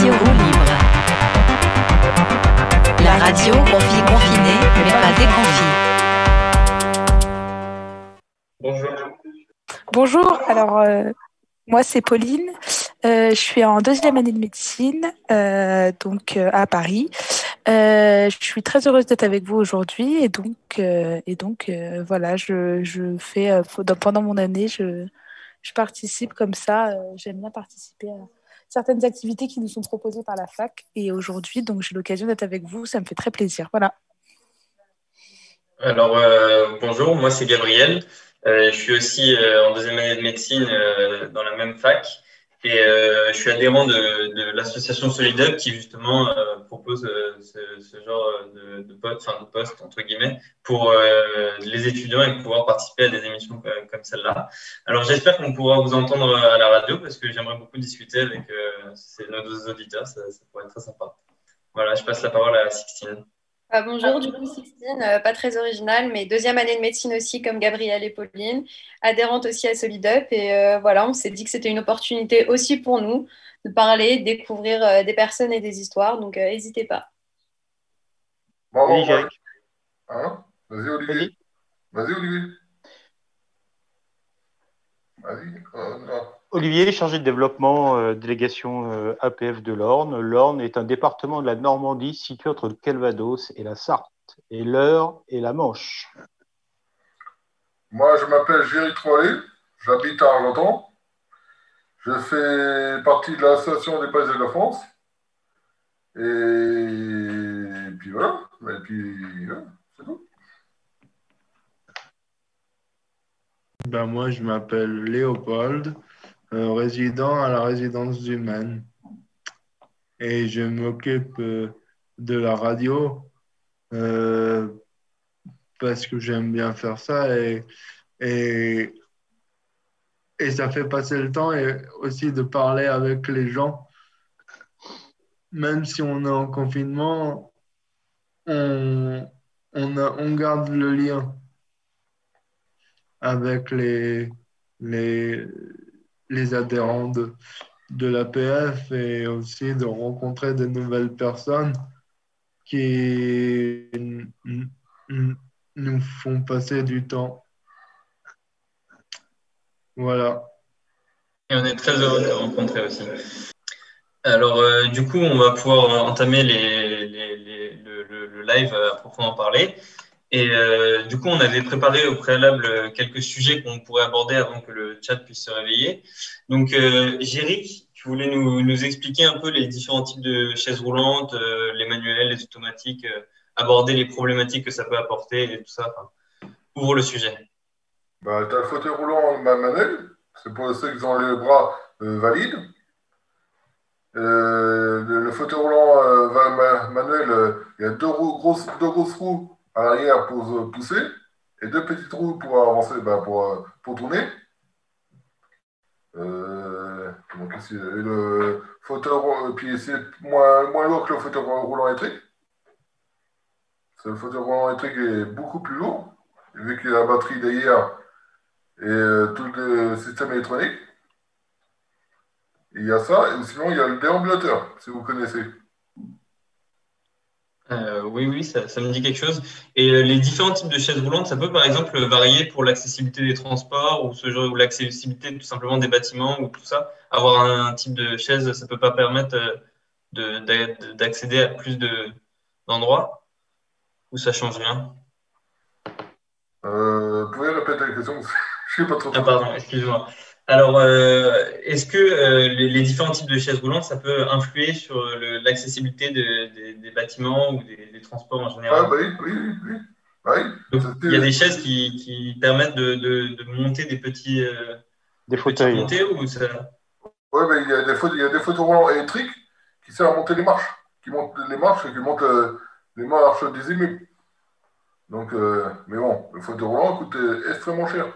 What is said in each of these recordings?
Radio Roue Libre. La radio confie confiné, mais pas déconfie. Bonjour. Bonjour, alors euh, moi c'est Pauline, Euh, je suis en deuxième année de médecine euh, donc euh, à Paris. Euh, je suis très heureuse d'être avec vous aujourd'hui et donc euh, et donc euh, voilà je, je fais euh, pendant mon année je, je participe comme ça euh, j'aime bien participer à certaines activités qui nous sont proposées par la fac. Et aujourd'hui donc j'ai l'occasion d'être avec vous. Ça me fait très plaisir. Voilà. Alors, euh, bonjour, moi c'est Gabriel. Euh, je suis aussi euh, en deuxième année de médecine dans la même fac et euh, je suis adhérent de, de l'association SolidUp qui justement euh, propose euh, ce, ce genre de, de, poste, enfin, de poste, entre guillemets, pour euh, les étudiants et pouvoir participer à des émissions comme, comme celle-là. Alors j'espère qu'on pourra vous entendre à la radio parce que j'aimerais beaucoup discuter avec euh, nos deux auditeurs, ça, ça pourrait être très sympa. Voilà, je passe la parole à Sixtine. Ah, bonjour, du coup, Sixtine, euh, pas très originale, mais deuxième année de médecine aussi, comme Gabrielle et Pauline, adhérente aussi à SolidUp. Et euh, voilà, on s'est dit que c'était une opportunité aussi pour nous de parler, de découvrir euh, des personnes et des histoires. Donc, euh, n'hésitez pas. Bon, Oui, bon, Jacques. Hein? Vas-y, Olivier. Vas-y, Olivier. Vas-y. Olivier, chargé de développement, euh, délégation euh, APF de l'Orne. L'Orne est un département de la Normandie situé entre le Calvados et la Sarthe, et l'Eure et la Manche. Moi, je m'appelle Géry Troillet. J'habite à Argentan. Je fais partie de l'association des Pays de la France. Et puis voilà. Et puis, voilà, c'est tout. Ben moi, je m'appelle Léopold, euh, résident à la résidence humaine. Et je m'occupe euh, de la radio euh, parce que j'aime bien faire ça et, et, et ça fait passer le temps et aussi de parler avec les gens. Même si on est en confinement, on, on garde le lien avec les, les, les adhérents de, de l'APF et aussi de rencontrer de nouvelles personnes qui nous font passer du temps. Voilà. Et on est très heureux de te rencontrer aussi. Alors, euh, du coup, on va pouvoir entamer le- le live à proprement parler. Et euh, du coup, on avait préparé au préalable euh, quelques sujets qu'on pourrait aborder avant que le chat puisse se réveiller. Donc, euh, tu voulais nous, expliquer un peu les différents types de chaises roulantes, euh, les manuels, les automatiques, aborder les problématiques que ça peut apporter et tout ça. Ouvre le sujet. Bah, tu as le fauteuil roulant ma- manuel. C'est pour ceux qui ont les bras valides. Le, fauteuil roulant manuel, il y a deux, grosses, deux grosses roues à l'arrière pour euh, pousser et deux petites roues pour avancer, bah, pour, euh, pour tourner. Euh, Et le fauteuil roulant, puis c'est moins, moins lourd que le fauteuil roulant électrique. Le fauteuil roulant électrique est beaucoup plus lourd, vu qu'il y a la batterie derrière et euh, tout le système électronique. Il y a ça, et sinon il y a le déambulateur, si vous connaissez. Euh, oui, oui, ça, ça me dit quelque chose. Et euh, les différents types de chaises roulantes, ça peut par exemple varier pour l'accessibilité des transports ou ce genre ou l'accessibilité tout simplement des bâtiments ou tout ça. Avoir un, type de chaise, ça peut pas permettre euh, de- d'a- d'accéder à plus de d'endroits ou ça change rien? Euh, vous pouvez répéter la question Je sais pas trop. Ah pardon, excuse-moi. Alors, euh, est-ce que euh, les, les différents types de chaises roulantes, ça peut influer sur le- l'accessibilité de- des- des bâtiments ou des, des transports en Ah, général? bah oui, oui, oui. oui. Bah oui. Donc, il y a des chaises qui, qui permettent de, de, de monter des petits, euh, Des fauteuils. montées ou ça... Ouais, mais il y a des fauteuils, il y a des fauteuils roulants électriques qui servent à monter les marches, qui montent les marches et qui montent euh, les marches des immeubles. Donc, euh, mais bon, le fauteuil roulant coûte euh, extrêmement cher.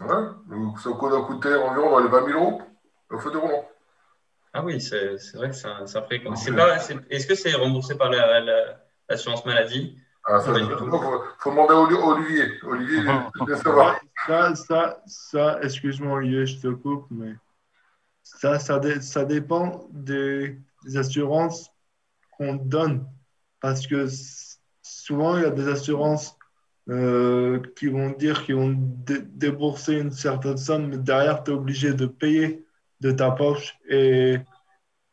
Ouais, donc ça coûte, a coûté environ dans les 20 000 euros, le fauteuil roulant. Ah oui, c'est vrai que c'est un, c'est un prix. C'est c'est- Est-ce que c'est remboursé par la- la- l'assurance maladie? Ah, ça, il faut, faut demander à Oli- Olivier. Olivier, il savoir. Ça, ça, ça, excuse-moi Olivier, je te coupe, mais ça, ça, dé- ça dépend des, assurances qu'on donne. Parce que souvent, il y a des assurances euh, qui vont dire qu'ils vont dé- débourser une certaine somme, mais derrière, tu es obligé de payer de ta poche. Et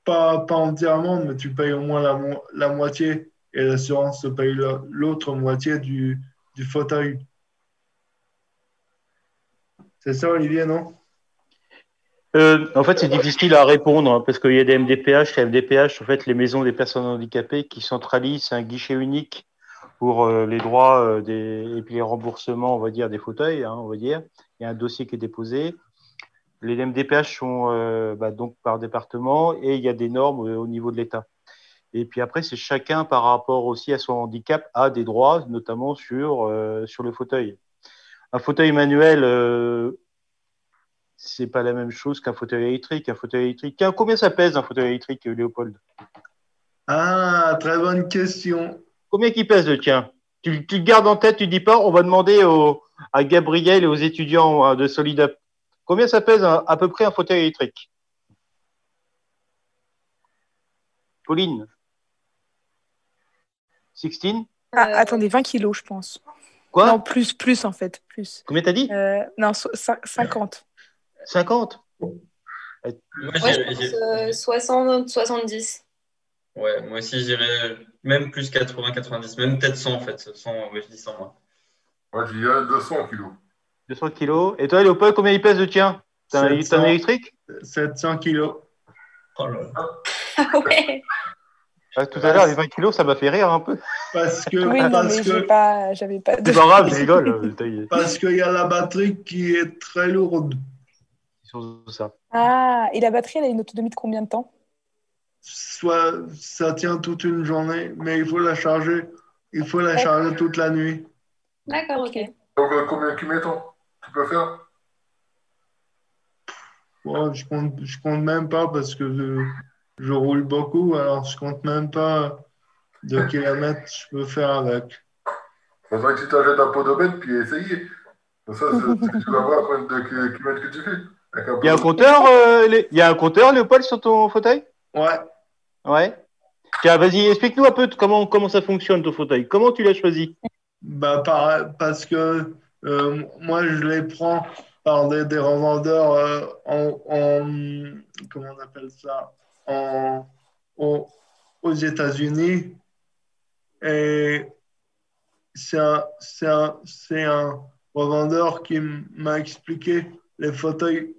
pas, pas entièrement, mais tu payes au moins la, la moitié et l'assurance paye la- l'autre moitié du, du fauteuil. C'est ça, Olivier, non? Euh, en fait, c'est difficile à répondre hein, parce qu'il y a des MDPH, les MDPH, en fait, les maisons des personnes handicapées qui centralisent un guichet unique pour euh, les droits euh, et puis les remboursements, on va dire, des fauteuils, hein, on va dire. Il y a un dossier qui est déposé. Les MDPH sont euh, bah, donc par département et il y a des normes au niveau de l'État. Et puis après, c'est chacun par rapport aussi à son handicap a des droits, notamment sur, sur le fauteuil. Un fauteuil manuel, euh, c'est pas la même chose qu'un fauteuil électrique. Un fauteuil électrique. Combien ça pèse un fauteuil électrique, Léopold? Ah, très bonne question. Combien qui pèse le tien? Tu, tu le gardes en tête, tu dis pas, on va demander au, à Gabriel et aux étudiants hein, de SolidUp. Combien ça pèse un- à peu près un fauteuil électrique? Pauline? 16 Ah, Euh, attendez, 20 kilos, je pense. Quoi? Non, plus, plus en fait, plus. Combien t'as dit? Euh, non, so- cin- 50. 50 Moi, Ouais, je pense j'irais- euh, 60, 70. Ouais, moi aussi, j'irais même plus 80, 90, même peut-être 100 en fait. 100, ouais, je dis 100 moi. Moi, je dirais 200 kilos. 200 kilos. Et toi, Léopold, combien il pèse le tien T'as un, un 700, électrique 700 kilos. Oh là là. Ah ouais. Ah, Tout à l'heure, les 20 kilos, ça m'a fait rire un peu. Parce que, Oui, non, parce mais j'ai que, pas, j'avais pas de. C'est pas grave, je rigole. euh, parce qu'il y a la batterie qui est très lourde. sur ça. Ah, et la batterie, elle a une autonomie de combien de temps? Soit ça tient toute une journée, mais il faut la charger. Il faut la charger toute la nuit. D'accord, ok. Donc, euh, combien tu mets ton Tu peux faire? Bon, je compte, je compte même pas parce que je, je roule beaucoup, alors je compte même pas de kilomètres je peux faire avec. Faudrait que tu t'achètes un pot de bête puis essayer. Comme ça, c'est- tu vas voir combien de ki- kilomètres que tu fais. Il y a un compteur, euh, il y a un compteur, Léopold, sur ton fauteuil? Ouais, Ouais. Tiens, vas-y, explique-nous un peu comment, comment ça fonctionne ton fauteuil. Comment tu l'as choisi? Bah, par- parce que euh, moi je les prends par des, des revendeurs euh, en, en- comment on appelle ça? En, au- aux États-Unis et c'est un, c'est un, c'est un revendeur qui m'a expliqué les fauteuils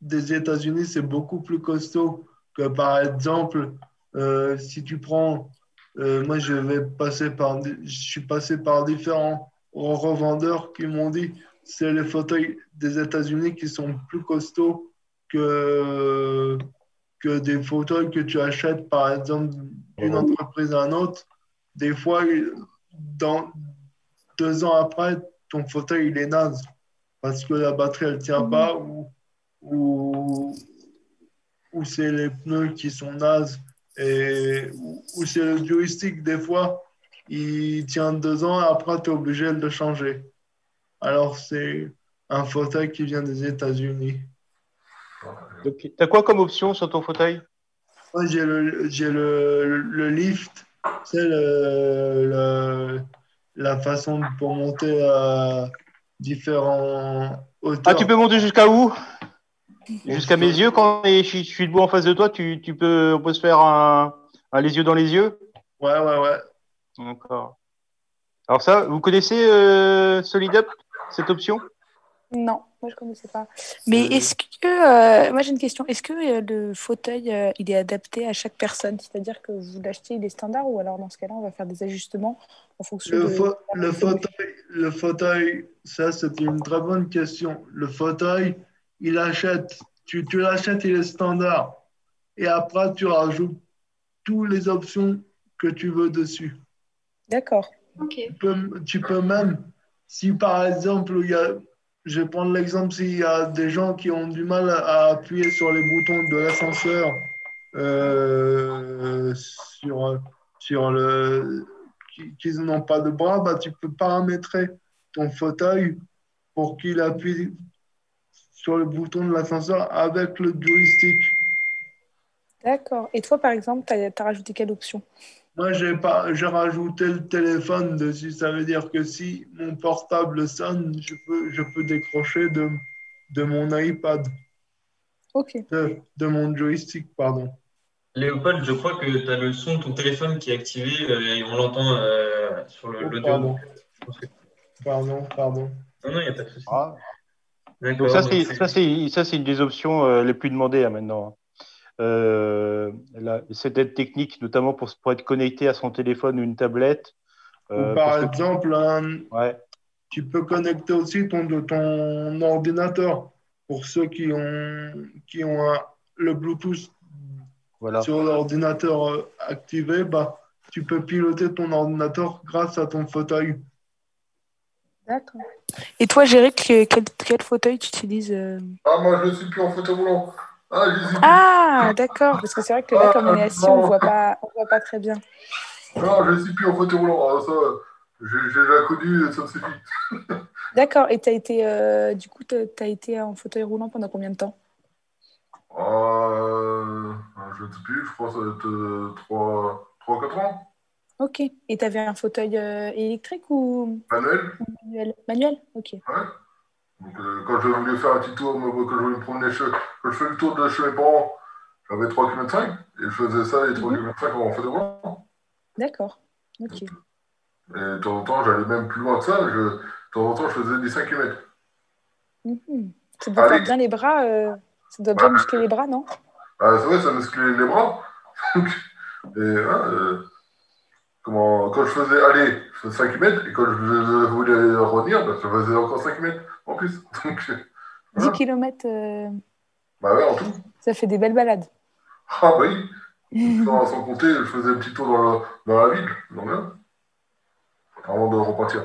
des États-Unis c'est beaucoup plus costaud que par exemple euh, si tu prends euh, moi, je vais passer par, je suis passé par différents revendeurs qui m'ont dit c'est les fauteuils des États-Unis qui sont plus costauds que, que des fauteuils que tu achètes, par exemple, d'une entreprise à une autre. Des fois, dans deux ans après, ton fauteuil, il est naze parce que la batterie, elle tient pas ou, ou, ou c'est les pneus qui sont nazes et ou, ou c'est le joystick des fois il tient deux ans et après tu es obligé de le changer. Alors c'est un fauteuil qui vient des États-Unis. Donc, T'as quoi comme option sur ton fauteuil? Moi j'ai le j'ai le, le lift c'est le, le- la façon pour monter à différents hauteurs. Ah, tu peux monter jusqu'à où? Jusqu'à mes yeux, quand je suis- debout en face de toi, tu, tu peux, on peut se faire un, un les yeux dans les yeux? Ouais ouais ouais D'accord. Alors ça, vous connaissez euh, SolidUp, cette option? Non, moi je connaissais pas. Mais Euh. est-ce que, euh, moi j'ai une question, est-ce que euh, le fauteuil, euh, il est adapté à chaque personne? C'est-à-dire que vous l'achetez, il est standard ou alors dans ce cas-là, on va faire des ajustements en fonction Le, de... fa- le fauteuil, le fauteuil, ça c'est une très bonne question. Le fauteuil, il achète, tu, tu l'achètes, il est standard. Et après, tu rajoutes toutes les options que tu veux dessus. D'accord. Ok. Tu peux, tu peux même, si par exemple, il y a, je vais prendre l'exemple, s'il y a des gens qui ont du mal à appuyer sur les boutons de l'ascenseur, euh, sur, sur le, qui, qui n'ont pas de bras, bah, tu peux paramétrer ton fauteuil pour qu'il appuie sur le bouton de l'ascenseur avec le joystick. D'accord. Et toi, par exemple, tu as, rajouté quelle option? Moi, j'ai pas, j'ai rajouté le téléphone dessus. Ça veut dire que si mon portable sonne, je peux, je peux décrocher de, de mon iPad. Ok. De, de mon joystick, pardon. Léopold, je crois que tu as le son de ton téléphone qui est activé euh, et on l'entend euh, sur Oh, l'audio. pardon. Pardon, pardon. non, non, il n'y a pas de souci. Ah. Donc ça, c'est c'est- ça, c'est ça, c'est une des options euh, les plus demandées hein, maintenant. Euh, la- cette aide technique, notamment pour, pour être connecté à son téléphone ou une tablette. euh, Ou par que- exemple, un- ouais, tu peux connecter aussi ton, de ton ordinateur pour ceux qui ont, qui ont un- le Bluetooth voilà. sur l'ordinateur euh, activé, bah, tu peux piloter ton ordinateur grâce à ton fauteuil. D'accord. Et toi, Géric, quel, quel fauteuil tu utilises euh Ah, moi, je ne suis plus en fauteuil roulant. Ah. Ah, d'accord. Parce que c'est vrai que là, comme on est assis, on voit pas, on voit pas très bien. Non, je ne suis plus en fauteuil roulant. Ah, ça, j'ai déjà connu, ça me suffit. D'accord. Et t'as été, euh, du coup, t'as as été en fauteuil roulant pendant combien de temps? Euh, je ne sais plus, je crois que ça va être 3 ou 4 ans. Ok. Et t'avais un fauteuil euh, électrique ou Manuel. manuel? Manuel? Ok. Donc, euh, quand je voulais faire un petit tour, quand je voulais me promener, chez, quand je fais le tour de chez mes parents, j'avais 3 km et je faisais ça les 3 Mhm. km en fauteuil roulant. D'accord. Ok. Et de temps en temps, j'allais même plus loin que ça. Je, de temps en temps, je faisais des 5 km. Ça doit Allez. faire bien les bras. euh, Ça doit bien Ouais. muscler les bras, non? Ah, c'est vrai, ça musclait les bras. Et, hein, euh, comment, quand je faisais aller, je faisais 5 km, et quand je, je voulais revenir, bah, je faisais encore 5 km en plus. Donc, euh, 10 voilà. km, euh, bah ouais, en tout. ça fait des belles balades. Ah, bah oui. Sans, sans compter, je faisais un petit tour dans, dans la ville, hein, avant de repartir.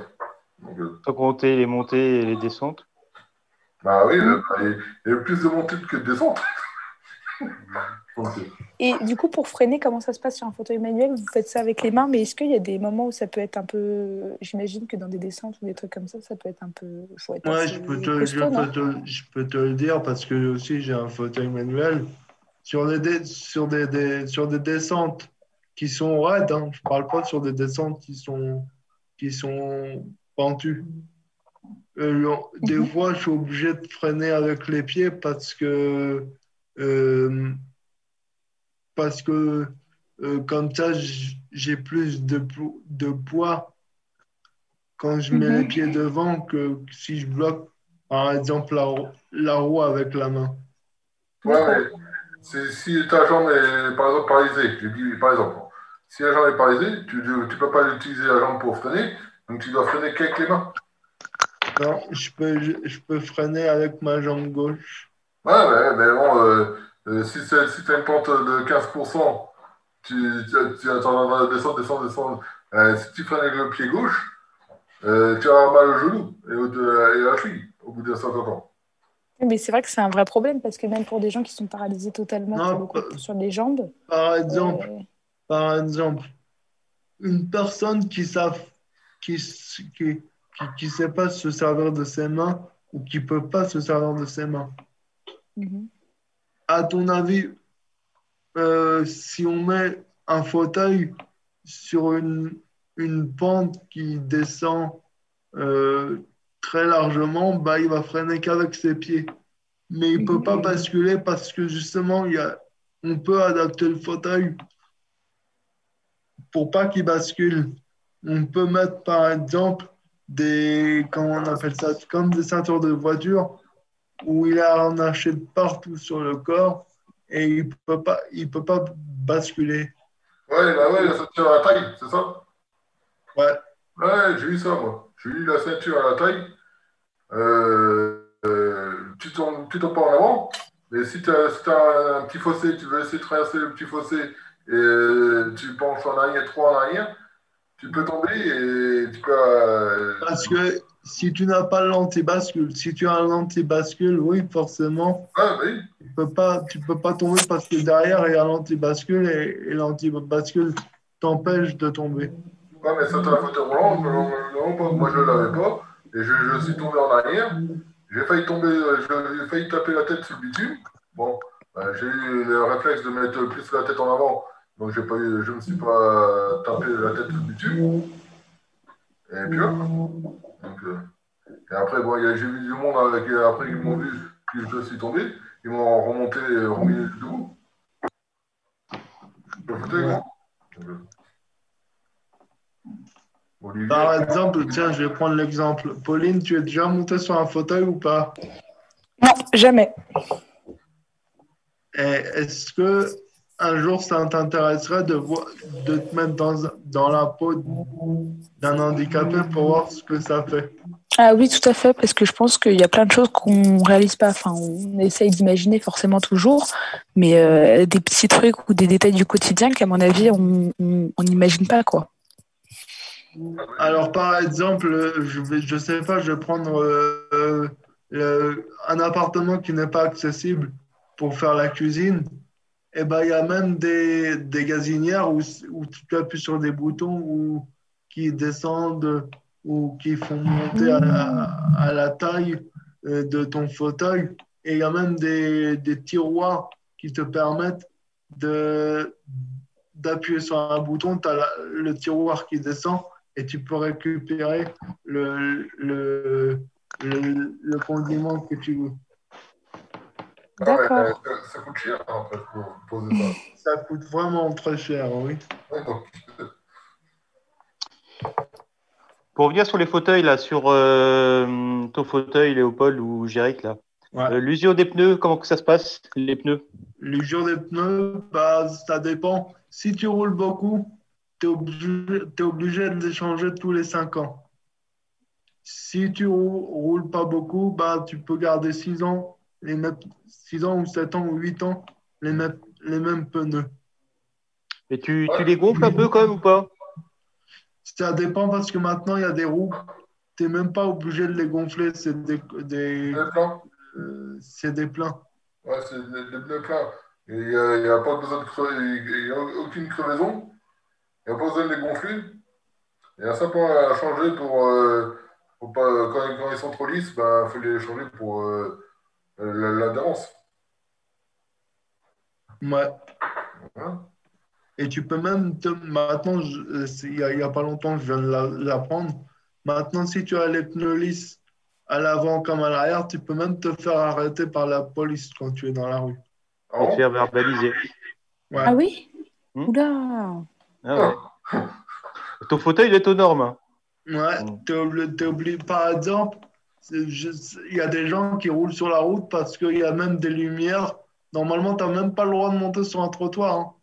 Donc, euh, Sans compter les montées et les descentes. bah oui, euh, bah, il y avait plus de montées que de descentes. Et du coup, pour freiner, comment ça se passe sur un fauteuil manuel? Vous faites ça avec les mains, mais est-ce qu'il y a des moments où ça peut être un peu. J'imagine que dans des descentes ou des trucs comme ça, ça peut être un peu. Faut être Ouais, je peux, te, je, costaud, peux te, je peux te le dire parce que aussi j'ai un fauteuil manuel. Sur, les dé- sur, des, des- sur des descentes qui sont raides, hein, je ne parle pas sur des descentes qui sont, qui sont pentues. Euh, des Mhm. fois, je suis obligé de freiner avec les pieds parce que, euh, parce que euh, comme ça, j'ai plus de, po- de poids quand je mets Mhm. les pieds devant que si je bloque, par exemple, la, roue- la roue avec la main. Ouais, mais si ta jambe est, par exemple, paralysée, je dis par exemple, si la jambe est paralysée, tu ne peux pas utiliser la jambe pour freiner, donc tu dois freiner qu'avec les mains. Non, je peux, je, je peux freiner avec ma jambe gauche. Ouais, ouais, mais bon, euh, euh, si, c'est- si tu as une pente de 15%, tu, tu, tu attends, descendre, descendre, descendre. Euh, si tu freines avec le pied gauche, euh, tu as mal au genou et, au, et à la cheville au bout d'un certain temps. Mais c'est vrai que c'est un vrai problème parce que même pour des gens qui sont paralysés totalement Non, sur les jambes, Par exemple, euh, par exemple, une personne qui savent, qui, s- qui, qui, qui sait pas se servir de ses mains ou qui peut pas se servir de ses mains. mhm. À ton avis, euh, si on met un fauteuil sur une, une pente qui descend euh, très largement, bah, il va freiner qu'avec ses pieds. Mais il ne peut pas basculer parce que justement, y a, on peut adapter le fauteuil pour pas qu'il bascule. On peut mettre par exemple des, comment on appelle ça, comme des ceintures de voiture où il a harnaché de partout sur le corps et il peut pas, il peut pas basculer. Ouais, bah ouais, la ceinture à la taille, c'est ça? Ouais. Ouais, j'ai eu ça, moi. J'ai eu la ceinture à la taille. Euh, euh, tu tombes, tu tombes pas en avant, mais si tu as, un petit fossé, tu veux essayer de traverser le petit fossé et euh, tu penches en arrière, trop en arrière, tu peux tomber et tu peux. euh, Parce que si tu n'as pas l'anti-bascule, si tu as un anti-bascule, oui, forcément, bah oui. tu peux pas, tu peux pas tomber parce que derrière il y a l'anti-bascule et, et l'anti-bascule t'empêche de tomber. Ouais, mais ça, t'as un fauteuil roulant, moi je ne l'avais pas, et je, je suis tombé en arrière, j'ai failli tomber, euh, j'ai failli taper la tête sur le bitume. Bon, bah, j'ai eu le réflexe de mettre plus la tête en avant, donc j'ai pas eu- je ne me suis pas tapé la tête sur le bitume. Et puis hop. Donc, euh, et après, bon, j'ai vu du monde avec, après ils m'ont vu que je suis tombé, ils m'ont remonté, euh, remis euh, Olivier, Par exemple, tiens, je vais prendre l'exemple. Pauline, tu es déjà montée sur un fauteuil ou pas? Non, jamais. Et Est-ce que un jour ça t'intéresserait de, de te mettre dans, dans la peau d'un handicapé pour voir ce que ça fait Ah oui, tout à fait, parce que je pense qu'il y a plein de choses qu'on réalise pas. Enfin, on essaye d'imaginer forcément toujours, mais euh, des petits trucs ou des détails du quotidien qu'à mon avis, on n'imagine pas, quoi. Alors, par exemple, je vais, je sais pas, je vais prendre euh, euh, le- un appartement qui n'est pas accessible pour faire la cuisine. Et ben, il y a même des, des gazinières où, tu appuies sur des boutons ou qui descendent ou qui font monter à la, à la taille euh, de ton fauteuil. Et il y a même des, des tiroirs qui te permettent de d'appuyer sur un bouton, tu as le tiroir qui descend et tu peux récupérer le, le, le, le condiment que tu veux. Ah ouais, D'accord. ça, ça coûte cher, en fait, pour poser ça. Ça coûte vraiment très cher, oui. Pour revenir sur les fauteuils, là, sur euh, ton fauteuil, Léopold ou Jéric, là. Ouais. Euh, L'usure des pneus, comment que ça se passe, les pneus? L'usure des pneus, bah, ça dépend. Si tu roules beaucoup, tu es obligé, t'es obligé de les changer tous les 5 ans. Si tu rou- roules pas beaucoup, bah, tu peux garder 6 ans, les mêmes, 6 ans ou 7 ans ou 8 ans, les mêmes, les mêmes pneus. Et tu, tu les gonfles un peu quand même ou pas? Ça dépend parce que maintenant, il y a des roues. Tu n'es même pas obligé de les gonfler. C'est des, des, plans euh, c'est des pleins. Ouais, c'est des, des pneus pleins. Et Il n'y a, il y a pas besoin de crever, il n'y a aucune crevaison. Il n'y a pas besoin de les gonfler. Il y a simplement à changer pour. euh, pour pas, quand, quand ils sont trop lisses, il bah, faut les changer pour euh, euh, la- l'adhérence. Ouais. Hein? Et tu peux même, te- maintenant, euh, il n'y a, il y a pas longtemps, je viens de la- l'apprendre. Maintenant, si tu as les pneus lisses à l'avant comme à l'arrière, tu peux même te faire arrêter par la police quand tu es dans la rue. Ah Et te faire verbaliser. Ouais. Ah oui? Hmm? Oula Ah ouais. Ton fauteuil, il est aux normes. hein. Ouais, Mm. t'es obli- t'es obligé, par exemple, il y a des gens qui roulent sur la route parce qu'il y a même des lumières. Normalement, tu n'as même pas le droit de monter sur un trottoir. hein.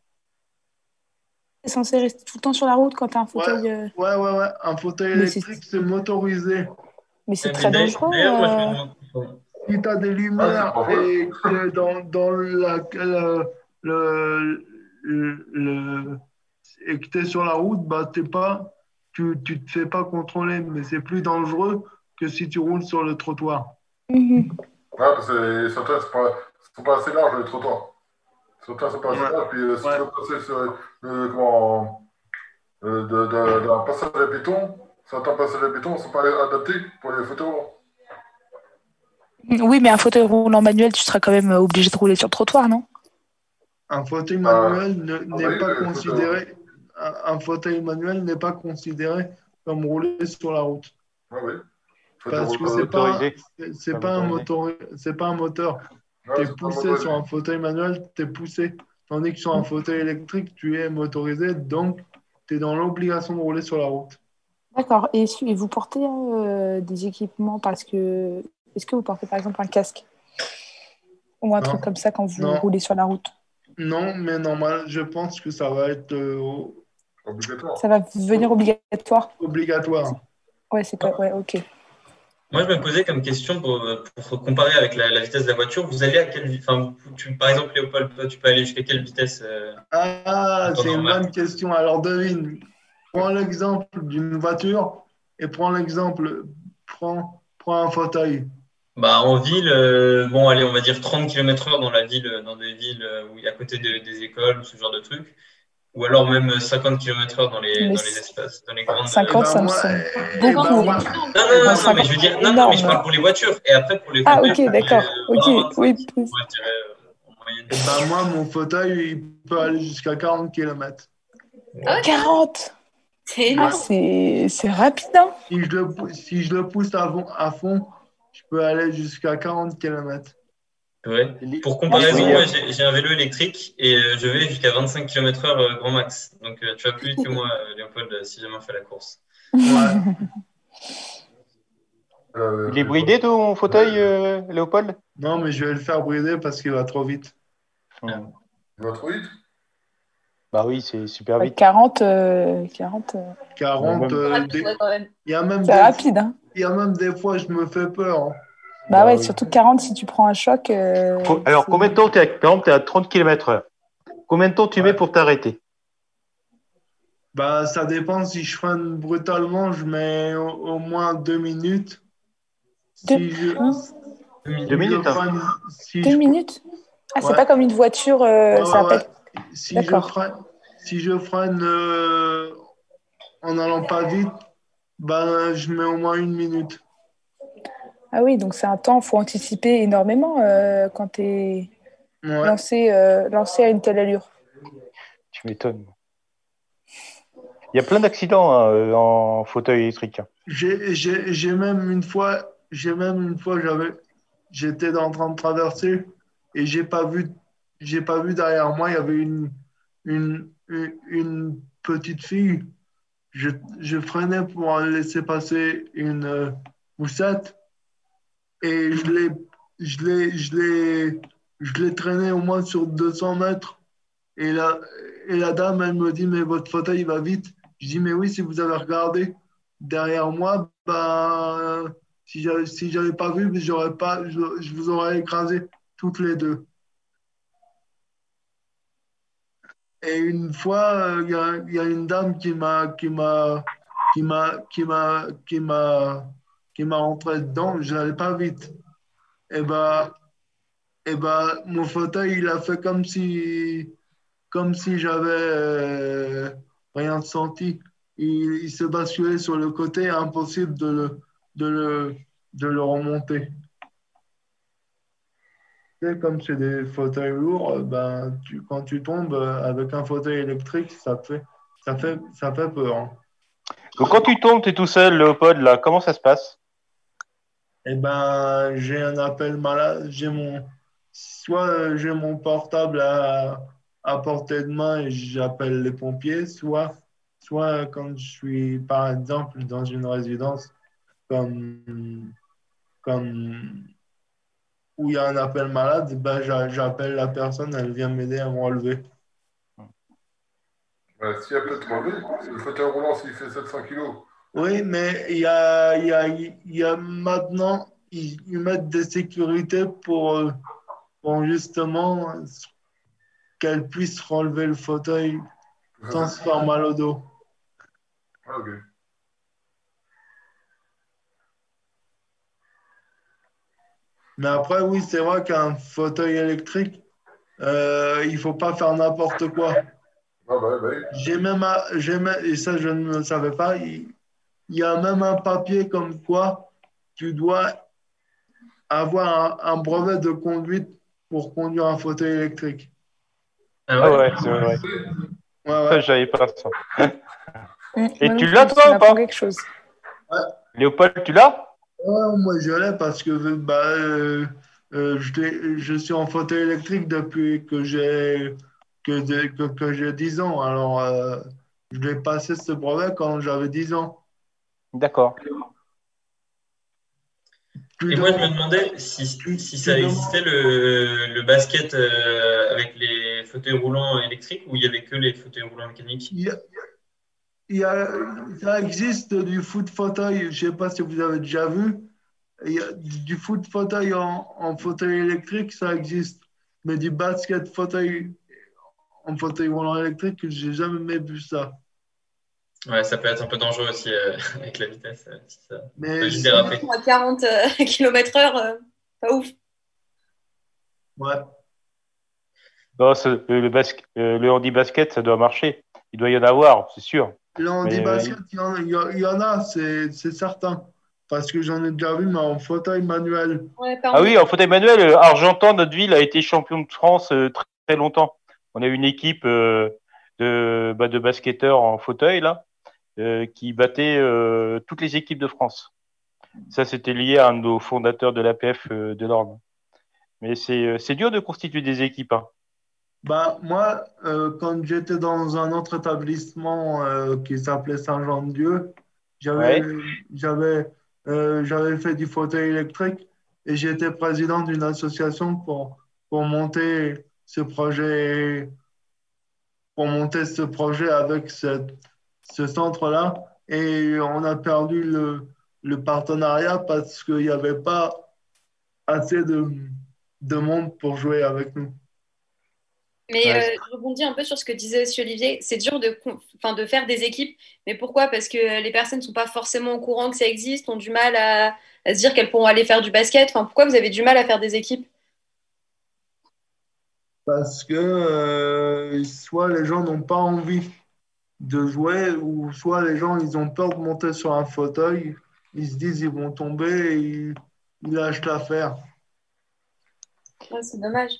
T'es censé rester tout le temps sur la route quand t'as un fauteuil. euh, Ouais, ouais, ouais. Un fauteuil électrique, c'est motorisé. Mais c'est très dangereux. Euh. Si tu as des lumières Ah, et que dans, dans la, le, le, le- le- et que tu es sur la route, bah, t'es pas, tu ne te fais pas contrôler. Mais c'est plus dangereux que si tu roules sur le trottoir. Mhm. Ouais, parce que certains, c'est pas, sont pas assez larges, les trottoirs. Certains sont pas assez Ouais. larges, puis euh, si Ouais. tu veux passer sur euh, comment, euh, de- de- d'un passage à béton, certains passages à béton ne sont pas adaptés pour les fauteuils roulants. Oui, mais un fauteuil roulant manuel, tu seras quand même euh, obligé de rouler sur le trottoir, non? Un fauteuil manuel ne- ah n'est pas considéré. Un, un fauteuil manuel n'est pas considéré comme rouler sur la route. Ouais, oui. Parce que c'est pas, c'est- Pas un moteur, c'est pas un moteur. Ouais, Tu es c'est pas poussé sur un fauteuil manuel, tu es poussé. Tandis que sur un fauteuil électrique, tu es motorisé, donc tu es dans l'obligation de rouler sur la route. D'accord. Et, vous portez euh, des équipements parce que. Est-ce que vous portez par exemple un casque? Ou un Non. truc comme ça quand vous Non. roulez sur la route? Non, mais normal, je pense que ça va être euh, Obligatoire. Ça va devenir obligatoire obligatoire. Ouais, c'est pas. Ouais, ok. Moi, je me posais comme question pour, pour comparer avec la, la vitesse de la voiture. Vous allez à quelle vitesse enfin, tu- Par exemple, Léopold, toi, tu peux aller jusqu'à quelle vitesse euh, Ah, c'est une normal. bonne question. Alors, devine. Prends l'exemple d'une voiture et prends l'exemple. Prends, prends un fauteuil. bah, En ville, euh, bon, allez, on va dire 30 km/h dans la ville, dans des villes euh, où il y a à côté de- des écoles, ce genre de trucs. Ou alors même 50 km/h dans les, dans les espaces, dans les grandes. 50, ça me moi, semble beaucoup. Non, non, non, mais je veux dire, non, non, mais je parle pour les voitures. Et après, pour les Ah, ok, d'accord. euh, Ok, 20, oui. 25, moi, je dirais, euh, ben, moi, mon fauteuil, il peut aller jusqu'à 40 km. 40 C'est Ah, énorme. c'est c'est rapide, hein Si je le, si je le pousse à fond, à fond, je peux aller jusqu'à 40 km. Ouais. Pour comparaison, moi, j'ai un vélo électrique et euh, je vais jusqu'à 25 km/h euh, grand max. Donc, euh, tu vas plus vite que moi, Léopold, si jamais on fait la course. Ouais. Euh, Il est bridé ton fauteuil, euh, Léopold? Non, mais je vais le faire brider parce qu'il va trop vite. Il va trop vite? Bah oui, c'est super vite. 40, euh, 40 euh, 40, Ouais, euh, Rapide, il y a même c'est des, rapide, hein il y a même des fois, je me fais peur. hein. Bah Bah ouais, oui. surtout 40 si tu prends un choc. euh, Alors, combien de temps tu es à, par exemple, t'es à 30 km/h Combien de temps tu mets pour t'arrêter? Bah, ça dépend. Si je freine brutalement, je mets au, au moins deux minutes. Deux- Si je, hein? Deux je minutes, hein. freine- si Deux je- minutes? Ah, c'est Ouais. pas comme une voiture, euh, Ouais, ça ouais, appelle. si je freine, si je freine euh, en allant pas vite, bah, je mets au moins une minute. Ah oui, donc c'est un temps, faut anticiper énormément euh, quand tu es Ouais. lancé, euh, lancé à une telle allure. Tu m'étonnes. Il y a plein d'accidents hein, euh, en fauteuil électrique. hein. J'ai même une fois, j'ai même une fois, j'avais, j'étais en train de traverser et j'ai pas vu, j'ai pas vu derrière moi, il y avait une, une, une, une petite fille. Je, je freinais pour laisser passer une euh, et je l'ai, traîné au moins sur 200 mètres. Et la, et la dame, elle me dit, mais votre fauteuil il va vite. Je dis, mais oui, si vous avez regardé derrière moi, bah, si j'avais si pas vu, pas, je, vous aurais écrasé toutes les deux. Et une fois, il y, a, y a une dame qui m'a qui m'a qui m'a qui m'a qui m'a rentré dedans, je n'allais pas vite. Et bah et bah mon fauteuil, il a fait comme si comme si j'avais euh, rien senti. Il, il se basculait sur le côté, impossible de le, de le, de le remonter. Comme c'est des fauteuils lourds, euh, ben, quand tu tombes euh, avec un fauteuil électrique, ça fait, ça fait, ça fait peur. hein. Donc, quand tu tombes, tu es tout seul, Léopold, là, comment ça se passe? Eh ben, j'ai un appel malade, j'ai mon, soit j'ai mon portable à, à portée de main et j'appelle les pompiers, soit, soit quand je suis, par exemple, dans une résidence comme, comme où il y a un appel malade, ben, j'a- j'appelle la personne, elle vient m'aider à me relever. S'il y a peut-être relevé, c'est le fauteuil roulant s'il fait 700 kg. Oui, mais il y a, y a, y a maintenant, ils, mettent des sécurités pour, euh, pour justement euh, qu'elle puisse relever le fauteuil sans se faire mal au dos. Ah, ok. Mais après, oui, c'est vrai qu'un fauteuil électrique, euh, il ne faut pas faire n'importe quoi. Ah, bah, bah. J'ai même, j'ai même- et ça je ne le savais pas, il, il y a même un papier comme quoi tu dois avoir un, un brevet de conduite pour conduire un fauteuil électrique. Ah ouais, c'est vrai. Ouais, j'avais pas ça. Et tu l'as, toi, ou pas quelque chose. Léopold, tu l'as? Ouais, moi je l'ai parce que bah, euh, euh, je, suis en fauteuil électrique depuis que j'ai que, que, que j'ai 10 ans. Alors, euh, je l'ai passé ce brevet quand j'avais 10 ans. D'accord. Et moi, je me demandais si, si ça existait le, le basket euh, avec les fauteuils roulants électriques ou il y avait que les fauteuils roulants mécaniques? Il y a- il y a- ça existe du foot fauteuil, je ne sais pas si vous avez déjà vu. Il y a du foot fauteuil en, en fauteuil électrique, ça existe. Mais du basket fauteuil en fauteuil roulant électrique, j'ai jamais vu ça. Ouais, ça peut être un peu dangereux aussi euh, avec la vitesse. euh, ça- Mais si-. À 40 km/h, euh, pas ouf. ouais. Non, le, le, basque- le handi basket, ça doit marcher. il doit y en avoir, c'est sûr. Le handi-basket, il, y en- il y en- il y en a, c'est certain. Parce que j'en ai déjà vu, mais en fauteuil manuel. Ouais, Ah oui, en fauteuil manuel, Argentan, notre ville, a été champion de France euh, très, très longtemps. On a une équipe euh, de, bah, de basketteurs en fauteuil, là, euh, qui battait euh, toutes les équipes de France. Ça, c'était lié à un de nos fondateurs de l'APF euh, de l'Orne. Mais c'est euh, dur de constituer des équipes. hein. Bah, moi, euh, quand j'étais dans un autre établissement euh, qui s'appelait Saint-Jean-de-Dieu, j'avais j'avais euh, fait du fauteuil électrique et j'étais président d'une association pour, pour monter ce projet pour monter ce projet avec ce, ce centre-là et on a perdu le, le partenariat parce qu'il n'y avait pas assez de, de monde pour jouer avec nous. Mais Ouais, euh, je rebondis un peu sur ce que disait aussi Olivier. C'est dur de, con- enfin, de faire des équipes. Mais pourquoi? Parce que les personnes ne sont pas forcément au courant que ça existe, ont du mal à, à se dire qu'elles pourront aller faire du basket. Enfin, pourquoi vous avez du mal à faire des équipes? Parce que euh, soit les gens n'ont pas envie de jouer, ou soit les gens ils ont peur de monter sur un fauteuil, ils se disent ils vont tomber et ils, ils lâchent l'affaire. Ouais, c'est dommage.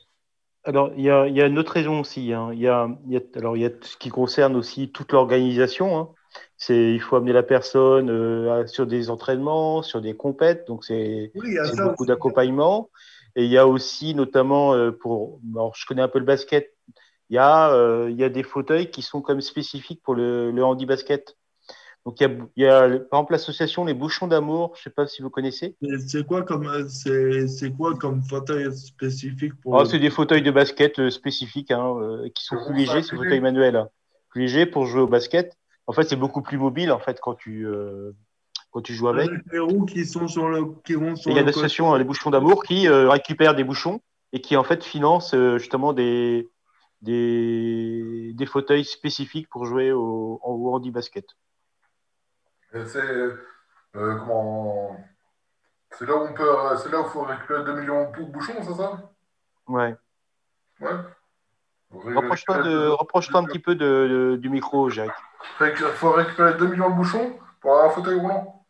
Alors, il y a, il y a une autre raison aussi. hein. Il y a, il y a- alors, il y a ce qui concerne aussi toute l'organisation. hein. C'est, il faut amener la personne euh, à- sur des entraînements, sur des compètes. Donc, c'est Oui, beaucoup aussi. d'accompagnement. Et il y a aussi, notamment, euh, pour. Alors, je connais un peu le basket. Il y a, euh, il y a des fauteuils qui sont comme spécifiques pour le, le handi-basket. Donc, il y a, il y a, par exemple, l'association Les Bouchons d'Amour. Je ne sais pas si vous connaissez. C'est quoi comme euh, c'est c'est quoi comme fauteuil spécifique pour Oh, le- c'est des fauteuils de basket euh, spécifiques hein, qui sont plus légers, c'est s'appuyer. fauteuil manuel. hein. Plus léger pour jouer au basket. En fait, c'est beaucoup plus mobile en fait quand tu euh, quand tu joues avec. les roues qui sont sur le qui vont sur il y a l'association Les Bouchons d'Amour qui euh, récupère des bouchons et qui en fait finance euh, justement des des des fauteuils spécifiques pour jouer au, au handi basket. Et c'est euh, comment c'est là où on peut c'est là où il faut récupérer 2 millions de bouchons, c'est ça? Ouais. Ouais. Rapproche-toi de rapproche-toi un petit peu de, de- du micro, Jacques. Il faut récupérer 2 millions de bouchons pour avoir un fauteuil roulant?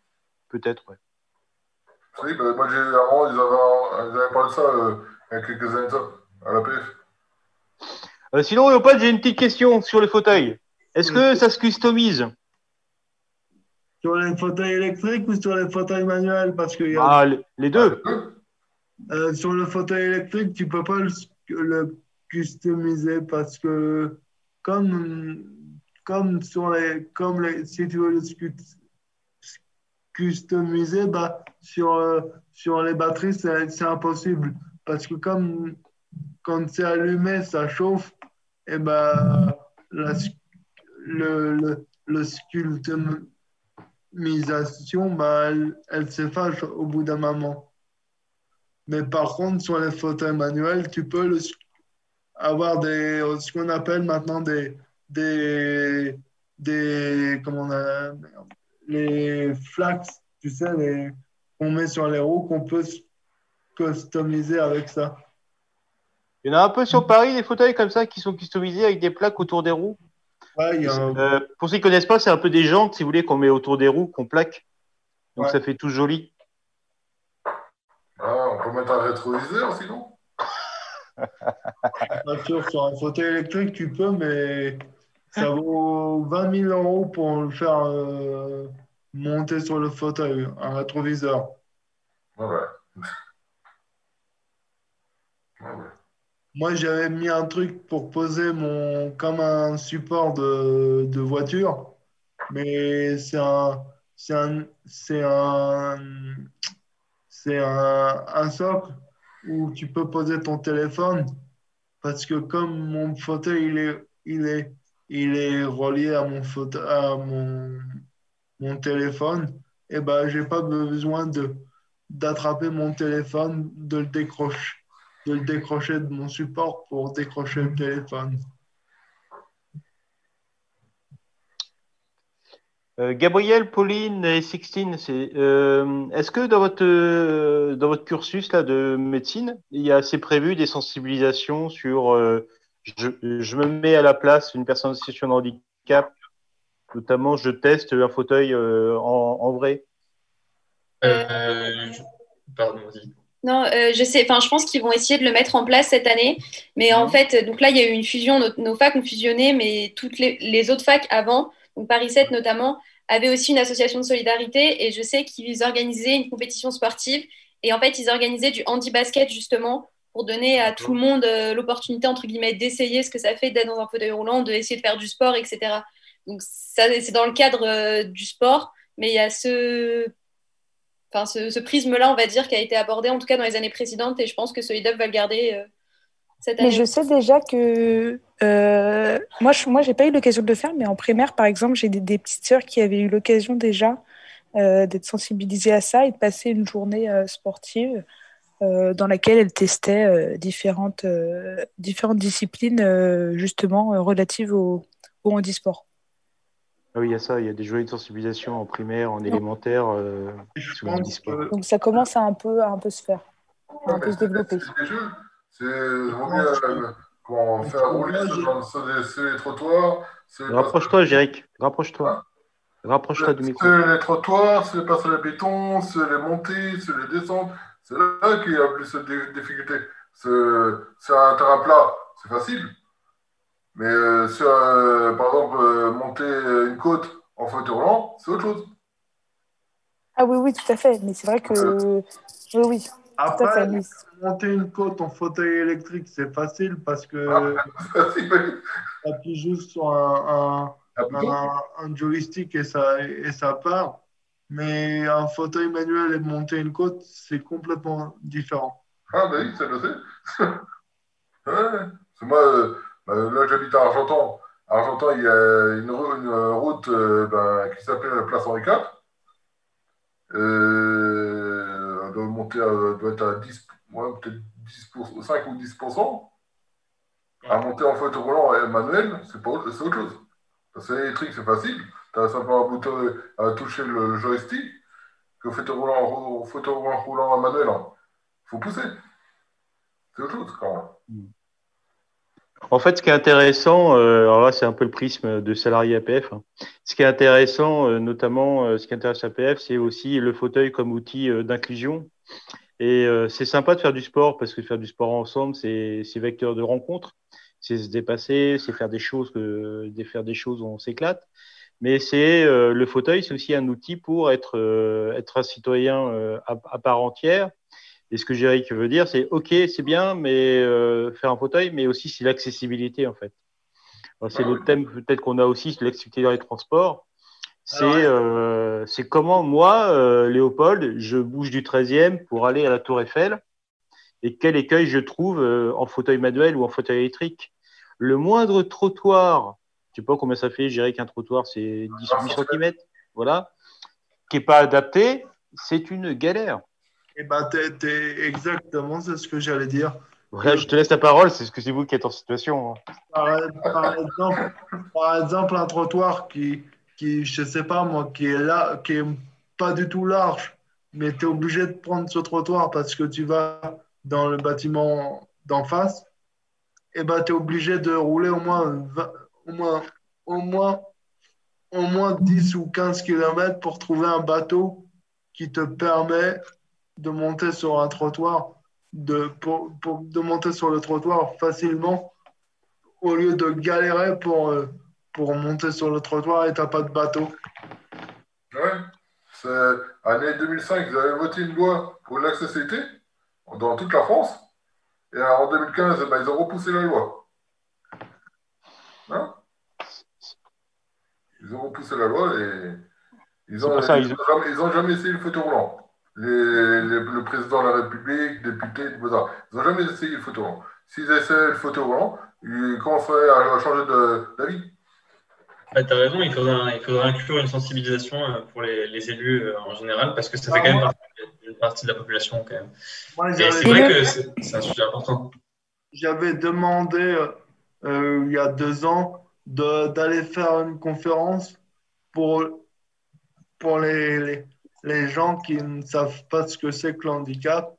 Peut-être. Ouais. Oui, bah, moi j'ai avant ils avaient, ils avaient parlé de ça euh, il y a quelques années ça, à la PF. Euh, sinon, Léopold, j'ai une petite question sur les fauteuils. Est-ce que ça se customise? Sur les fauteuils électriques ou sur les fauteuils manuels? Parce que y a- Ah, les- deux. Euh, sur le fauteuil électrique, tu peux pas le, le customiser parce que comme, comme sur les, comme les, si tu veux le customiser, bah, sur, euh, sur les batteries, c'est impossible. Parce que comme quand c'est allumé, ça chauffe, et ben la, le, le, le bah, elle, elle s'efface au bout d'un moment. Mais par contre, sur les fauteuils manuels, tu peux avoir des, ce qu'on appelle maintenant des, des, des, comment on a, les flax, tu sais, qu'on met sur les roues, qu'on peut customiser avec ça. Il y en a un peu sur Paris, des fauteuils comme ça qui sont customisés avec des plaques autour des roues. Ouais, il y a un- Euh, pour ceux qui ne connaissent pas, c'est un peu des jantes, si vous voulez, qu'on met autour des roues, qu'on plaque. Donc Ouais. ça fait tout joli. Ah, on peut mettre un rétroviseur sinon? Bien sûr, sur un fauteuil électrique, tu peux, mais ça vaut 20 000 euros pour le faire euh, monter sur le fauteuil, un rétroviseur. Ouais, ouais. Moi, j'avais mis un truc pour poser mon, comme un support de, de voiture, mais c'est un, c'est un, c'est un, un, socle où tu peux poser ton téléphone parce que comme mon fauteuil, il est, il est, il est relié à mon fauteuil, à mon, mon téléphone, et ben, j'ai pas besoin de, d'attraper mon téléphone, de le décrocher de le décrocher de mon support pour décrocher le téléphone. Euh, Gabriel, Pauline et Sixtine, c'est, euh, est-ce que dans votre, euh, dans votre cursus là, de médecine, il y a assez prévu des sensibilisations sur euh, je, je me mets à la place d'une personne en situation de handicap. Notamment, je teste un fauteuil euh, en, en, vrai? Euh, pardon, vas-y. Non, euh, je sais. Enfin, je pense qu'ils vont essayer de le mettre en place cette année. Mais en fait, donc là, il y a eu une fusion. Nos, nos facs ont fusionné, mais toutes les, les, autres facs avant, donc Paris 7 notamment, avaient aussi une association de solidarité. Et je sais qu'ils organisaient une compétition sportive. Et en fait, ils organisaient du handi-basket justement pour donner à tout le monde euh, l'opportunité, entre guillemets, d'essayer ce que ça fait d'être dans un fauteuil roulant, d'essayer de faire du sport, etc. Donc, ça, c'est dans le cadre euh, du sport, mais il y a ce, enfin, ce, ce prisme-là, on va dire, qui a été abordé, en tout cas dans les années précédentes, et je pense que Solidup va le garder euh, cette année. Mais je sais déjà que euh, moi, je moi, j'ai pas eu l'occasion de le faire, mais en primaire, par exemple, j'ai des, des, petites sœurs qui avaient eu l'occasion déjà euh, d'être sensibilisées à ça et de passer une journée sportive dans laquelle elles testaient différentes, différentes disciplines, justement, relatives au, au handisport. Ah oui, il y a ça, il y a des journées de sensibilisation en primaire, en élémentaire, euh. Que... Donc ça commence à un peu, à un peu se faire, à un peu se développer. C'est des jeux, c'est vaut mieux euh, comment faire rouler sur, les, sur les trottoirs. Rapproche-toi, Jéric, rapproche-toi. Rapproche-toi du micro. C'est les trottoirs, c'est les passages à béton, c'est les montées, c'est les descentes. C'est là qu'il y a plus de difficultés. C'est un terrain plat, c'est facile. Mais euh, sur, euh, par exemple, euh, monter une côte en fauteuil roulant, c'est autre chose. Ah oui, oui, tout à fait. Mais c'est vrai que. Oui, oui. Après, fait, mais... monter une côte en fauteuil électrique, c'est facile parce que tu appuies juste sur un, un, un, un, joystick et ça, et ça part. Mais un fauteuil manuel et monter une côte, c'est complètement différent. Ah, ben oui, ça le sait. ouais. C'est moi. Euh, là, j'habite à Argentan. À Argentan, il y a une, une route euh, ben, qui s'appelle la place Henri IV. Euh, elle doit monter à, doit être à 10, ouais, peut-être 10 5 ou 10% À monter en fauteuil roulant et manuel, c'est autre chose. C'est électrique, c'est facile. Tu as simplement un bouton à toucher le, joystick. Que fauteuil roulant, fauteuil roulant, roulant à manuel, il hein. faut pousser. C'est autre chose quand même. En fait, ce qui est intéressant, euh, alors là, c'est un peu le prisme de salarié APF. Hein. Ce qui est intéressant, euh, notamment, euh, ce qui intéresse APF, c'est aussi le fauteuil comme outil euh, d'inclusion. Et euh, c'est sympa de faire du sport parce que faire du sport ensemble, c'est vecteur de rencontre, c'est se dépasser, c'est faire des choses, que, faire des choses où on s'éclate. Mais c'est euh, le fauteuil, c'est aussi un outil pour être, être un citoyen à part entière et ce que Jéric veut dire, c'est OK, c'est bien, mais euh, faire un fauteuil, mais aussi c'est l'accessibilité en fait. C'est le thème peut-être qu'on a aussi, c'est l'accessibilité dans les transports. C'est euh, comment moi, euh, Léopold, je bouge du 13e pour aller à la Tour Eiffel et quel écueil je trouve en fauteuil manuel ou en fauteuil électrique. Le moindre trottoir, je sais pas combien ça fait, je dirais qu'un trottoir c'est 18 cm, voilà, qui n'est pas adapté, c'est une galère. Eh ben, t'es exactement, c'est ce que j'allais dire. Ouais, je te laisse la parole, c'est ce que c'est vous qui êtes en situation. Hein. Par, par, exemple, par, exemple, un trottoir qui, qui, je sais pas moi, qui est là, qui est pas du tout large, mais tu es obligé de prendre ce trottoir parce que tu vas dans le bâtiment d'en face, et eh ben, tu es obligé de rouler au moins, 20, au, moins, au, moins, au moins 10 ou 15 km pour trouver un bateau qui te permet de monter sur un trottoir, de, pour, pour, de monter sur le trottoir facilement, au lieu de galérer pour, euh, pour monter sur le trottoir et t'as pas de bateau. Ouais, c'est année 2005, ils avaient voté une loi pour l'accessibilité dans toute la France, et en 2015, ben, ils ont repoussé la loi. Hein? Ils ont repoussé la loi et ils n'ont ça, ils... ils ont jamais essayé le fauteuil roulant les, les, le président de la République, député, tout ça. Ils n'ont jamais essayé le fauteuil roulant. S'ils essaient le fauteuil roulant, ils commenceraient à, changer d'avis. Bah, tu as raison, il faudra, il faudra inclure une sensibilisation euh, pour les, les élus euh, en général, parce que ça fait quand même partie, une partie de la population. Quand même. c'est vrai que c'est un sujet important. J'avais demandé euh, il y a deux ans d'aller faire une conférence pour, pour les, les les gens qui ne savent pas ce que c'est que le handicap,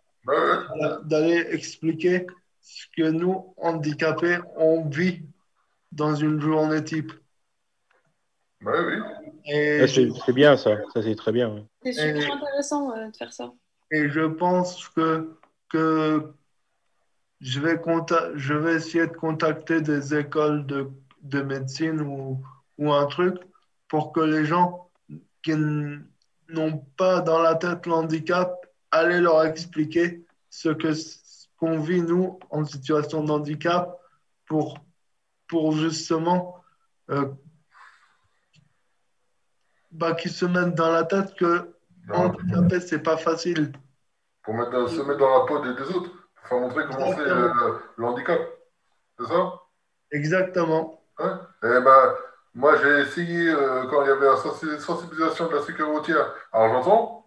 d'aller expliquer ce que nous, handicapés, on vit dans une journée type. Oui, oui. Et, Ah, C'est bien ça, ça c'est très bien. C'est super Et- intéressant euh, de faire ça. et je pense que, que je, vais je vais essayer de contacter des écoles de, de médecine ou, ou un truc pour que les gens qui n'ont pas dans la tête l'handicap, aller leur expliquer ce que qu'on vit nous en situation de handicap pour, pour justement euh, bah, qu'ils se mettent dans la tête que Non, handicapé, c'est pas facile. pour mettre, se mettre dans la peau des, des autres, pour faire montrer comment c'est euh, le, handicap. C'est ça? Exactement. Hein Eh ben, moi, j'ai essayé, euh, quand il y avait la sensi- sensibilisation de la sécurité routière à Argenton,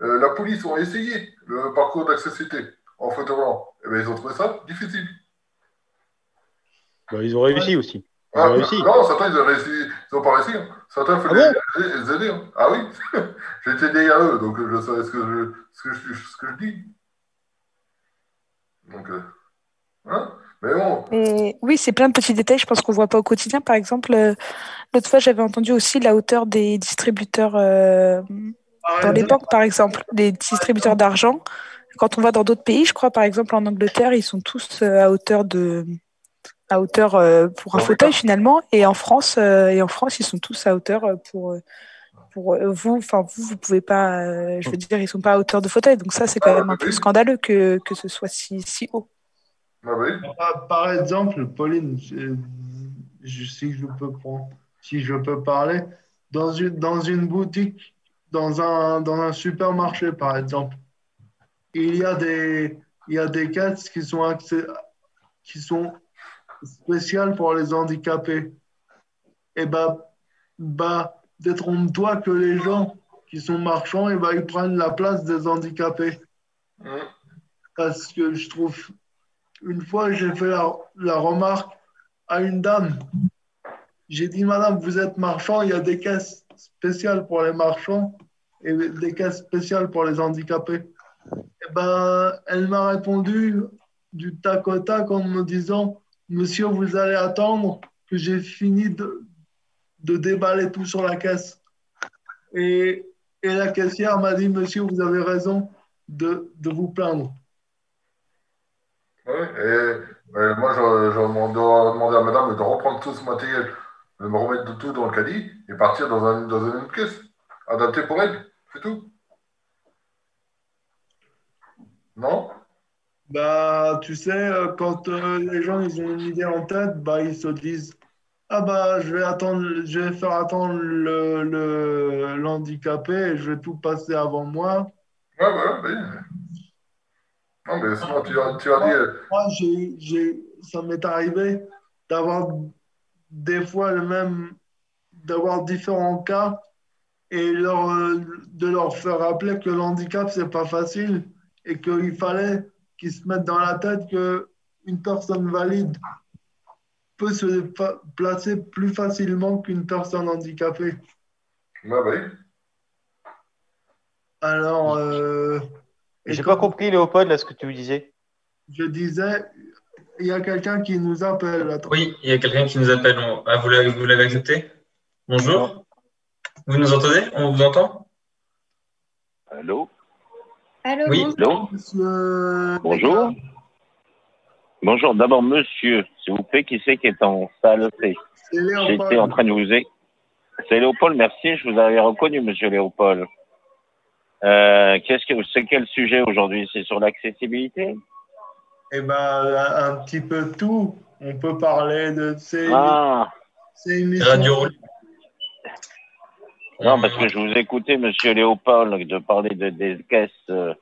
euh, la police ont essayé le parcours d'accessibilité en fauteuil roulant. Eh ben, ils ont trouvé ça difficile. Bah, ils ont réussi aussi. Ils Ah, ont réussi. non, certains, ils ont réussi. Ils ont pas réussi. hein. Certains, il Ah fallait les, les aider. hein. Ah oui J'étais derrière eux, donc je savais ce que je, ce que je, ce que je dis. Donc, euh, hein Mais bon, Et oui, c'est plein de petits détails, je pense qu'on voit pas au quotidien. Par exemple, euh, l'autre fois, j'avais entendu aussi la hauteur des distributeurs euh, Par dans les banques, par exemple, les distributeurs d'argent. Quand on va dans d'autres pays, je crois, par exemple, en Angleterre, ils sont tous euh, à hauteur de à hauteur pour un Ouais. fauteuil finalement, et en France, et en France, ils sont tous à hauteur pour pour vous. Enfin, vous, vous pouvez pas. euh, je veux dire, ils sont pas à hauteur de fauteuil, donc ça, c'est quand Ah, même un peu oui. scandaleux que que ce soit si si haut. Ah oui. par- par exemple, Pauline, je, je- si je peux prendre, si je peux parler, dans une, dans une boutique, dans un, dans un supermarché, par exemple, il y a des, il y a des caisses qui sont, accès- qui sont spéciales pour les handicapés. Et bah, bah, détrompe-toi que les gens qui sont marchands, et bah, ils prennent la place des handicapés. Hum. Parce que je trouve, une fois, j'ai fait la, remarque à une dame. J'ai dit, Madame, vous êtes marchand, il y a des caisses spéciales pour les marchands et des caisses spéciales pour les handicapés. Eh ben, elle m'a répondu du tac au tac en me disant, Monsieur, vous allez attendre que j'ai fini de, déballer tout sur la caisse. Et, et la caissière m'a dit, Monsieur, vous avez raison de vous plaindre. Et, et moi, dois demander à madame de reprendre tout ce matériel, de me remettre tout dans le caddie et partir dans, un, dans une caisse, adaptée pour elle, c'est tout. Non? Bah, tu sais, euh, quand euh, les gens ils ont une idée en tête, bah, ils se disent Ah, bah, je vais attendre, je vais faire attendre le, le, l'handicapé et je vais tout passer avant moi. Ouais, ouais. Non, mais sinon, tu, tu as dit. euh, Moi, ça m'est arrivé d'avoir des fois le même, d'avoir différents cas et leur, euh, de leur faire rappeler que le handicap, c'est pas facile et qu'il fallait qu'ils se mettent dans la tête qu'une personne valide peut se placer plus facilement qu'une personne handicapée. Ouais, oui. Alors, euh, J'ai pas compris, Léopold, là, ce que tu disais. je disais, il y a quelqu'un qui nous appelle. Attends. Oui, il y a quelqu'un qui nous appelle. On- Ah, vous l'avez vous l'avez accepté? Bonjour. Vous nous entendez? On vous entend? Allô? Allô, Oui. bonjour. Allô? Monsieur- Bonjour. Bonjour. D'abord, monsieur, s'il vous plaît, qui c'est qui est en salle? C C'est Léopold. J'étais en train de vous... C'est Léopold, merci. Je vous avais reconnu, monsieur Léopold. Euh, qu'est-ce que c'est quel sujet aujourd'hui? C'est sur l'accessibilité? Eh ben, un un petit peu tout. On peut parler de ces, Ah, ces émissions. Radio non, parce que je vous écoutais, monsieur Léopold, de parler de, des caisses, euh,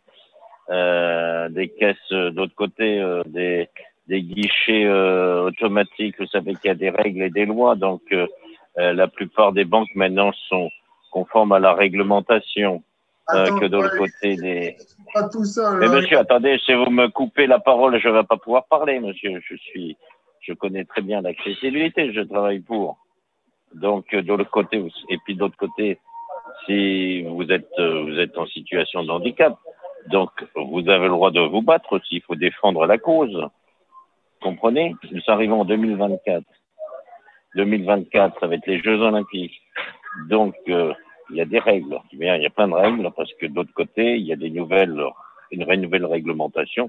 euh, des caisses d'autre côté, euh, des, des guichets euh, automatiques. Vous savez qu'il y a des règles et des lois, donc la plupart des banques maintenant sont conformes à la réglementation. Euh, Attends, que de l'autre côté des. Pas tout. Mais là. monsieur, attendez, si vous me coupez la parole, je ne vais pas pouvoir parler, monsieur. Je suis, je connais très bien l'accessibilité, je travaille pour. Donc euh, de l'autre côté, et puis de l'autre côté, si vous êtes, euh, vous êtes en situation de handicap, donc vous avez le droit de vous battre aussi. Il faut défendre la cause. Comprenez? Nous arrivons en 2024. 2024, ça va être les Jeux Olympiques. Donc, euh, il y a des règles. Il y a plein de règles parce que d'autre côté, il y a des nouvelles, une nouvelle réglementation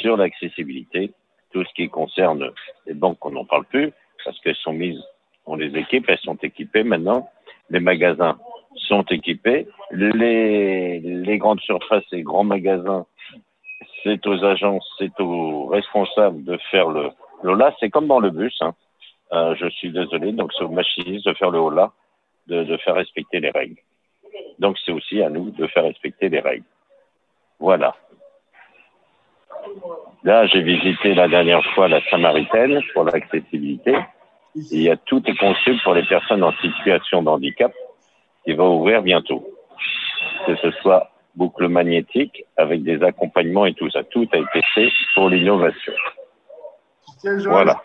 sur l'accessibilité, tout ce qui concerne les banques, on n'en parle plus parce qu'elles sont mises, on les équipe, elles sont équipées maintenant. Les magasins sont équipés. Les, les grandes surfaces et grands magasins, c'est aux agences, c'est aux responsables de faire le, là. C'est comme dans le bus. Hein. Euh, je suis désolé, donc c'est aux machinistes de faire le hola, de, de faire respecter les règles. Donc c'est aussi à nous de faire respecter les règles. Voilà. Là, j'ai visité la dernière fois la Samaritaine pour l'accessibilité. Il y a tout est conçu pour les personnes en situation de handicap qui va ouvrir bientôt. Que ce soit boucle magnétique avec des accompagnements et tout ça. Tout a été fait pour l'innovation. Voilà.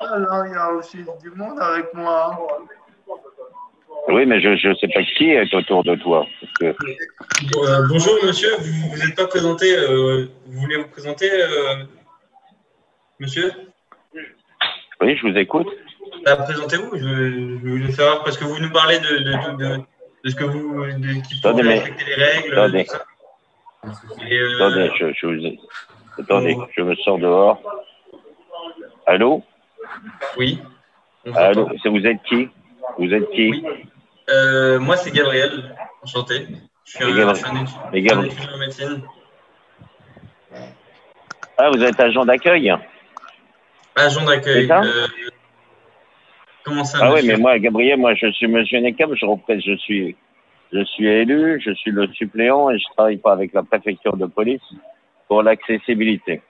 Là, il y a aussi du monde avec moi. hein. Oui, mais je ne sais pas qui est autour de toi. Parce que, Euh, bonjour monsieur, vous vous êtes pas présenté, euh, vous voulez vous présenter euh, Monsieur? Oui, je vous écoute. Ah, Présentez-vous, je, je voulais savoir, parce que vous nous parlez de, de, de, de, de ce que vous, de, faut Attendez, mais- les règles, Attendez. tout ça. Et, Attendez, je, je vous Attendez, je me sors dehors. Allô? Oui. Allô Vous êtes qui? Vous êtes qui? Oui. Euh, moi, c'est Gabriel, enchanté. Je suis un, un étudiant en médecine. Ah, vous êtes agent d'accueil Agent d'accueil. Euh, comment ça, Ah oui, mais moi, Gabriel, moi, je suis monsieur Nekam, je représente, je suis, je suis élu, je suis le suppléant et je travaille pas avec la préfecture de police pour l'accessibilité.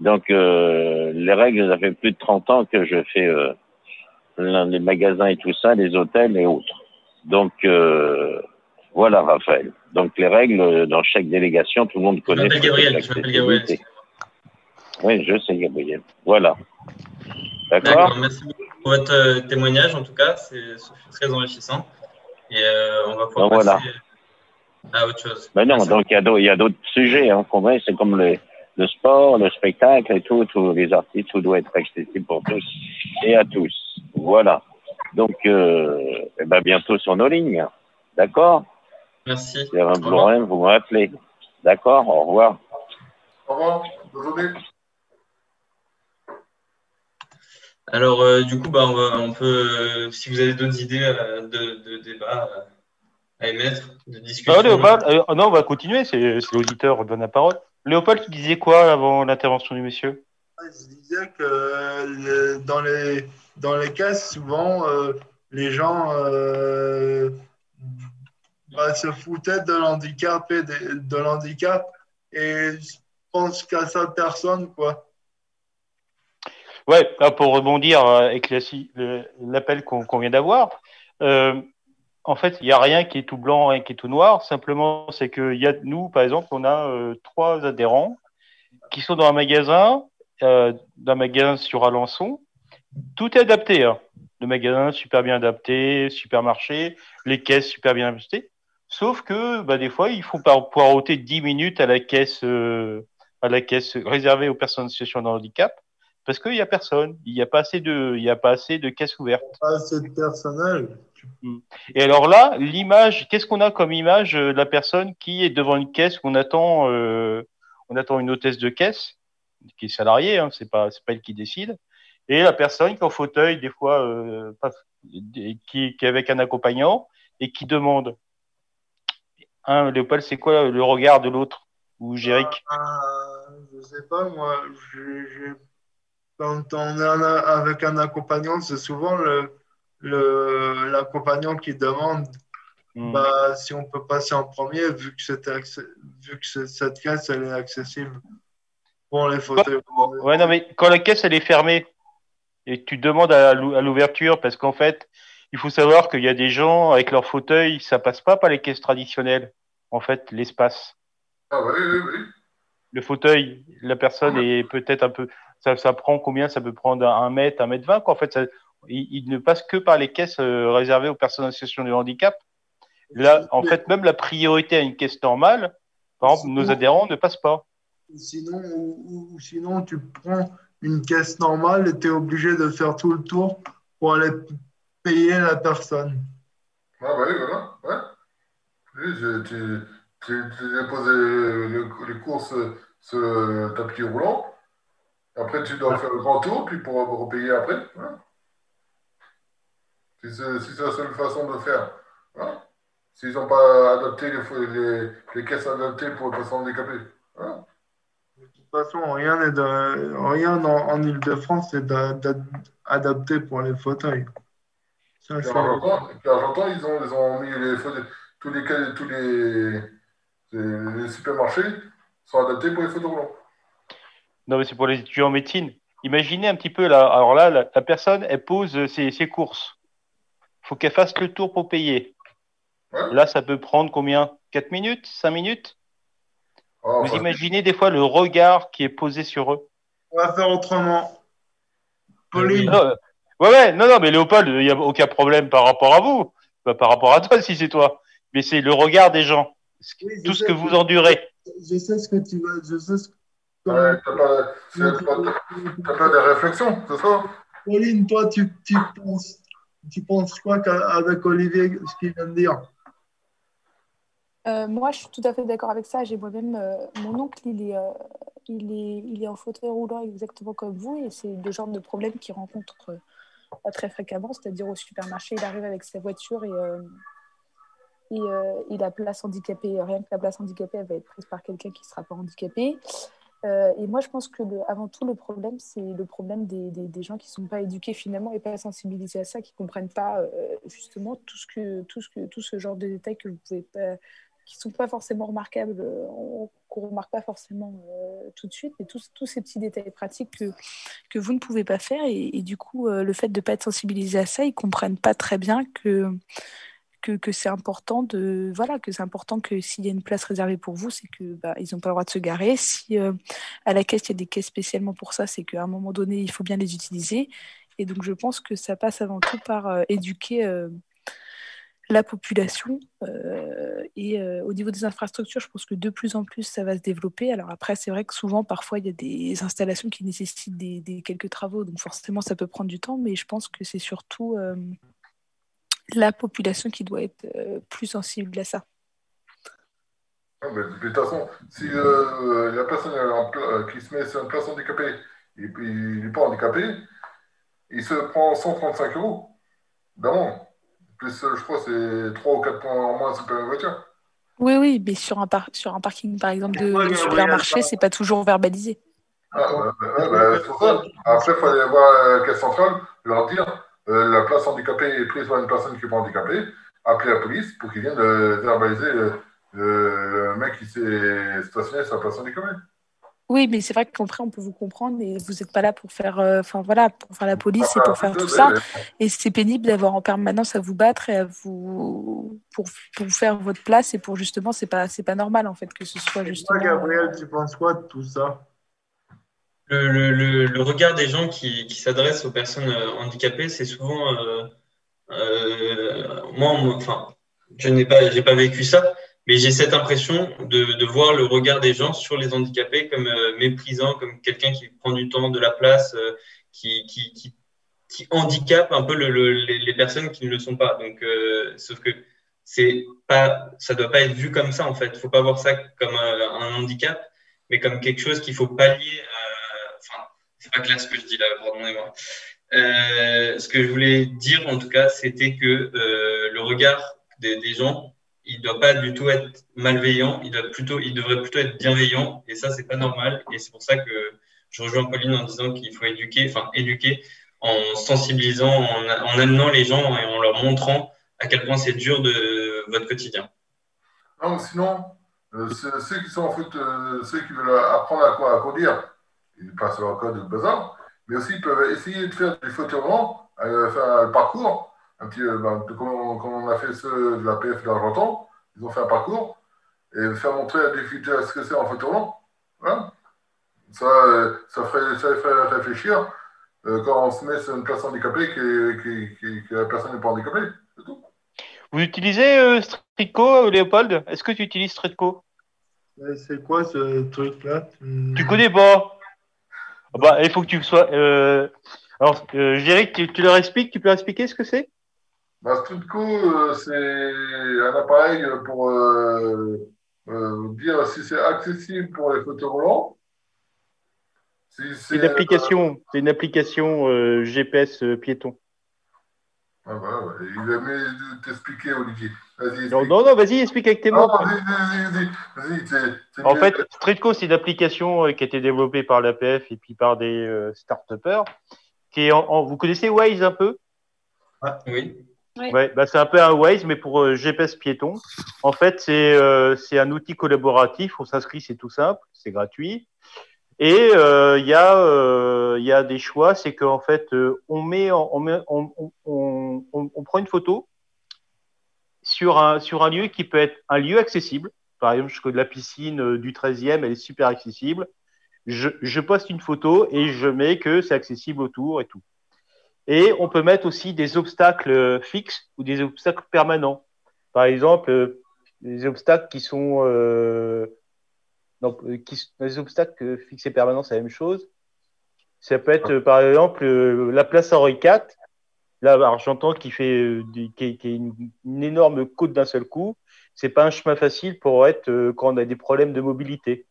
Donc, euh, les règles, ça fait plus de 30 ans que je fais des magasins et tout ça, les hôtels et autres. Donc, euh, voilà, Raphaël. Donc, les règles, euh, dans chaque délégation, tout le monde Je connaît. c'est Gabriel. Je m'appelle Gabriel. Oui, je sais, Gabriel. Voilà. D'accord, merci beaucoup pour votre euh, témoignage, en tout cas, c'est très enrichissant. Et euh, on va pouvoir voilà. passer à autre chose. Ben non, Merci. donc il y a d'autres sujets. Hein, c'est comme le, le sport, le spectacle et tout, tous les artistes, tout doit être accessible pour tous et à tous. Voilà. Donc, euh, eh ben bientôt sur nos lignes. D'accord? Merci. A un Au revoir. problème, vous m'appelez. D'accord? Au revoir. Au revoir, bonne journée. Alors, euh, du coup, bah, on, va- on peut, euh, si vous avez d'autres idées euh, de, de débat euh, à émettre, de discussion. Ah, euh, non, on va continuer, c'est c'est l'auditeur qui donne la parole. Léopold, tu disais quoi avant l'intervention du monsieur? Je disais que euh, dans, les, dans les caisses, souvent, euh, les gens euh, bah, se foutaient de l'handicap et de, de l'handicap et je pense qu'à ça personne, quoi. Ouais, là, pour rebondir avec l'appel qu'on qu'on vient d'avoir, euh, en fait, il n'y a rien qui est tout blanc, rien qui est tout noir. Simplement, c'est que y a, nous, par exemple, on a euh, trois adhérents qui sont dans un magasin, euh, d'un magasin sur Alençon. Tout est adapté. Hein. Le magasin super bien adapté, supermarché, les caisses super bien adaptées. Sauf que bah, des fois, il faut ôter 10 minutes à la caisse, euh, à la caisse réservée aux personnes en situation de handicap parce qu'il n'y a personne. Il n'y a pas assez de, il y a pas assez de caisses ouvertes. Pas assez de personnel. Et alors là, l'image, qu'est-ce qu'on a comme image euh, de la personne qui est devant une caisse? Qu'on attend, euh, on attend une hôtesse de caisse qui est salariée, hein, c'est pas, c'est pas elle qui décide. Et la personne qui est en fauteuil, des fois, euh, pas- qui, qui est avec un accompagnant et qui demande. Hein, Léopold, c'est quoi le regard de l'autre ou Jéric Ah, je sais pas, moi, je- je- quand on est en- avec un accompagnant, c'est souvent le, l'accompagnant qui demande Hmm. bah, si on peut passer en premier, vu que, vu que cette caisse elle est accessible pour les fauteuils. Ouais, non, mais quand la caisse elle est fermée et tu demandes à l'ou- à l'ouverture, parce qu'en fait, il faut savoir qu'il y a des gens avec leur fauteuil, ça passe pas par les caisses traditionnelles. En fait, l'espace, Ah oui, oui, oui. le fauteuil, la personne est peut-être un peu, ça, ça prend combien? Ça peut prendre un mètre, un mètre vingt. Quoi. En fait, ça- il, il ne passe que par les caisses euh, réservées aux personnes en situation de handicap. Là, en fait, même la priorité à une caisse normale, par exemple, nos adhérents ne passent pas. Sinon, ou, ou sinon, tu prends une caisse normale et tu es obligé de faire tout le tour pour aller payer la personne. Ah bah oui, voilà. Ouais. Oui, tu, tu, tu déposes le- le- les courses sur le tapis roulant. Après, tu dois faire le grand tour, puis pour repayer après. Voilà. Si c'est la seule façon de faire. Voilà. S'ils n'ont pas adapté les, les, les caisses adaptées pour les personnes handicapées. Voilà. De toute façon, rien n'est de- rien en, en Ile-de-France n'est d'a- d'a- adapté pour les fauteuils. Ça, Puis Argentin, puis en Argentin, ils ont, ils ont mis les, fauteuils- tous les, tous les, les, les supermarchés sont adaptés pour les fauteuils roulants. Non, mais c'est pour les étudiants en médecine. Imaginez un petit peu là. Alors là, la, la personne, elle pose ses, ses courses. Il faut qu'elle fasse le tour pour payer. Ouais. Là, ça peut prendre combien? 4 minutes? 5 minutes? Ah, Vous imaginez des fois le regard qui est posé sur eux? On va faire autrement. Pauline, Non, euh, ouais, ouais, non, non, mais Léopold, il n'y a aucun problème par rapport à vous. Par rapport à toi, si c'est toi. Mais c'est le regard des gens. Oui, Tout ce que vous endurez. je sais ce que tu veux. Je sais ce que... ouais, t'as pas, des réflexions, c'est ça? Pauline, toi, tu, tu penses, tu penses quoi qu'avec Olivier, ce qu'il vient de dire? Euh, moi, je suis tout à fait d'accord avec ça. J'ai moi-même, euh, mon oncle, il est, euh, il est, il est en fauteuil roulant exactement comme vous, et c'est le genre de problème qu'il rencontre très fréquemment, c'est-à-dire au supermarché, il arrive avec sa voiture et, et la place handicapée, rien que la place handicapée, elle va être prise par quelqu'un qui ne sera pas handicapé. Euh, et moi, je pense que avant tout, le problème, c'est le problème des, des- gens qui ne sont pas éduqués finalement et pas sensibilisés à ça, qui ne comprennent pas euh, justement tout ce, que, tout, ce tout ce genre de détails que vous pouvez pas, qui sont pas forcément remarquables, on- qu'on ne remarque pas forcément euh, tout de suite, mais tous, ces petits détails pratiques que, que vous ne pouvez pas faire. Et, et du coup, le fait de ne pas être sensibilisé à ça, ils ne comprennent pas très bien que, que, c'est important de voilà que c'est important que s'il y a une place réservée pour vous, c'est que bah, ils n'ont pas le droit de se garer. Si euh, à la caisse il y a des caisses spécialement pour ça, c'est qu'à un moment donné il faut bien les utiliser. Et donc je pense que ça passe avant tout par euh, éduquer euh, la population et au niveau des infrastructures, je pense que de plus en plus ça va se développer. Alors après c'est vrai que souvent parfois il y a des installations qui nécessitent des, quelques travaux, donc forcément ça peut prendre du temps, mais je pense que c'est surtout la population qui doit être euh, plus sensible à ça. Ah, mais de toute façon, si euh, la personne euh, qui se met sur une place handicapée et puis il n'est pas handicapé, il se prend 135 euros d'amende. Plus, euh, je crois, c'est 3 ou 4 points en moins sur la voiture. Oui, oui, mais sur un, par- sur un parking par exemple de, Ouais, de supermarché, c'est pas toujours verbalisé. Ah, bah, bah, ouais, bah, c'est pour ça. Après, il faut aller voir la caisse centrale, leur dire euh, la place handicapée est prise par une personne qui n'est pas handicapée, appeler la police pour qu'ils viennent euh, verbaliser le, le- le mec qui s'est stationné sur la place handicapée. Oui, mais c'est vrai qu'après on peut vous comprendre et vous n'êtes pas là pour faire, euh, enfin voilà, pour faire la police et Ah, pour faire tout ça. Et c'est pénible d'avoir en permanence à vous battre et à vous pour, pour faire votre place et pour justement c'est pas c'est pas normal en fait que ce soit Toi, justement. Gabriel, tu penses quoi de tout ça? Le, le, regard des gens qui, qui s'adressent aux personnes euh, handicapées, c'est souvent. euh, euh, moi, enfin, je n'ai pas, pas vécu ça, mais j'ai cette impression de, de voir le regard des gens sur les handicapés comme méprisant, comme quelqu'un qui prend du temps, de la place, qui, qui, qui, handicape un peu le, le- les, les personnes qui ne le sont pas. Donc, sauf que c'est pas, ça doit pas être vu comme ça en fait. Faut pas voir ça comme un handicap, mais comme quelque chose qu'il faut pallier. C'est pas clair ce que je dis là, pardonnez-moi. Euh, ce que je voulais dire en tout cas, c'était que euh, le regard des, gens, il doit pas du tout être malveillant. Il doit plutôt, il devrait plutôt être bienveillant. Et ça, c'est pas normal. Et c'est pour ça que je rejoins Pauline en disant qu'il faut éduquer, enfin éduquer en sensibilisant, en, en amenant les gens et en leur montrant à quel point c'est dur de votre quotidien. Non, sinon, euh, ceux, qui sont en fait, ceux qui veulent apprendre à, quoi, à conduire, ils passent leur code de bazar, mais aussi ils peuvent essayer de faire du fauteuil roulant, euh, faire un parcours, un petit, euh, ben, comme, on, comme on a fait ceux de la PF d'Argentan, ils ont fait un parcours, et faire montrer à des futurs ce que c'est en fauteuil roulant. Voilà. Ça, euh, ça, ferait, ça ferait réfléchir euh, quand on se met sur une place handicapée que, que la personne n'est pas handicapée, c'est tout. Vous utilisez euh, Streetco, euh, Léopold? Est-ce que tu utilises Streetco? Euh, C'est quoi ce truc-là? Tu connais pas? Bah, Il faut que tu sois. euh, Alors, euh, je dirais que tu, tu leur expliques, tu peux leur expliquer ce que c'est? Bah, Streetco, euh, c'est un appareil pour euh, euh, dire si c'est accessible pour les roulants. Si C'est une application, c'est une application euh, GPS piéton. Ah, bah, ouais. Il va mieux t'expliquer, Olivier. Vas-y, Non, explique. non, non, vas-y, explique avec tes mots. vas-y, vas-y, vas-y. Vas-y, c'est- c'est En mieux. fait, Streetco, c'est une application euh, qui a été développée par l'APF et puis par des euh, start-upers. Qui est en, en- vous connaissez Waze un peu? Oui. Oui. Ouais, bah, c'est un peu un Waze, mais pour euh, GPS piéton. En fait, c'est euh, c'est un outil collaboratif. On s'inscrit, c'est tout simple, c'est gratuit. Et euh, il y, a, euh, y a des choix, c'est qu'en fait, euh, on, met, on, met on, on, on, prend une photo sur un, sur un lieu qui peut être un lieu accessible. Par exemple, je connais la piscine euh, du 13e, elle est super accessible. Je, je poste une photo et je mets que c'est accessible autour et tout. Et on peut mettre aussi des obstacles fixes ou des obstacles permanents. Par exemple, des obstacles qui sont euh, donc, euh, qui, les obstacles et permanents, c'est la même chose. Ça peut être, euh, par exemple, euh, la place Henri IV. Là, alors, j'entends qu'il fait y a une, énorme côte d'un seul coup. C'est pas un chemin facile pour être quand on a des problèmes de mobilité.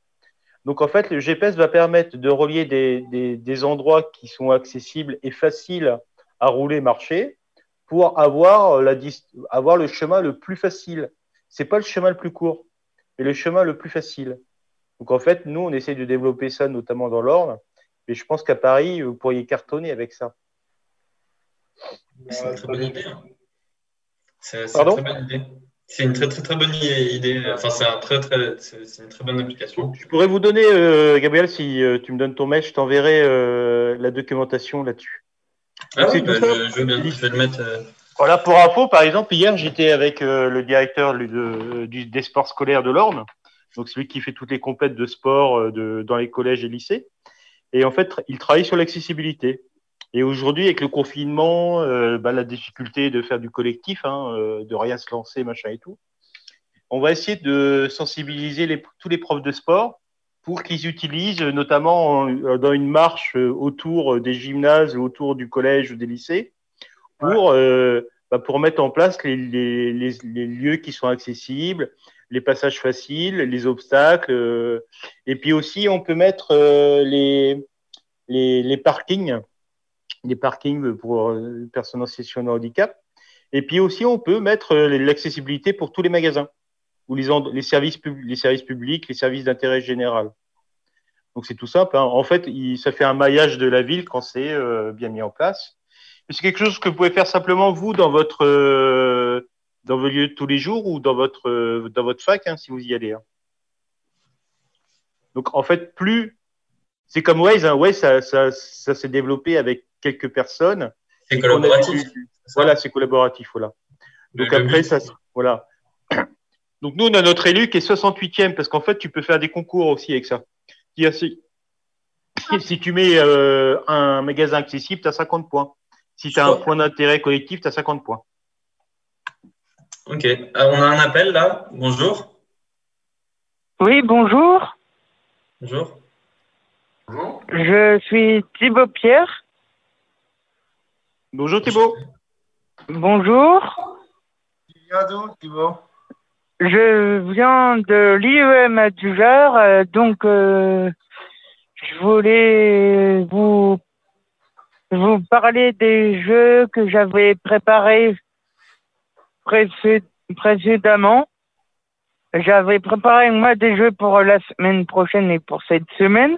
Donc, en fait, le GPS va permettre de relier des, des, endroits qui sont accessibles et faciles à rouler, marcher, pour avoir, la, avoir le chemin le plus facile. C'est pas le chemin le plus court, mais le chemin le plus facile. Donc, en fait, nous, on essaie de développer ça, notamment dans l'Orne. Mais je pense qu'à Paris, vous pourriez cartonner avec ça. C'est une très bonne idée. hein. C'est une très bonne idée. C'est une très très bonne idée. Enfin, c'est un très très, une très bonne application. Je pourrais vous donner, euh, Gabriel, si euh, tu me donnes ton mail, je t'enverrai euh, la documentation là-dessus. Ah oui, bah, je, je vais le mettre. euh, Voilà, pour info, par exemple, hier, j'étais avec le directeur du- des sports scolaires de l'Orne, donc celui qui fait toutes les complètes de sport euh, de, dans les collèges et lycées. Et en fait, il travaille sur l'accessibilité. Et aujourd'hui, avec le confinement, euh, bah, la difficulté de faire du collectif, hein, euh, de rien se lancer, machin et tout, on va essayer de sensibiliser les- tous les profs de sport pour qu'ils utilisent, notamment en- dans une marche autour des gymnases, autour du collège ou des lycées, pour, euh, bah, pour mettre en place les, les, les, les lieux qui sont accessibles, les passages faciles, les obstacles. euh, et puis aussi, on peut mettre euh, les, les, parkings, les parkings pour euh, personnes en situation de handicap. Et puis aussi, on peut mettre l'accessibilité pour tous les magasins ou les, services, publics, les services d'intérêt général. Donc c'est tout simple. hein. En fait, ça fait un maillage de la ville quand c'est bien mis en place. C'est quelque chose que vous pouvez faire simplement vous dans votre dans vos lieux de tous les jours ou dans votre euh, dans votre fac hein, si vous y allez. hein. Donc en fait, plus c'est comme Waze, hein. Waze ça, ça, ça s'est développé avec quelques personnes. C'est collaboratif. Voilà, c'est collaboratif, voilà. Donc le après, ça, voilà. Donc nous, on a notre élu qui est 68e parce qu'en fait, tu peux faire des concours aussi avec ça. Si, si tu mets euh, un magasin accessible, tu as 50 points. Si tu as un point d'intérêt collectif, tu as 50 points. Ok. Ah, on a un appel là. Bonjour. Oui, bonjour. Bonjour. Bonjour. Je suis Thibaut Pierre. Bonjour Thibaut. Bonjour. Thibaut Je viens de l'IEM à Dujar, euh, donc euh, je voulais vous vous parler des jeux que j'avais préparés précé- précédemment. J'avais préparé moi des jeux pour la semaine prochaine et pour cette semaine.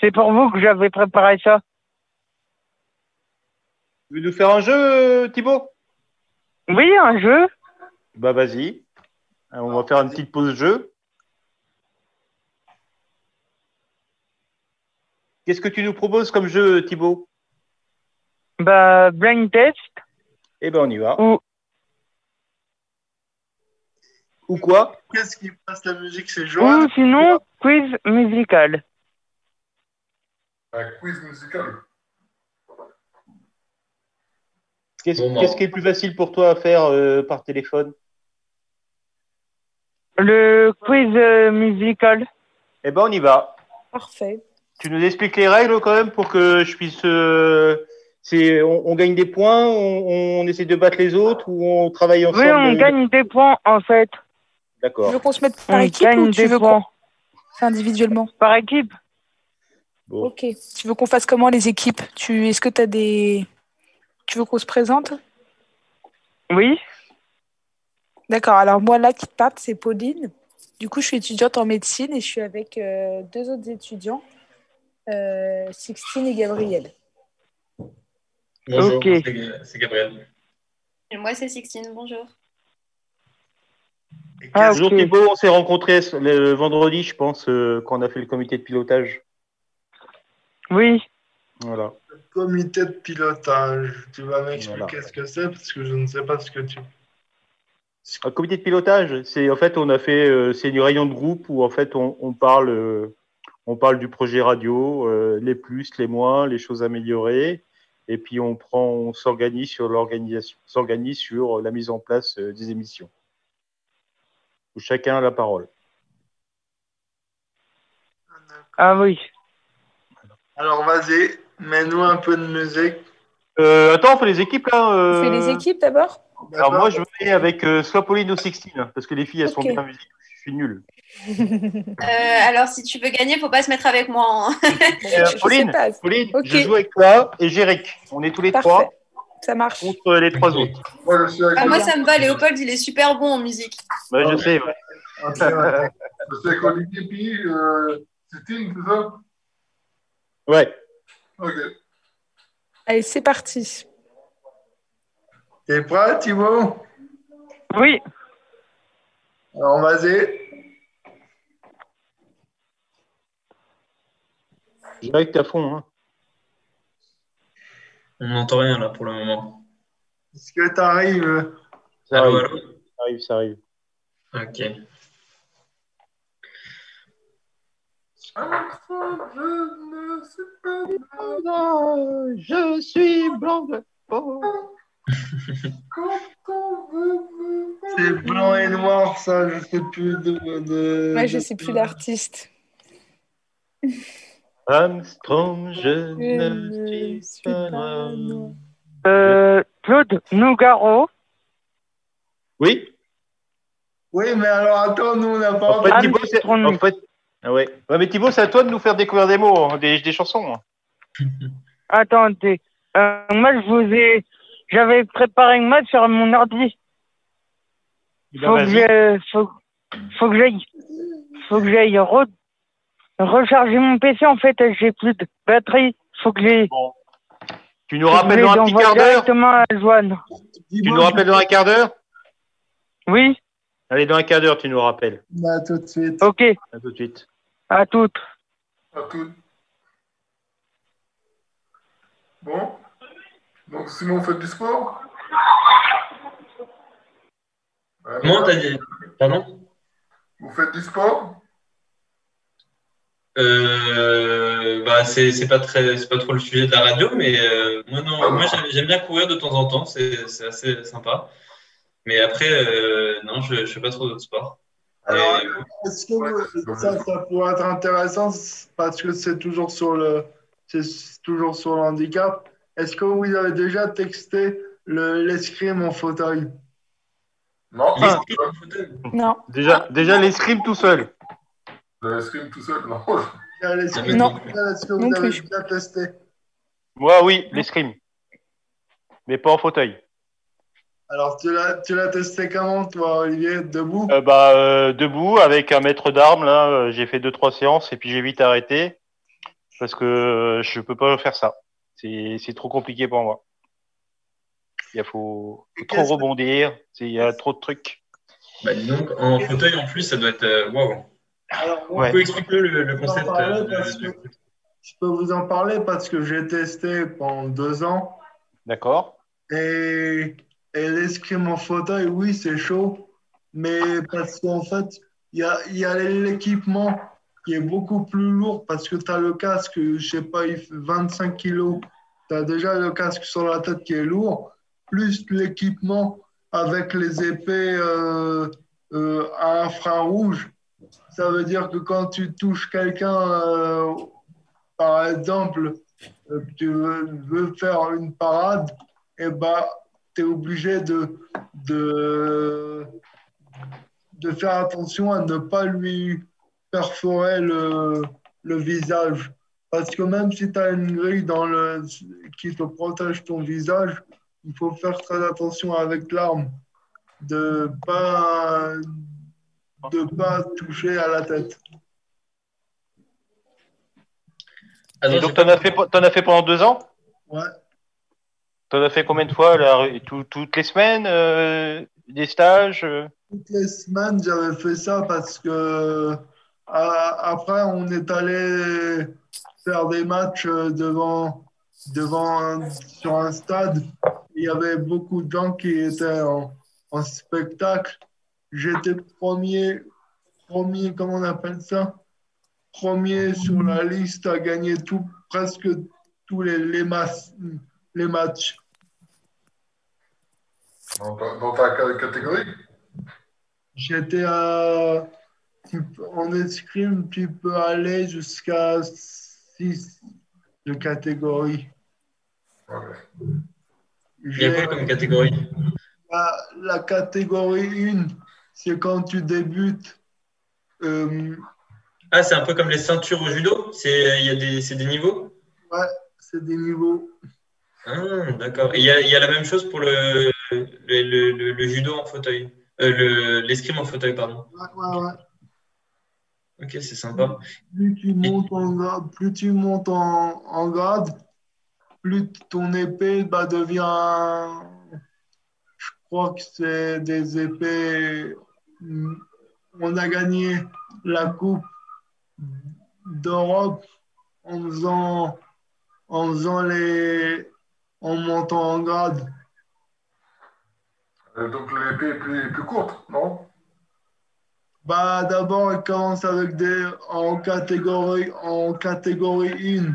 C'est pour vous que j'avais préparé ça. Tu veux nous faire un jeu, Thibaut? Oui, un jeu. Bah vas-y. On va faire une petite pause jeu. Qu'est-ce que tu nous proposes comme jeu, Thibaut? Bah, blind test. Eh ben on y va. Ou Ou quoi Qu'est-ce qui passe la musique C'est Joanne Ou sinon, quiz musical. Un quiz musical. Qu'est-ce Bon, bah. qu'est-ce qui est plus facile pour toi à faire euh, par téléphone Le quiz euh, musical. Eh ben on y va. Parfait. Tu nous expliques les règles quand même pour que je puisse euh, c'est on, on gagne des points, on, on essaie de battre les autres ou on travaille ensemble Oui, on gagne des points en fait. Tu D'accord. veux qu'on se mette par On équipe gagne ou tu des veux qu'on fasse individuellement par équipe. Bon. Ok. Tu veux qu'on fasse comment les équipes? Tu Est-ce que tu as des. Tu veux qu'on se présente? Oui. D'accord. Alors, moi, là, qui te parle, c'est Pauline. Du coup, je suis étudiante en médecine et je suis avec euh, deux autres étudiants, euh, Sixtine et Gabriel. Bonjour, Ok. c'est- c'est Gabriel. Et moi, c'est Sixtine. Bonjour. Et Ah, qu'est-ce Bonjour ok. Thibaut, on s'est rencontrés le vendredi, je pense, euh, quand on a fait le comité de pilotage. Oui. Voilà. le comité de pilotage Tu vas m'expliquer Voilà. ce que c'est parce que je ne sais pas ce que tu. Un comité de pilotage, c'est en fait on a fait euh, c'est une réunion de groupe où en fait on, on parle euh, on parle du projet radio, euh, les plus, les moins, les choses améliorées, et puis on prend on s'organise sur l'organisation, s'organise sur la mise en place euh, des émissions. Où chacun a la parole. Ah oui. Alors vas-y, mets-nous un peu de musique. Euh, attends, on fait les équipes là. On euh, fait les équipes d'abord? Alors moi je vais avec euh, soit Pauline ou Sixtine, parce que les filles elles sont bien en musique, je suis nul. Euh, alors, si tu veux gagner, faut pas se mettre avec moi. hein. Euh, Je sais Pauline, je joue avec toi et Jéric. On est tous les Parfait. trois Ça marche. contre les trois autres. Moi, je suis avec, Ah, moi, ça me va. Léopold, il est super bon en musique. Ouais, je sais. ouais. je suis avec Olivier euh, Christine, c'est ça? Ouais. Ok. Allez, c'est parti. T'es prêt, Thibaut? Oui. Alors vas-y. T'es à fond. Hein. On n'entend rien là pour le moment. Est-ce que t'arrives Ça Allô, arrive, allô ça arrive, ça arrive. Ok. Je ne sais pas Je suis blanc. quand on veut. C'est blanc et noir, ça, je sais plus de. de Moi, je de- sais plus l'artiste. Armstrong, je Je ne suis suis pas. Euh, Claude Nougaro. Oui. Oui, mais alors attends, nous on n'a pas En fait, Thibaut, c'est en fait. Ah ouais. ouais. Mais Thibaut, c'est à toi de nous faire découvrir des mots, hein, des, des chansons. hein. Attendez. Euh, moi, je vous ai. J'avais préparé une mode sur mon ordi. Ben, Faut que faut, faut que j'aille. Faut que j'aille recharger mon PC. En fait, j'ai plus de batterie. Faut que j'aille. Tu nous rappelles dans un petit quart d'heure directement à Joanne. Tu nous rappelles dans un quart d'heure Oui. Allez, dans un quart d'heure, tu nous rappelles. À tout de suite. Ok. À tout de suite. À toutes. À tout. Bon. Donc, sinon, vous faites du sport Comment t'as dit? Pardon? Vous faites du sport? Euh, bah, c'est c'est pas très c'est pas trop le sujet de la radio mais euh, moi non moi j'aime bien courir de temps en temps c'est c'est assez sympa mais après euh, non je je fais pas trop d'autres sports Alors, est-ce que vous- ça, ça pourrait être intéressant parce que c'est toujours sur le, c'est toujours sur le handicap. Est-ce que vous avez déjà texté le l'escrime en fauteuil? Non, Ah. l'escrime en fauteuil? Non. Déjà, déjà l'escrime tout seul. Le stream tout seul, non. Non. Non vous avez plus. déjà testé Moi, oui, l'escrime. Mais pas en fauteuil. Alors, tu l'as, tu l'as testé comment, toi, Olivier? Debout? Euh, bah, euh, debout, avec un maître d'armes, là, euh, j'ai fait deux, trois séances et puis j'ai vite arrêté. Parce que je peux pas faire ça. C'est c'est trop compliqué pour moi. Il faut, faut trop rebondir. c'est- Il y a trop de trucs. bah dis donc en fauteuil en plus ça doit être waouh Alors, Ouais. expliquer le, le je peux concept euh, de, je peux vous en parler parce que j'ai testé pendant deux ans. D'accord Et, et l'escrime en fauteuil, oui, c'est chaud, mais parce qu'en fait, il y a, il y a l'équipement qui est beaucoup plus lourd parce que tu as le casque, je sais pas, il fait 25 kilos. Tu as déjà le casque sur la tête qui est lourd, plus l'équipement avec les épées euh, euh, à infrarouge. Ça veut dire que quand tu touches quelqu'un, euh, par exemple, euh, tu veux, faire une parade, et bah, tu es obligé de, de, de faire attention à ne pas lui perforer le, le visage. Parce que même si tu as une grille dans le, qui te protège ton visage, il faut faire très attention avec l'arme, de pas de pas toucher à la tête. Ah donc, t'en pas- as, fait, t'en as fait pendant deux ans? Ouais. T'en as fait combien de fois là, tout- Toutes les semaines euh, Des stages euh? Toutes les semaines, j'avais fait ça parce que à- après, on est allé faire des matchs euh, devant, devant un- sur un stade. Il y avait beaucoup de gens qui étaient en, en spectacle. J'étais premier, premier, comment on appelle ça? Premier sur la liste à gagner tout, presque tous les, les, mas- les matchs. Dans ta, dans ta ca- catégorie? J'étais à. En escrime, tu peux aller jusqu'à 6 de catégorie. Ouais. Il y a quoi J'ai- comme catégorie? La, la catégorie 1, c'est quand tu débutes. Euh, Ah, c'est un peu comme les ceintures au judo? C'est il y a des, des niveaux? Ouais, c'est des niveaux. Ah, d'accord. Et il y y a la même chose pour le, le, le, le- le judo en fauteuil. Euh, le, l'escrime en fauteuil, pardon. Ouais, ouais, ouais. Ok, c'est sympa. Plus tu montes en, plus tu montes en, en grade, plus ton épée bah, devient. Je crois que c'est des épées. On a gagné la Coupe d'Europe en faisant, en faisant les. en montant en grade. Euh, donc l'épée est plus, plus courte, non? Bah, d'abord, il commence avec des en catégorie en catégorie 1.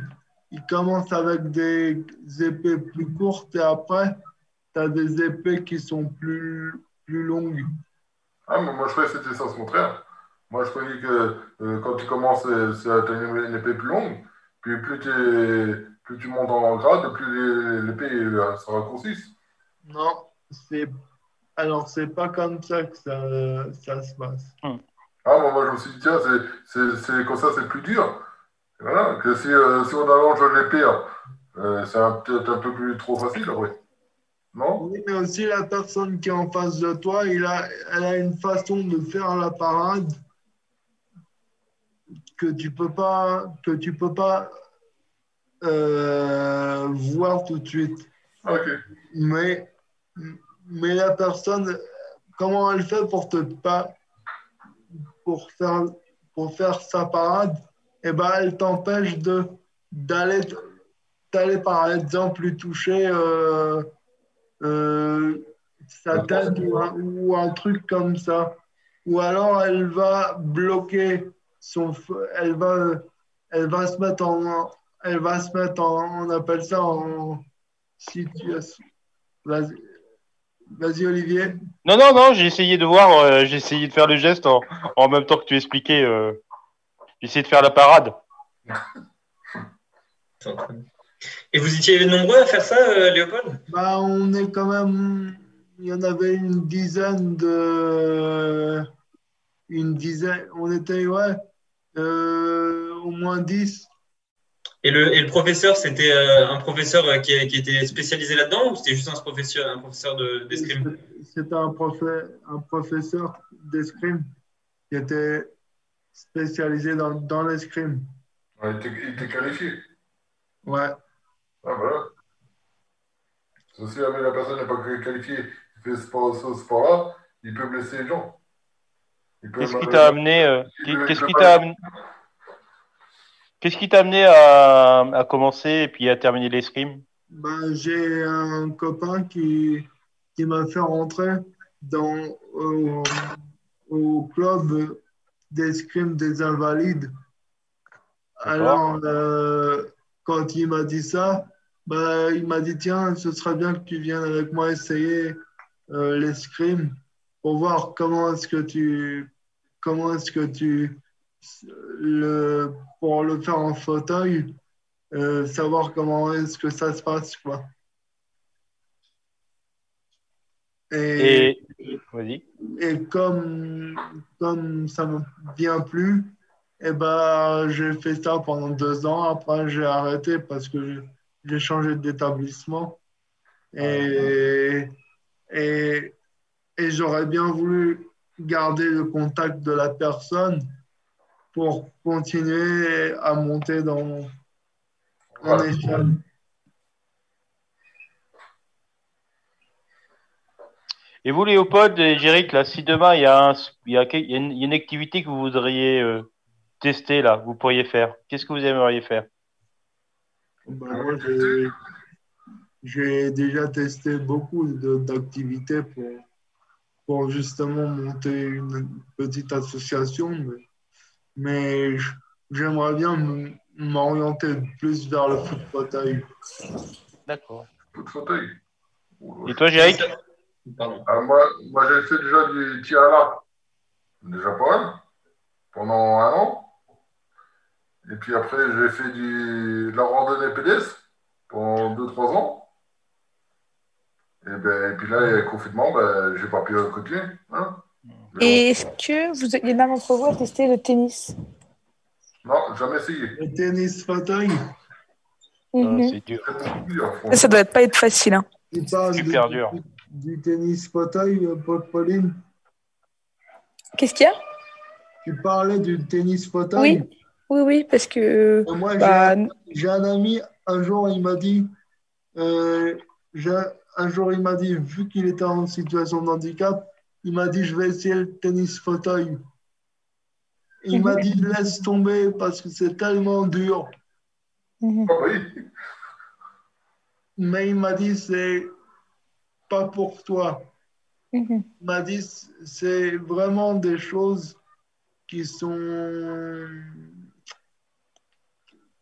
Il commence avec des épées plus courtes et après, tu as des épées qui sont plus, plus longues. Ah, mais moi je croyais que c'était sens contraire. Moi je croyais que euh, quand tu commences, euh, c'est une, épée plus longue, puis plus, t'es- plus tu montes en grade, plus l'épée euh, se raccourcisse. Non, c'est alors c'est pas comme ça que ça, ça se passe. Ah, moi, moi je me suis dit, tiens, c'est, comme ça, c'est plus dur. Voilà, que si, euh, si on allonge l'épée, euh, c'est un- peut-être un peu plus trop facile, après. Non? Oui, mais aussi la personne qui est en face de toi, il a, elle a une façon de faire la parade que tu peux pas, que tu peux pas euh, voir tout de suite. Ah, Ok. Mais, mais la personne, comment elle fait pour te pas pour faire pour faire sa parade, eh ben elle t'empêche de d'aller d'aller par exemple lui toucher euh, euh, sa tête ou un, ou un truc comme ça. Ou alors elle va bloquer son feu, elle va elle va se mettre en elle va se mettre en on appelle ça en situation. Vas-y, vas-y Olivier. Non, non, non, j'ai essayé de voir, euh, j'ai essayé de faire le geste en, en même temps que tu expliquais. euh, j'ai essayé de faire la parade. Et vous étiez nombreux à faire ça, euh, Léopold? Bah, on est quand même. Il y en avait une dizaine de. Une dizaine. On était, ouais. euh, au moins 10. et le, et le professeur, c'était euh, un professeur qui, qui était spécialisé là-dedans ou c'était juste un professeur, un professeur de- d'escrime? C'était un, professeur un professeur d'escrime qui était spécialisé dans, dans l'escrime. Ouais, il était- il était qualifié. Ouais. Ah, voilà. Si jamais la personne n'est pas qualifiée, qui fait ce sport- ce sport-là, il peut blesser les gens. Il Qu'est-ce qui t'a amené, euh, il qu'est-ce il qui t'a amené, qu'est-ce qui t'a amené à, à commencer et puis à terminer l'escrime? Ben, j'ai un copain qui, qui m'a fait rentrer dans, au, au club d'escrime des invalides. Alors, euh, quand il m'a dit ça, ben, il m'a dit Tiens, ce serait bien que tu viennes avec moi essayer euh, l'escrime pour voir comment est-ce que tu. Comment est-ce que tu. Le, pour le faire en fauteuil, euh, savoir comment est-ce que ça se passe, quoi. Et, Et et comme, comme ça me vient plus, eh ben, j'ai fait ça pendant deux ans. Après, j'ai arrêté parce que j'ai- changé d'établissement. Et, et, et j'aurais bien voulu garder le contact de la personne pour continuer à monter dans en Voilà. échelle. Et vous, Léopold et Jéric, là, si demain il y a, un, il y a, il y a une activité que vous voudriez euh, tester, là, vous pourriez faire, qu'est-ce que vous aimeriez faire? Ben, moi, j'ai- déjà testé beaucoup d'activités pour, pour justement monter une petite association, mais, j'aimerais bien m'orienter plus vers le foot fauteuil. D'accord. De fauteuil. Et toi, Jéric? Pardon. Ah, moi, moi j'ai fait déjà du tir à l'arc. Déjà pas mal. Pendant un an. Et puis après, j'ai fait du, de la randonnée pédestre pendant 2-3 ans. Et, ben, et puis là, il y a le confinement, ben, j'ai pas pu continuer. Hein. Et est-ce que vous, il y en a d'entre vous à tester le tennis? Non, jamais essayé. Le tennis fauteuil, Ah, Mhm. C'est dur. C'est hein, Ça, ça doit pas être facile. hein. Super du, dur. du tennis fauteuil, euh, Paul- Pauline Qu'est-ce qu'il y a? Tu parlais du tennis fauteuil? Oui. Oui, oui, parce que Et Moi, j'ai- bah, J'ai un ami, un jour, il m'a dit, euh, un jour, il m'a dit, vu qu'il était en situation de handicap, il m'a dit, je vais essayer le tennis fauteuil. Il m'a dit, laisse tomber parce que c'est tellement dur. mhm. Ah oui. Mais il m'a dit, c'est pas pour toi. Mhm. Il m'a dit, c'est vraiment des choses qui sont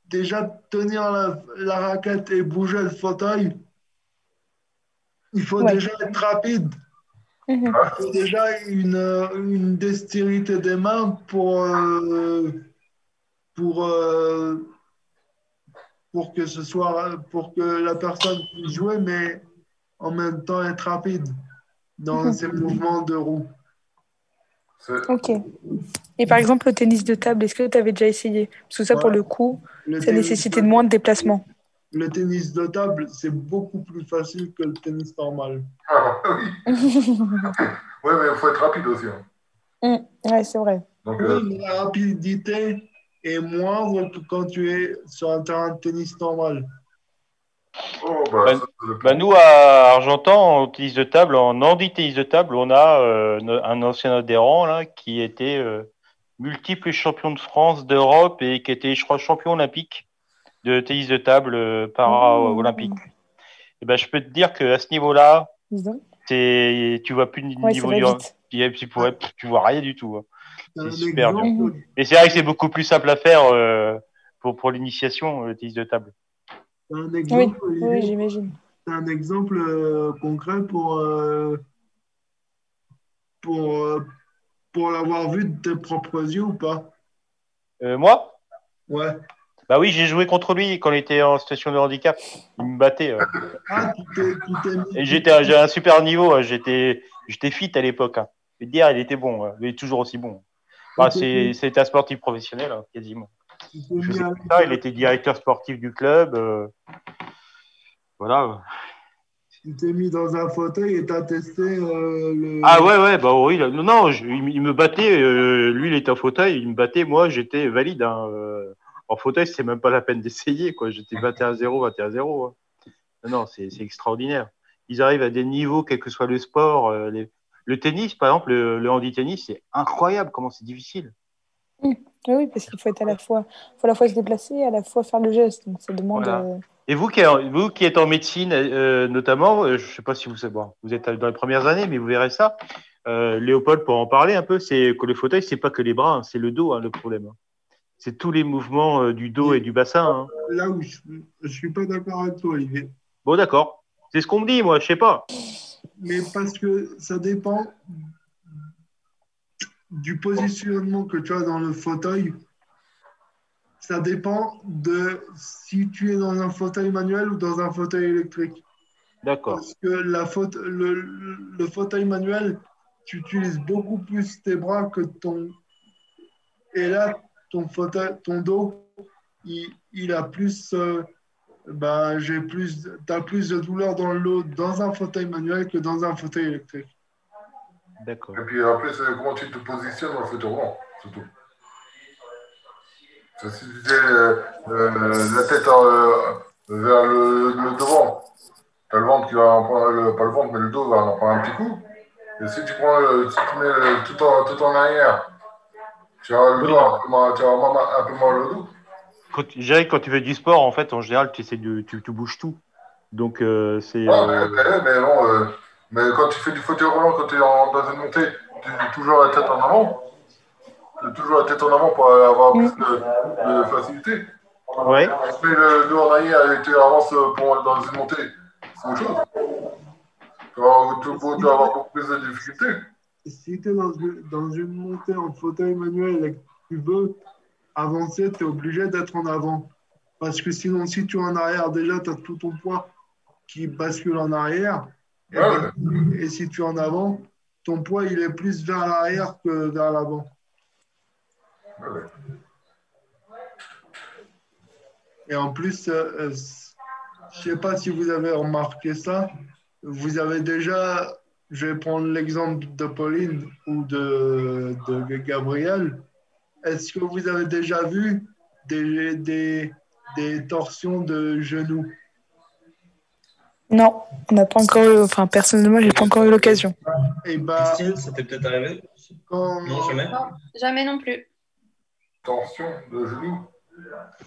déjà tenir la, la raquette et bouger le fauteuil. Il faut Ouais. déjà être rapide. Mhm. Il faut déjà une, une dextérité des mains pour, euh, pour, euh, pour que ce soit pour que la personne puisse jouer, mais en même temps être rapide dans Mhm. ses mouvements de roue. Ok. Et par exemple, le tennis de table, est-ce que tu avais déjà essayé? Parce que ça, pour Ouais. le coup, Le ça tennis nécessitait de- moins de déplacements. Le tennis de table, c'est beaucoup plus facile que le tennis normal. Ah, oui. Oui, mais il faut être rapide aussi. hein. Mm, ouais, c'est vrai. Donc, Oui, euh, mais la rapidité est moindre que quand tu es sur un terrain de tennis normal. oh, bah, dépend. Bah, nous, à Argentan, en tennis de table, en handi tennis de table, on a euh, un ancien adhérent là, qui était euh, multiple champion de France, d'Europe et qui était, je crois, champion olympique de tennis de table euh, para-olympique. Et ben, je peux te dire qu'à ce niveau-là, c'est, tu vois plus le Ouais, niveau du, tu, vois rien du tout. hein. C'est super dur. Et c'est vrai que c'est beaucoup plus simple à faire euh, pour, pour l'initiation, le tennis de table. c'est un Oui, exemple, oui, j'imagine. Un exemple euh, concret pour, euh, pour, euh, pour l'avoir vu de tes propres yeux ou pas? Moi? Ouais. Bah oui, j'ai joué contre lui quand il était en situation de handicap. Il me battait. ouais. Ah, j'étais, j'ai un super niveau. hein. J'étais, j'étais fit à l'époque. Hein. Dire, il était bon. hein. Il est toujours aussi bon. Bah, c'est, c'est un sportif professionnel, quasiment. Je sais. Il était directeur sportif du club. euh, Voilà. tu t'es mis dans un fauteuil et tu as testé euh, le. Ah ouais, ouais, bah oui. là- Non, non, je- il, il me battait. euh, lui, il était en fauteuil. Il me battait. Moi, j'étais valide. hein, euh, en fauteuil, c'est même pas la peine d'essayer. quoi. J'étais 21-0, 21-0. hein. Non, non, c'est c'est extraordinaire. Ils arrivent à des niveaux, quel que soit le sport. euh, les- Le tennis, par exemple, le, le handi-tennis, c'est incroyable comment c'est difficile. Oui, oui, parce qu'il faut être à la fois, faut à la fois se déplacer, à la fois faire le geste. Donc ça demande. Voilà. Et vous qui, vous qui êtes en médecine, euh, notamment, euh, je sais pas si vous savez, bon, vous êtes dans les premières années, mais vous verrez ça. Euh, Léopold, pour en parler un peu, c'est que le fauteuil, c'est pas que les bras, hein, c'est le dos hein, le problème. hein. C'est tous les mouvements du dos et du bassin. Là où je ne suis pas d'accord avec toi, Olivier. Bon, d'accord. C'est ce qu'on me dit, moi, je sais pas. Mais parce que ça dépend du positionnement que tu as dans le fauteuil. Ça dépend de si tu es dans un fauteuil manuel ou dans un fauteuil électrique. D'accord. Parce que la faute, le, le fauteuil manuel, tu utilises beaucoup plus tes bras que ton. Et là, ton, fauteuil, ton dos, il, il a plus. euh, ben, j'ai plus, as plus de douleur dans le dos dans un fauteuil manuel que dans un fauteuil électrique. D'accord. Et puis après, c'est comment tu te positionnes dans le fauteuil surtout? Si tu euh, la tête euh, vers le, le devant, tu as le ventre qui va en prendre, le- pas le ventre, mais le dos va en prendre un petit coup. Et si tu prends le, si tu mets tout, en, tout en arrière, tu as le Oui. dos un peu mal- tu as un peu mal au dos. Quand, quand tu fais du sport, en fait, en général, tu essaies de, tu, tu bouges tout. Donc, euh, c'est. Ouais, euh, mais, mais- mais bon, euh, mais quand tu fais du fauteuil roulant, quand tu es en- dans une montée, tu as toujours la tête en avant. Toujours la tête en avant pour avoir plus de, de facilité. Tu mets le dos en arrière et tu avances pour, dans une montée, c'est autre chose. Tu vas, avoir- beaucoup plus de difficultés. Si tu es dans une, dans une montée en fauteuil manuel et que tu veux avancer, tu es obligé d'être en avant. Parce que sinon, si tu es en arrière, déjà, tu as tout ton poids qui bascule en arrière. Et, Ouais, ben, et si tu es en avant, ton poids, il est plus vers l'arrière que vers l'avant. Et en plus, euh, euh, je ne sais pas si vous avez remarqué ça, vous avez déjà, je vais prendre l'exemple de Pauline ou de, de Gabriel, est-ce que vous avez déjà vu des, des, des torsions de genoux? Non, on n'a pas encore eu, enfin personnellement, j'ai pas encore eu l'occasion. Et bah, Christine, ça t'est peut-être arrivé? quand, Non, jamais? Non, jamais non plus. Tension de genoux.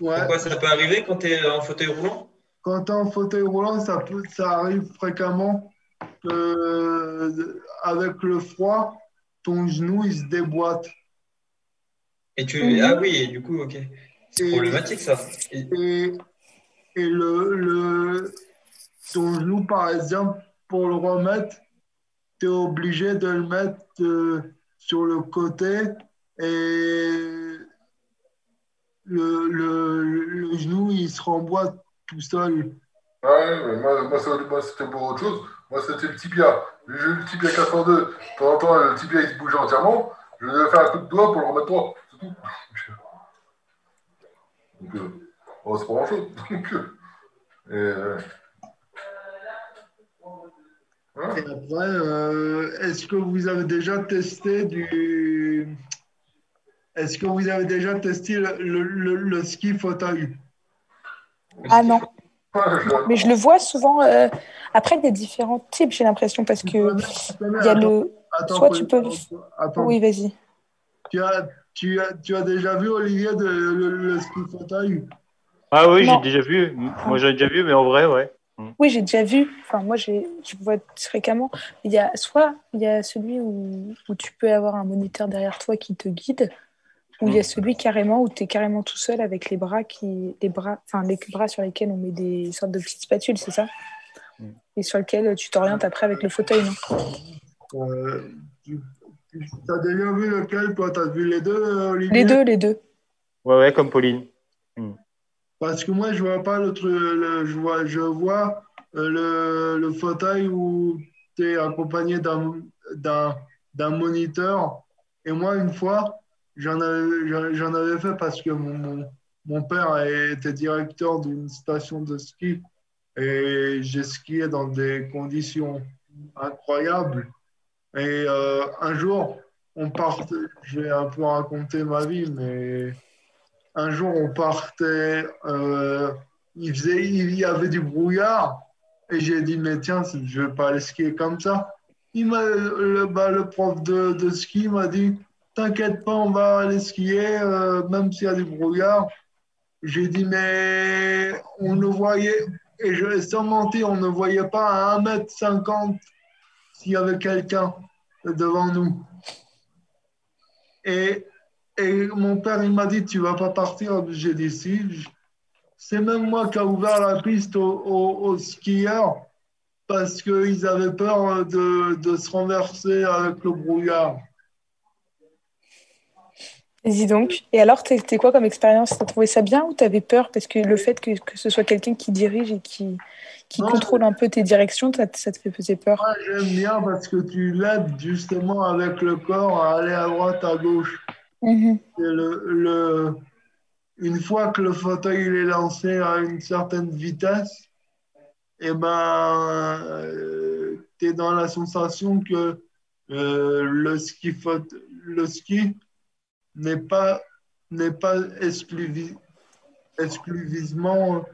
ouais, Pourquoi ça peut arriver quand tu es en fauteuil roulant? Quand tu es en fauteuil roulant, ça, peut, ça arrive fréquemment que, euh, avec le froid, ton genou, il se déboîte. Et tu... Ah oui, et du coup, ok. C'est problématique ça. Et- Et, et le, le, ton genou, par exemple, pour le remettre, tu es obligé de le mettre euh, sur le côté et le, le, le genou, il se remboîte tout seul. Ouais, mais moi, moi, c'était pour autre chose. Moi, c'était le tibia. J'ai eu le tibia 402. De temps en temps, le tibia, il se bouge entièrement. Je vais faire un coup de doigt pour le remettre droit. C'est tout. Donc, euh, bon, c'est pas grand-chose. Donc, euh, et, euh, voilà. Et après, euh, est-ce que vous avez déjà testé du. Est-ce que vous avez déjà testé le, le, le- le ski fauteuil? Ah non, mais je le vois souvent. euh, Après, il y a différents types, j'ai l'impression, parce que il y a le. Attends, soit tu peux- Attends, Oui, vas-y. tu, as, tu, as, tu as déjà vu, Olivier, de, le, le ski fauteuil? Ah oui, j'ai déjà vu. Moi, j'ai déjà vu, mais en vrai, ouais. Oui, j'ai déjà vu. Enfin, moi, j'ai, je vois fréquemment. Il y a soit il y a celui où, où tu peux avoir un moniteur derrière toi qui te guide, ou il y a celui carrément où tu es carrément tout seul avec les bras qui, les bras, enfin les bras sur lesquels on met des sortes de petites spatules, c'est ça? Mm. Et sur lequel tu t'orientes après avec le fauteuil, non? Euh, Tu as déjà vu lequel, toi? Tu as vu les deux, euh, Olivier? Les deux, les deux. Ouais, ouais, comme Pauline. Parce que moi, je vois pas le truc. le- je vois, je vois euh, le, le fauteuil où tu es accompagné d'un, d'un, d'un moniteur. Et moi, une fois, j'en avais, avais fait parce que mon, mon, père était directeur d'une station de ski. Et j'ai skié dans des conditions incroyables. Et euh, un jour, on partait, je vais un peu raconter ma vie, mais un jour, on partait, euh, il, faisait, il y avait du brouillard, et j'ai dit, mais tiens, je ne vais pas aller skier comme ça. Il le, bah, le prof de, de ski m'a dit, t'inquiète pas, on va aller skier, euh, même s'il y a du brouillard. J'ai dit, mais on ne voyait, et je, sans mentir, on ne voyait pas à 1m50 s'il y avait quelqu'un devant nous. Et et mon père, il m'a dit, tu vas pas partir. J'ai dit, si. C'est même moi qui a ouvert la piste aux, skieurs parce qu'ils avaient peur de se renverser avec le brouillard. Dis donc. Et alors, t'es quoi comme expérience? T'as trouvé ça bien ou t'avais peur? Parce que le fait que, que ce soit quelqu'un qui dirige et qui, qui Non, contrôle un peu tes directions, ça, te- ça te fait peser peur? Moi, j'aime bien parce que tu l'aides justement avec le corps à aller à droite, à gauche. Mhm. Et le, le- une fois que le fauteuil il est lancé à une certaine vitesse, et ben, tu es dans la sensation que euh, le ski, faute- le ski n'est pas, n'est pas exclusi- exclusivement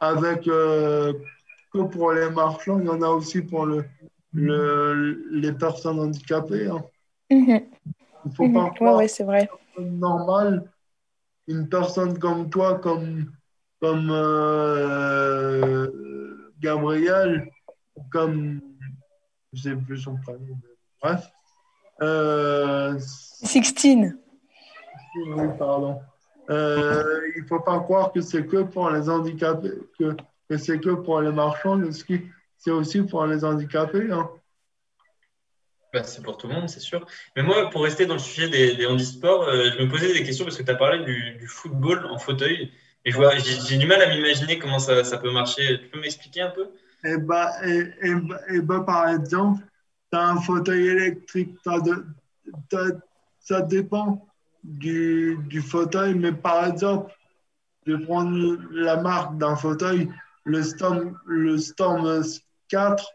avec euh, que pour les marchands, il y en a aussi pour le, le- les personnes handicapées. hein. Mhm. Il ne faut Mhm. pas ouais, c'est vrai. normal, une personne comme toi, comme, comme euh, Gabriel, comme, je sais plus son prénom, mais bref, euh, Sixtine. Oui, pardon. Euh, il ne faut pas croire que c'est que pour les handicapés, que, que c'est que pour les marchands, le ski, c'est aussi pour les handicapés. hein. Bah, c'est pour tout le monde, c'est sûr. Mais moi, pour rester dans le sujet des, des handisports, euh, je me posais des questions parce que tu as parlé du, du football en fauteuil. Et je vois, j'ai du mal à m'imaginer comment ça, ça peut marcher. Tu peux m'expliquer un peu? Et bah, et, et, bah- et bah, par exemple, tu as un fauteuil électrique, t'as de- t'as- ça dépend du, du fauteuil, mais par exemple, je vais prendre la marque d'un fauteuil, le Storm, le Storm 4,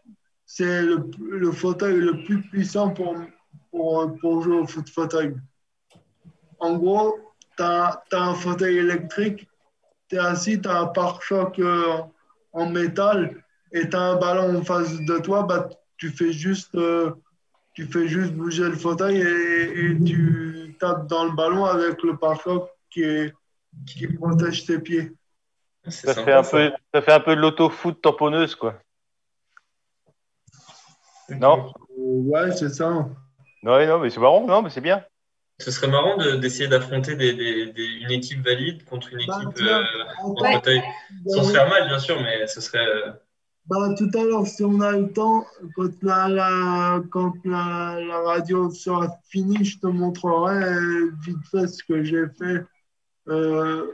c'est le, le fauteuil le plus puissant pour, pour, pour jouer au foot fauteuil. En gros, tu as, un fauteuil électrique, tu es assis, tu as un pare-choc euh, en métal et tu as un ballon en face de toi, bah, tu, fais juste, euh, tu fais juste bouger le fauteuil et, et tu tapes dans le ballon avec le pare-choc qui, est- qui protège tes pieds. Ça sympa, fait un ça. peu, ça fait un peu de l'auto-foot tamponneuse, quoi. Non? Euh, ouais, c'est ça. Ouais, non, mais c'est marrant, non, mais c'est bien. Ce serait marrant de- d'essayer d'affronter des, des- des- une équipe valide contre une Bah, équipe euh, en Ouais. fauteuil. Sans se faire mal, bien sûr, mais ce serait. Bah, tout à l'heure, si on a le temps, quand la, la- quand la, la radio sera finie, je te montrerai vite fait ce que j'ai fait. Euh,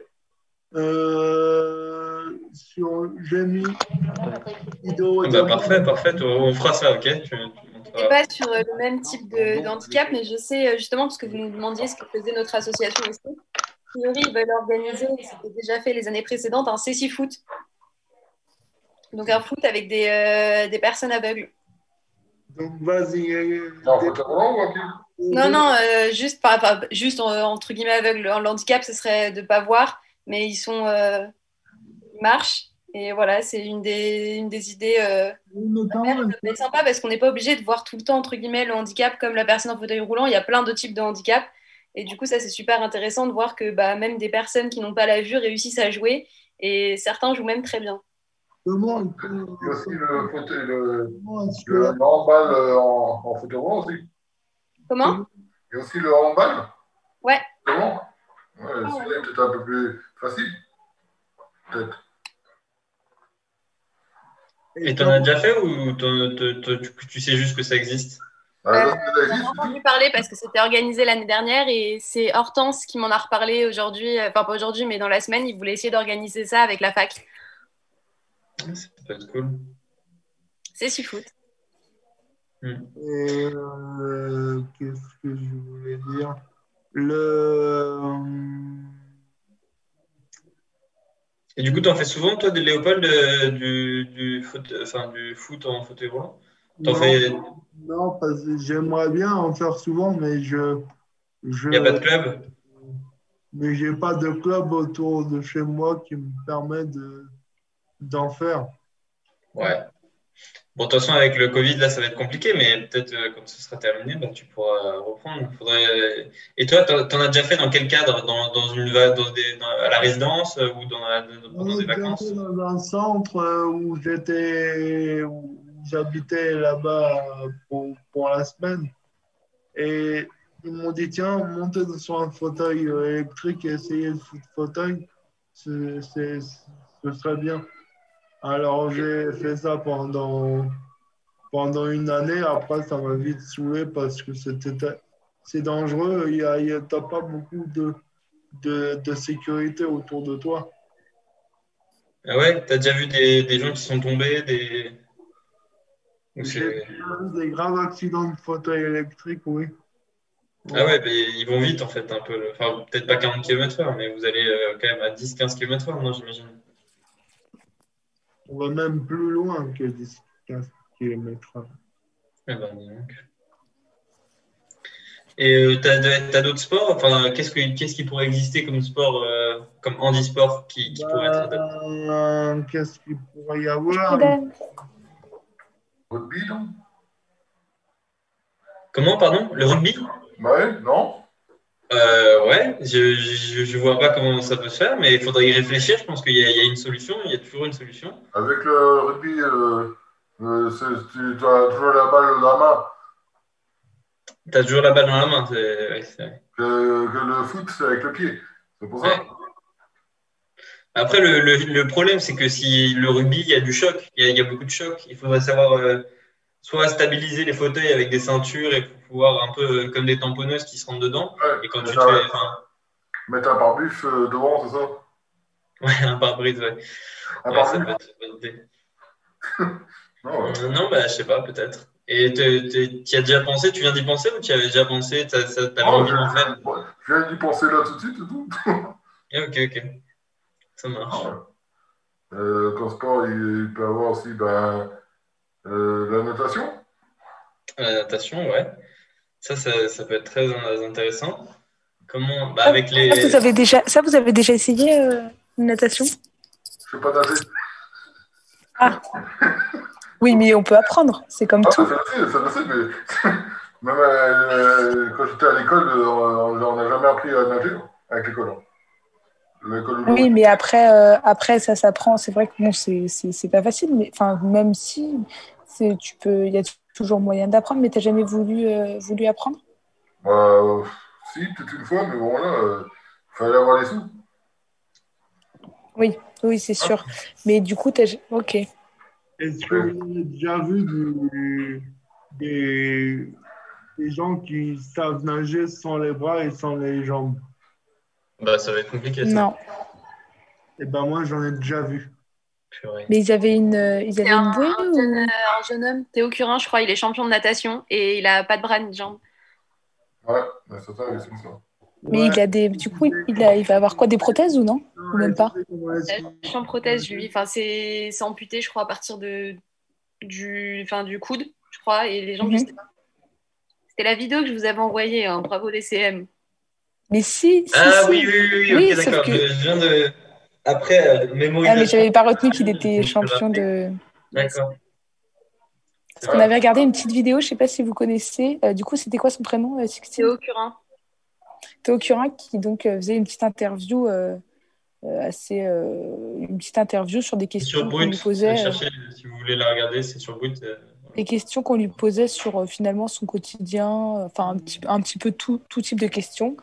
euh, sur, j'ai mis une vidéo ah bah, parfait, parfait. On fera ça, ok? Tu- tu Je montreras. sais pas sur euh, le même type de, de handicap, mais je sais justement, parce que vous nous demandiez ce que faisait notre association aussi. A priori, ils veulent organiser, c'était déjà fait les années précédentes, un CC foot. Donc un foot avec des, euh, des personnes aveugles. Donc, vas-y. euh, Non, des- Non, non, euh, juste, juste euh, entre guillemets aveugle. Le handicap, ce serait de ne pas voir, mais ils sont, euh, ils marchent. Et voilà, c'est une des, une des idées euh, sympa parce qu'on n'est pas obligé de voir tout le temps, entre guillemets, le handicap comme la personne en fauteuil roulant. Il y a plein de types de handicap. Et du coup, ça, c'est super intéressant de voir que bah, même des personnes qui n'ont pas la vue réussissent à jouer. Et certains jouent même très bien. Comment, Il y a aussi le, fauteuil, le, que le, handball euh, en, en fauteuil roulant aussi. Comment? Il y a aussi le handball? Ouais. Comment? Ouais, celui-là est peut-être un peu plus facile. Peut-être. Et t'en as déjà fait ou tu, tu sais juste que ça existe? Ah, Euh, J'en ai entendu parler parce que c'était organisé l'année dernière et c'est Hortense qui m'en a reparlé aujourd'hui, enfin pas aujourd'hui, mais dans la semaine. Il voulait essayer d'organiser ça avec la fac. Ça peut être cool. C'est si foot. Et, euh, qu'est-ce que je voulais dire? Le. Et du coup, t'en fais souvent, toi, des Léopold, euh, du, du, foot, enfin, du foot en fauteuil roulant? T'en Non, fais. non, parce que j'aimerais bien en faire souvent, mais je. je Il n'y a pas de club? Mais j'ai pas de club autour de chez moi qui me permet de d'en faire. Ouais. Bon, de toute façon, avec le Covid, là, ça va être compliqué, mais peut-être euh, quand ce sera terminé, bah, tu pourras reprendre. Faudrait... Et toi, t'en t'en as déjà fait dans quel cadre? Dans, dans une, dans des, dans- à la résidence euh, ou dans, est des vacances? dans un centre euh, où j'étais, où j'habitais là-bas pour, pour la semaine. Et ils m'ont dit, tiens, montez sur un fauteuil euh, électrique et essayez le fauteuil, ce serait bien. Alors j'ai fait ça pendant, pendant une année. Après, ça m'a vite saoulé parce que c'était c'est dangereux. Il y a, t'as pas beaucoup de, de, de sécurité autour de toi. Ah ouais, t'as déjà vu des, des gens qui sont tombés, des. J'ai des graves accidents de fauteuil électrique, oui. Ah ouais, mais ils vont vite en fait, un peu. Enfin, peut-être pas 40 km/h, mais vous allez euh, quand même à 10-15 km/h, non, j'imagine. On va même plus loin que 10-15 km. Eh ben, dis donc. Et euh, t'as de- t'as d'autres sports? Enfin, qu'est-ce que, qu'est-ce qui pourrait exister comme sport, euh, comme handisport qui, qui pourrait être adapté? Euh, Qu'est-ce qu'il pourrait y avoir? Hélène. Rugby, non? Comment, pardon? Le rugby? Ouais, non Euh, ouais, je, je, je vois pas comment ça peut se faire, mais il faudrait y réfléchir. Je pense qu'il y, a- il y a une solution, il y a toujours une solution. Avec le rugby, euh, euh, tu as toujours la balle dans la main. T'as toujours la balle dans la main, c'est, ouais, c'est vrai. Que, que le foot, c'est avec le pied. C'est pour ça. Après, le, le, le problème, c'est que si le rugby, il y a du choc, il y a, il y a beaucoup de choc. Il faudrait savoir soit stabiliser les fauteuils avec des ceintures et pouvoir un peu comme des tamponneuses qui se rentrent dedans. Ouais, Et quand tu te fais, mettre un pare-buff euh, devant, c'est ça? Ouais, un pare-brise, ouais. Un Ouais, ça peut être. Non, ouais. Euh, non, bah, je sais pas, peut-être. Et t'y as déjà pensé, tu viens d'y penser ou tu avais déjà pensé, t'as, ça- t'avais Non, envie d'en faire? je- viens d'y penser là tout de suite et tout. Ah, Ok, ok. Ça marche. Euh, comme sport, il, il peut avoir aussi ben, euh, la natation? La natation, ouais. Ça, ça, ça peut être très in- intéressant. Comment, bah, avec les. Ça, vous avez déjà, ça, vous avez déjà essayé euh, une natation? Je sais pas nager. Oui, mais on peut apprendre. C'est comme Ah, tout. ça sais, ça sais, mais même euh, quand j'étais à l'école, euh, on n'a jamais appris à nager avec l'école. hein. Oui, mais après, euh, après ça s'apprend. C'est vrai que bon, c'est c'est- c'est pas facile, mais enfin, même si c'est, tu peux, il y a toujours moyen d'apprendre, mais t'as jamais voulu, euh, voulu apprendre? Bah, euh, si, peut-être une fois, mais bon, là, euh, fallait avoir les sous. Oui, oui, c'est sûr. Mais du coup, t'as, ok. Est-ce que vous avez déjà vu des, des gens qui savent nager sans les bras et sans les jambes? Bah, ça va être compliqué, ça. Non, Eh ben moi, j'en ai déjà vu. Purée. mais ils avaient une, euh, ils C'est avaient un, une bouée un ou- jeune, euh, un jeune homme, Théo Curin, je crois, il est champion de natation et il a pas de bras ni de jambes. Ouais, c'est ça, sont ça. Mais Ouais. il a des, du coup, il a, il va avoir quoi, des prothèses ou non? Ou même pas? Ouais, c'est- Je suis en prothèse, lui. Enfin, c'est c'est amputé, je crois, à partir de, du, enfin, du coude, je crois, et les jambes, je sais pas. C'était la vidéo que je vous avais envoyée, hein, bravo DCM. Mais si, si, Ah si. oui, oui, oui, oui, Oui, ok, sauf d'accord. que- je viens de. Après, euh, Ah, mémorisation. mais j'avais pas retenu qu'il était champion de. D'accord. Parce qu'on avait regardé une petite vidéo, je sais pas si vous connaissez. euh, du coup, c'était quoi son prénom euh, Théo Curin. Théo Curin qui donc euh, faisait une petite interview euh, euh, assez euh, une petite interview sur des questions sur qu'on lui Brut. posait euh, Cherchez, si vous voulez la regarder, c'est sur Brut. euh, des questions qu'on lui posait sur euh, finalement son quotidien enfin un petit, un petit peu tout, tout type de questions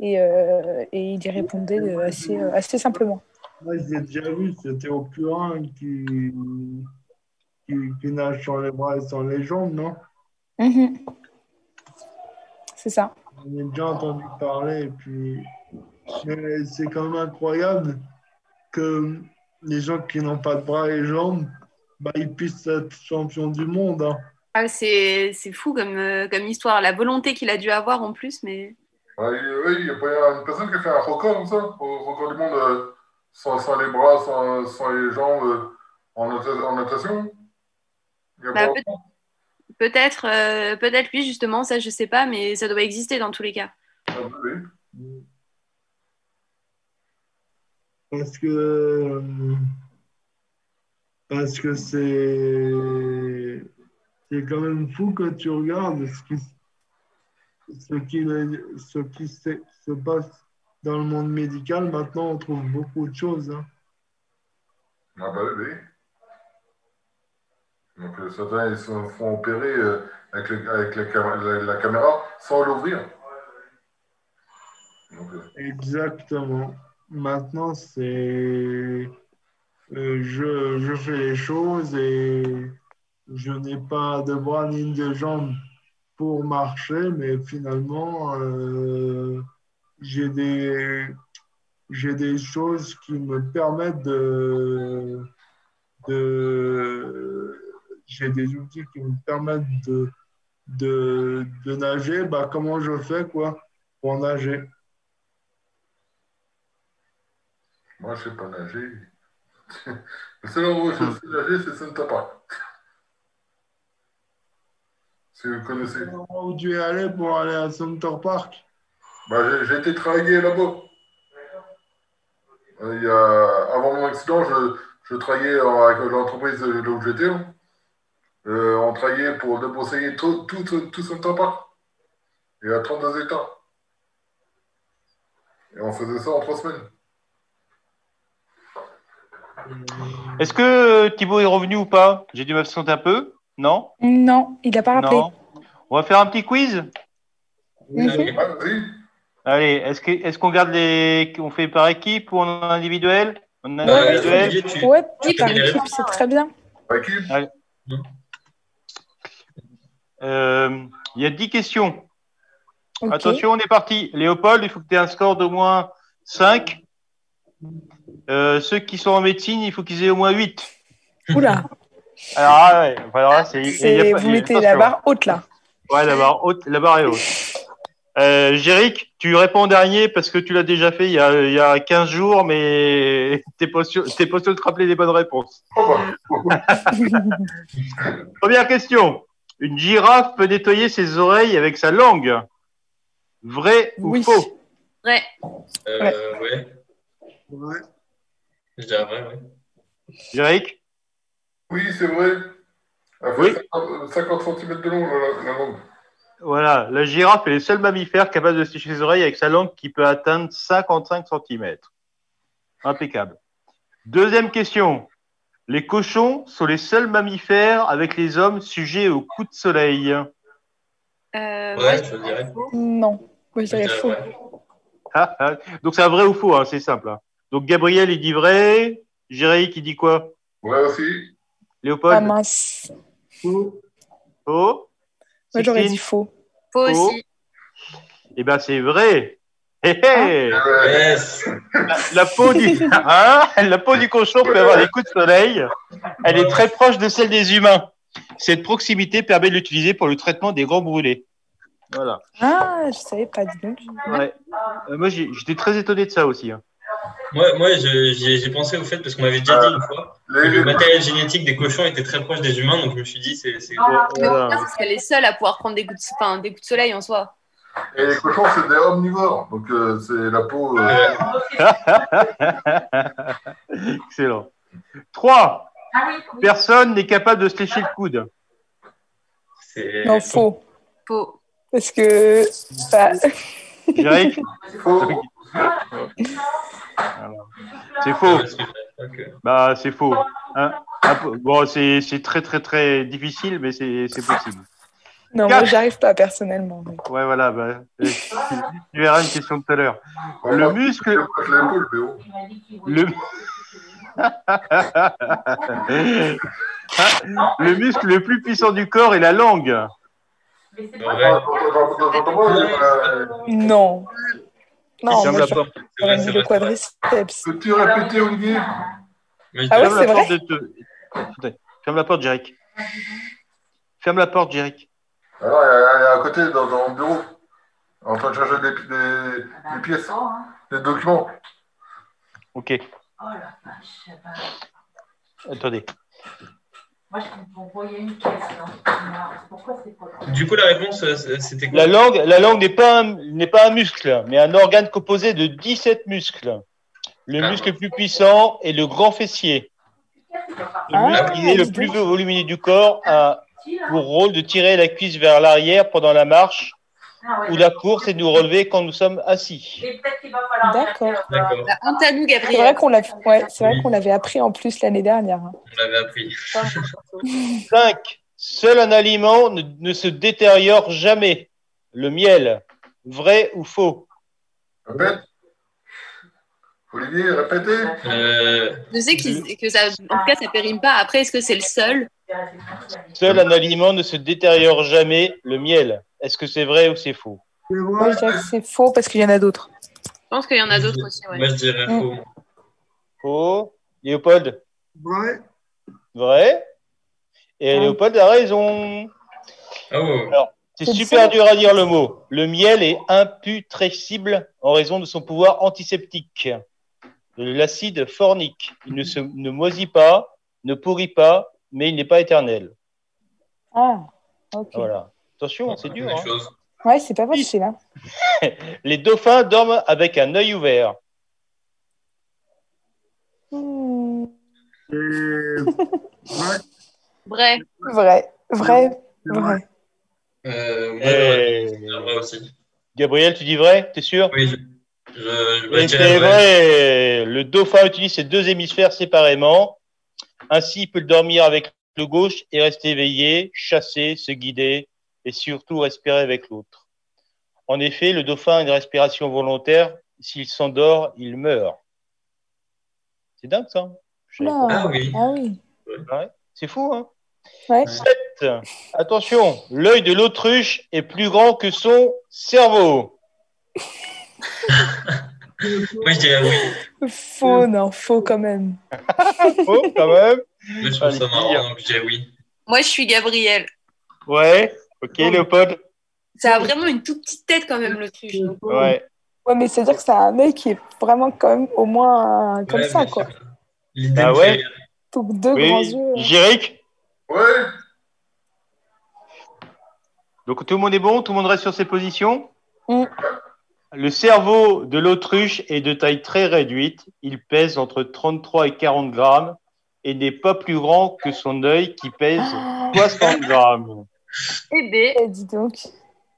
et, euh, et il y répondait euh, assez euh, assez simplement Moi, j'ai déjà vu, c'était au Purin qui, qui, qui nage sans les bras et sans les jambes, non? Mhm. c'est ça J'en ai déjà entendu parler. Et puis... Mais c'est quand même incroyable que les gens qui n'ont pas de bras et jambes, bah, ils puissent être champions du monde. hein. Ah, c'est c'est fou comme, euh, comme histoire. La volonté qu'il a dû avoir en plus, mais. Oui, il y a pas une personne qui a fait un record comme ça, au record du monde, euh, sans, sans les bras, sans, sans les jambes, euh, en, en natation? Bah, Peut-être euh, peut-être lui, justement, ça je sais pas, mais ça doit exister dans tous les cas. Ah, oui, oui. Parce que parce que c'est c'est quand même fou que tu regardes ce qui ce qui, ce qui se, se passe dans le monde médical. Maintenant, on trouve beaucoup de choses. hein. Ah bah oui, oui. Donc euh, certains ils se font opérer euh, avec, le- avec la, cam- la- la caméra sans l'ouvrir. Euh, Exactement. Maintenant, c'est je, je fais les choses et je n'ai pas de bras ni de jambes. pour marcher, mais finalement, j'ai des, j'ai des choses qui me permettent de, de j'ai des outils qui me permettent de, de, de nager. Bah, comment je fais quoi pour nager? Moi, je ne sais pas nager. Le seul endroit où je sais nager, c'est Santa Park. Si vous connaissez. Où tu es allé pour aller à Center Park? Bah, j'ai- été travailler là-bas. Euh, avant mon accident, je, je travaillais avec l'entreprise là où j'étais. hein. Euh, on travaillait pour débroussailler tout, tout, tout, tout Park. Il y a 32 hectares. Et on faisait ça en trois semaines. Est-ce que euh, Thibaut est revenu ou pas? J'ai dû m'absenter un peu Non? Non, il n'a pas rappelé. Non. On va faire un petit quiz? Vas-y. Allez, est-ce que- est-ce qu'on garde les. On fait par équipe ou en individuel? En Euh, individuel? Olivier, tu- Ouais, tu par équipe, c'est très bien. Avec qui Euh, Il y a 10 questions. Attention, on est parti. Léopold, il faut que tu aies un score d'au moins 5. Euh, ceux qui sont en médecine, il faut qu'ils aient au moins 8. Oula, Alors, ah ouais, enfin, alors là, c'est. vous mettez la barre haute là. Ouais, la barre, haute, la barre est haute. Euh, Jéric, tu réponds en dernier parce que tu l'as déjà fait il y, a, il y a 15 jours, mais t'es pas sûr t'es pas sûr de te rappeler les bonnes réponses. Oh, bah. Première question. Une girafe peut nettoyer ses oreilles avec sa langue. Vrai ou Oui. faux? Ouais. Euh, ouais. Ouais. Je dirais vrai, ouais. Jéric Oui, c'est vrai. Elle fait Oui. 50, 50 cm de long, la, la langue. Voilà, la girafe est le seul mammifère capable de sécher ses oreilles avec sa langue qui peut atteindre 55 cm. Impeccable. Deuxième question. Les cochons sont les seuls mammifères avec les hommes sujets au coup de soleil. Euh, Ouais, je dirais. Non, moi je Je dirais faux. Ah, ah. Donc c'est un vrai ou faux, hein, c'est simple. hein. Donc Gabriel, il dit vrai. Jéric, il dit quoi? Vrai aussi. Ah Léopold mince, Faux moi j'aurais dit faux. Faux aussi. Eh ben c'est vrai. Yes. La, la peau du, hein, la peau du cochon peut avoir des coups de soleil. Elle est très proche de celle des humains. Cette proximité permet de l'utiliser pour le traitement des grands brûlés. Voilà. Ah, je savais pas, dis donc. Ouais. Euh, moi, j'ai- j'étais très étonné de ça aussi. hein. Moi, moi j'ai pensé au fait, parce qu'on m'avait déjà dit une fois, que le matériel génétique des cochons était très proche des humains, donc je me suis dit, c'est. c'est- Mais Voilà. seule à pouvoir prendre des coups de, enfin, des coups de soleil en soi? et les cochons, c'est des omnivores. Donc, euh, c'est la peau. euh, Euh, Excellent. 3. Personne n'est capable de se lécher le coude. c'est- Non, faux. Faux. Parce que. bah, faux. C'est faux. Bah, c'est faux. Hein bon, c'est c'est très, très, très difficile, mais c'est c'est possible. non, Quatre. moi j'arrive pas personnellement. Ouais, voilà. Bah, euh, tu, tu verras une question de tout à l'heure. Le muscle, le... le muscle le plus puissant du corps est la langue. Euh, Non. Non, Ferme la porte. Le quadriceps. Peux-tu répéter, Olivier? Mais Ah ouais, Ferme c'est la vrai porte de te- Attends, Ferme la porte, Jéric. Ferme la porte, Jéric. Alors, elle est- à côté, dans, dans le bureau, en train de chercher des, des, des pièces, des documents. Ok. Attendez. Moi, je m'envoyais une pièce, non Pourquoi c'est pas Du coup, la réponse, euh, c'était quoi La langue, la langue n'est pas, un- n'est pas un muscle, mais un organe composé de 17 muscles. Le Ah. muscle le plus puissant est le grand fessier. Le Ah, muscle qui est le plus volumineux du corps a pour rôle de tirer la cuisse vers l'arrière pendant la marche ou la course et de nous relever quand nous sommes assis. D'accord. Nous, C'est vrai qu'on l'avait ouais, c'est vrai Oui. qu'on l'avait appris en plus l'année dernière. hein. on l'avait appris. 5. Seul un aliment ne, ne se détériore jamais. Le miel. Vrai ou faux? Répète. Olivier, répétez. Euh, Je sais que ça, en tout cas, ça périme pas. Après, est-ce que c'est le seul? Seul un aliment ne se détériore jamais, le miel. Est-ce que c'est vrai ou c'est faux? C'est Moi, vrai. je dirais que c'est faux parce qu'il y en a d'autres. Je pense qu'il y en a d'autres aussi. ouais. Moi, je dirais Mm. faux. Faux. Léopold? Vrai. Vrai Et Ouais. Léopold a raison. Oh, C'est C'est super ça. dur à dire le mot. Le miel est imputrescible en raison de son pouvoir antiseptique. De L'acide fornique. Il ne se ne moisit pas, ne pourrit pas, mais il n'est pas éternel. Ah, ok. Voilà. Attention, c'est dur. Hein. Ouais, c'est pas facile. Hein. Les dauphins dorment avec un œil ouvert. Hmm, vrai. Vrai. Vrai, vrai. Euh, moi, Et- je dirais vrai aussi. Gabriel, tu dis vrai? T'es sûr? Oui, je, je, je, Et dirais c'est vrai. Le dauphin utilise ses deux hémisphères séparément. Ainsi, il peut dormir avec le gauche et rester éveillé, chasser, se guider et surtout respirer avec l'autre. En effet, le dauphin a une respiration volontaire. S'il s'endort, il meurt. C'est dingue ça. Non. Ah oui. Ah oui. Ouais, C'est fou, hein Ouais. 7. Attention, l'œil de l'autruche est plus grand que son cerveau. Moi, je dirais oui. Faux, non, faux quand même. Oh, quand même. Moi, je ça marrant, donc oui. Moi, je suis Gabriel. Ouais. Ok, Léopold. Ça a vraiment une toute petite tête quand même, l'autruche. Ouais. Ouais, mais c'est-à-dire que c'est un œil qui est vraiment quand même au moins euh, comme Ouais, ça, quoi. L'idée Ah ouais? Donc deux grands Oui. yeux. Jéric? Ouais. Donc tout le monde est bon, tout le monde reste sur ses positions? Mm. Le cerveau de l'autruche est de taille très réduite. Il pèse entre 33 et 40 grammes et n'est pas plus grand que son œil qui pèse Ah, 60 grammes. Eh ben, eh, dis donc.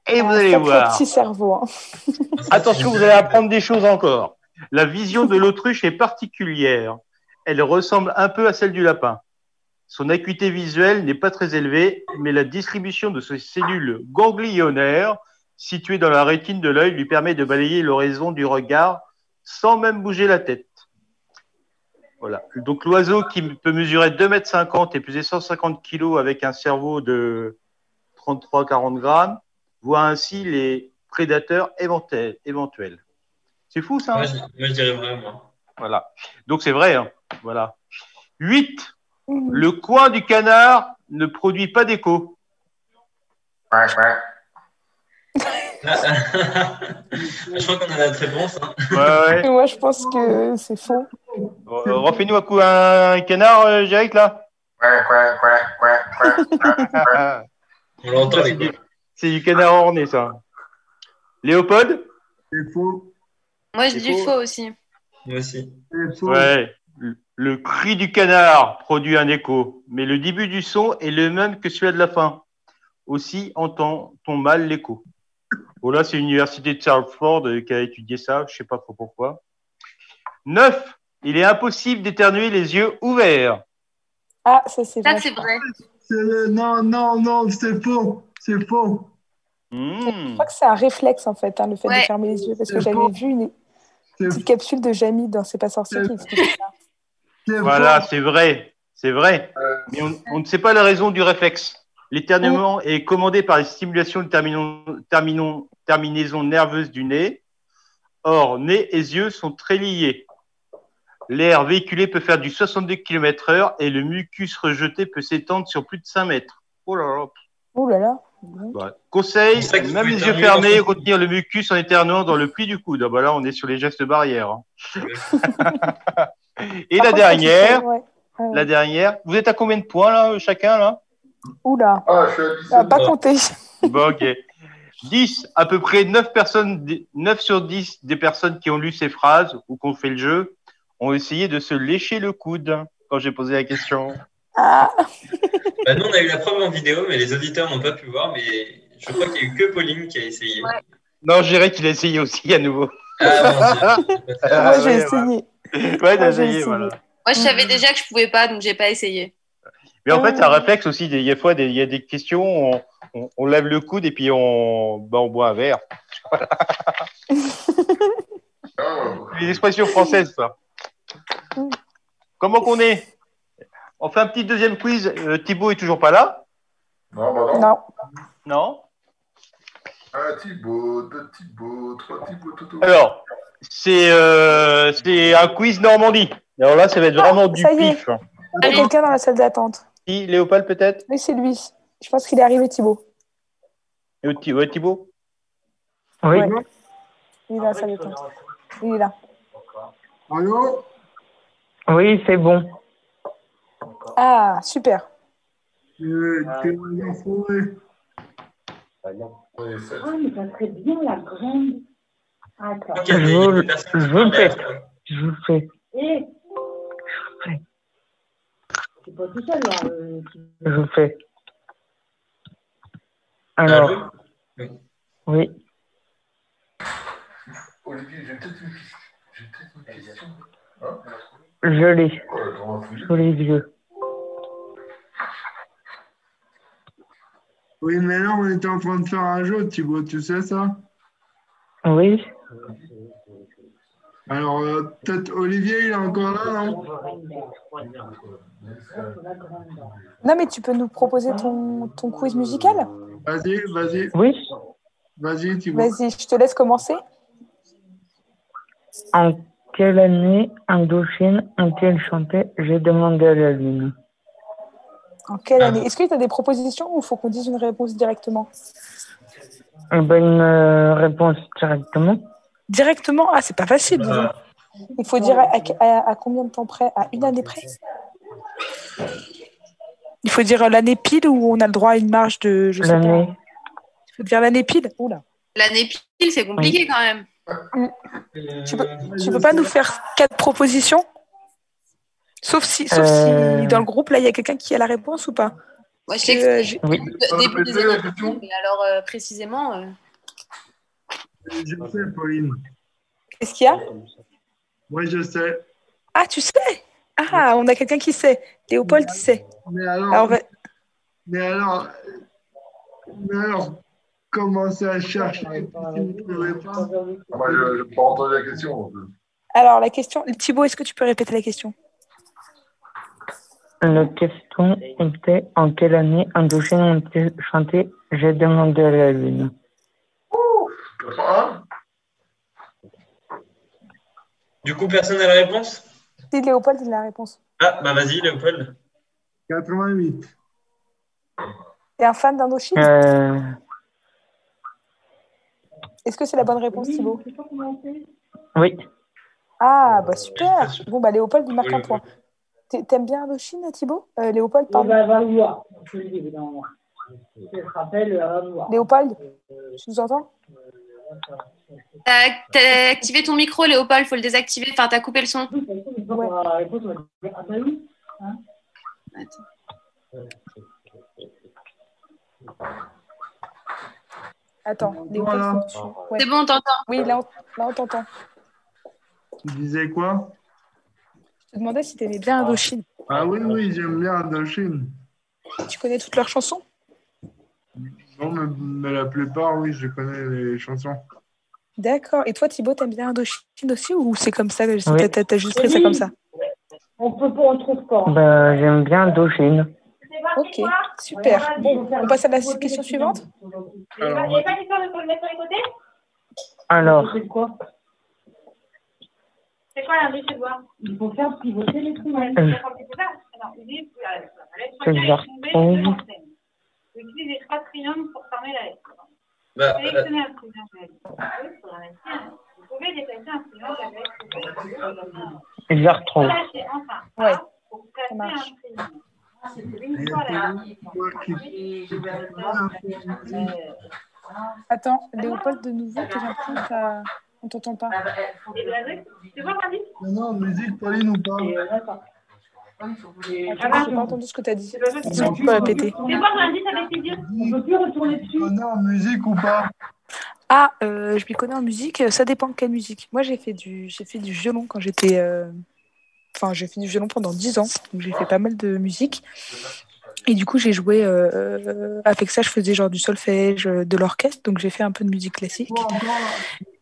Et vous Un allez voir. petit cerveau. hein. Attention, vous allez apprendre des choses encore. La vision de l'autruche est particulière. Elle ressemble un peu à celle du lapin. Son acuité visuelle n'est pas très élevée, mais la distribution de ses cellules ganglionnaires situées dans la rétine de l'œil lui permet de balayer l'horizon du regard sans même bouger la tête. Voilà. Donc l'oiseau qui peut mesurer 2,50 m et peser 150 kg avec un cerveau de 33-40 grammes voit ainsi les prédateurs éventuels. éventuels. C'est fou ça hein Moi, je, je dirais vrai, moi. Voilà. Donc c'est vrai. hein. Voilà. 8. Mhm. Le coin du canard ne produit pas d'écho. Ouais, ouais. je crois qu'on a la réponse. Hein. Ouais, ouais. Moi, je pense que c'est faux. Euh, Refais-nous un coup un canard, euh, Jéric, là. Ouais, ouais, ouais, ouais, ouais. On l'entend, Ça, les c'est du, c'est du canard orné, ça. Léopold C'est faux. moi, je C'est dis faux. faux aussi. Moi aussi. Faux. Ouais. Le- cri du canard produit un écho, mais le début du son est le même que celui de la fin. Aussi entend-on mal l'écho. Bon, là, c'est l'université de Salford euh, qui a étudié ça, je sais pas trop pourquoi. 9. Il est impossible d'éternuer les yeux ouverts. Ah, ça, c'est Ça, vrai. c'est vrai. Le- Non, non, non, c'est faux. C'est faux. Je Hmm. crois que c'est un réflexe, en fait, hein, le fait Ouais. de fermer les yeux. Parce que j'avais vu une petite capsule de Jamie dans C'est pas sorcier qui expliquait ça. Voilà, c'est vrai. C'est vrai. Euh, Mais on, on ne sait pas la raison du réflexe. L'éternuement est commandé par les stimulations de terminon- terminon- terminaison nerveuse du nez. Or, nez et yeux sont très liés. L'air véhiculé peut faire du 62 km heure et le mucus rejeté peut s'étendre sur plus de 5 mètres. Oh là là. Oh là là. Ouais. Conseil, même les yeux fermés, son- retenir le mucus en éternuant dans le pli du coude. Ah bah là, on est sur les gestes barrières. hein. Et Par la contre, dernière, ouais. Ouais, ouais. la dernière. Vous êtes à combien de points là, chacun là? Oula. Ah, je suis à 17. Ah, pas compté. Bon, ok. 10, à peu près 9, personnes, 9 sur 10 des personnes qui ont lu ces phrases ou qui ont fait le jeu ont essayé de se lécher le coude quand j'ai posé la question. Ah, Bah, nous, on a eu la preuve en vidéo, mais les auditeurs n'ont pas pu voir. Mais je crois qu'il n'y a eu que Pauline qui a essayé. Ouais. Non, je dirais qu'il a essayé aussi à nouveau. Ah, mon Dieu. Ah, moi, j'ai essayé. Ouais, Moi, essayé, essayé. voilà. Moi, je savais déjà que je pouvais pas, donc j'ai pas essayé. Mais en fait, c'est un Ah. réflexe aussi. des- Il y a fois des, il y a des questions, on, on, on lève le coude et puis on, bah, on boit un verre. Ah, Les expressions françaises, ça. Mm. Comment qu'on est? On fait un petit deuxième quiz. Euh, Thibaut est toujours pas là Non, bah non. Non. Non? Un Thibaut, deux Thibaut, trois Thibaut, Toto. Alors, c'est euh, c'est un quiz Normandie. Alors là, ça va être vraiment du ça y est. pif. Il y a quelqu'un dans la salle d'attente. Qui? Léopold peut-être? Oui, c'est lui. Je pense qu'il est arrivé, Thibaut. Et Thi- ouais, Thibaut? Oui. Ouais. Il est dans la salle d'attente. Il est là. Allô? Oui, c'est bon. Ah, super. Euh. Oui. Ah, mais ça serait bien la grande. Attends. Y a des personnes Je vous le fais. Je vous fais. Et c'est pas tout seul, là. euh, Je vous fais. Alors, oui. Olivier, j'ai peut-être une, j'ai peut-être une question. Hein? Je l'ai. Sous les yeux. Oui, mais là, on était en train de faire un jeu, Thibaut, tu sais ça? Oui. Alors, euh, peut-être Olivier, il est encore là, non? Non, mais tu peux nous proposer ton, ton quiz musical? Vas-y, vas-y, Oui. vas-y, Thibaut. Vas-y, je te laisse commencer. En quelle année Indochine ont-ils chanté J'ai demandé à la lune En quelle année Est-ce que tu as des propositions ou il faut qu'on dise une réponse directement Eh ben, une euh, réponse directement. Directement Ah, c'est pas facile. donc. Il faut dire à, à- à combien de temps près À une année près Il faut dire l'année pile ou on a le droit à une marge de. Je sais pas. L'année. Il faut dire l'année pile Oula. L'année pile, c'est compliqué quand même. Tu peux, tu peux pas nous faire quatre propositions? Sauf si, sauf Euh. si dans le groupe, là, il y a quelqu'un qui a la réponse ou pas? Moi, je Euh, j'ai- Oui. Début des la années question. 2000, mais alors euh, précisément. euh, Je sais, Pauline. Qu'est-ce qu'il y a? Moi, je sais. Ah, tu sais? Ah, on a quelqu'un qui sait. Léopold sait. Mais alors, Alors, va- mais alors, mais alors, commencez à chercher. si. Ah, Moi, je n'ai pas entendu la question. Alors, la question. Thibaut, est-ce que tu peux répéter la question? La question était en quelle année Indochine ont-ils chanté J'ai demandé à la lune 81 Du coup, personne n'a la réponse? Si Léopold, il a la réponse. Ah, bah vas-y, Léopold. 88. T'es un fan d'Indochine? Euh, Est-ce que c'est la bonne réponse, Thibaut Oui. Ah, bah super Bon, bah Léopold, il marque un point. T'aimes bien Indochine, Thibaut? Euh, Léopold, On pardon. va, va voir. Je rappelle, elle va voir. Léopold, tu nous entends? T'as t'as activé ton micro, Léopold, faut le désactiver. Enfin, t'as coupé le son. Ouais réponse, on va dire, ah bah oui. Hein Attends, Léopold, Voilà. tu- ouais. C'est bon, t'entends Oui, là, on, là, on t'entend. Tu disais quoi? Je te demandais si t'aimais bien Indochine. Ah oui, oui, j'aime bien Indochine. Tu connais toutes leurs chansons? Non, mais, mais la plupart, oui, je connais les chansons. D'accord. Et toi, Thibaut, t'aimes bien Indochine aussi ou c'est comme ça? Que Oui. t'as- juste pris ça comme ça? On peut pas, on trouve pas. Bah, j'aime bien Indochine. Ok, super. Bon, on passe à la question suivante Alors, Il n'y a pas d'histoire de faut le mettre sur les côtés Alors, C'est quoi l'indice de voir Il faut faire pivoter les trous. Je la retrouve. Utilisez les trois triangles pour fermer la lettre. Bah, euh, Sélectionnez un triangle. Un. Vous pouvez déplacer un triangle avec Je. Ouais, marche. Attends, Léopold, de nouveau, t'es gentil, t'as- on t'entend pas. C'est quoi l'indice Non, musique, Pauline ou pas Attends, j'ai pas entendu ce que t'as dit. Est-ce peux répéter C'est quoi avec yeux? On peut plus retourner dessus. Non, musique ou pas? Ah, euh, je m'y connais en musique. Ça dépend de quelle musique. Moi, j'ai fait du, j'ai fait du violon quand j'étais. euh, Enfin, j'ai fait du violon pendant 10 ans, donc j'ai fait pas mal de musique. Et du coup, j'ai joué euh, avec ça. Je faisais genre du solfège, euh, de l'orchestre, donc j'ai fait un peu de musique classique.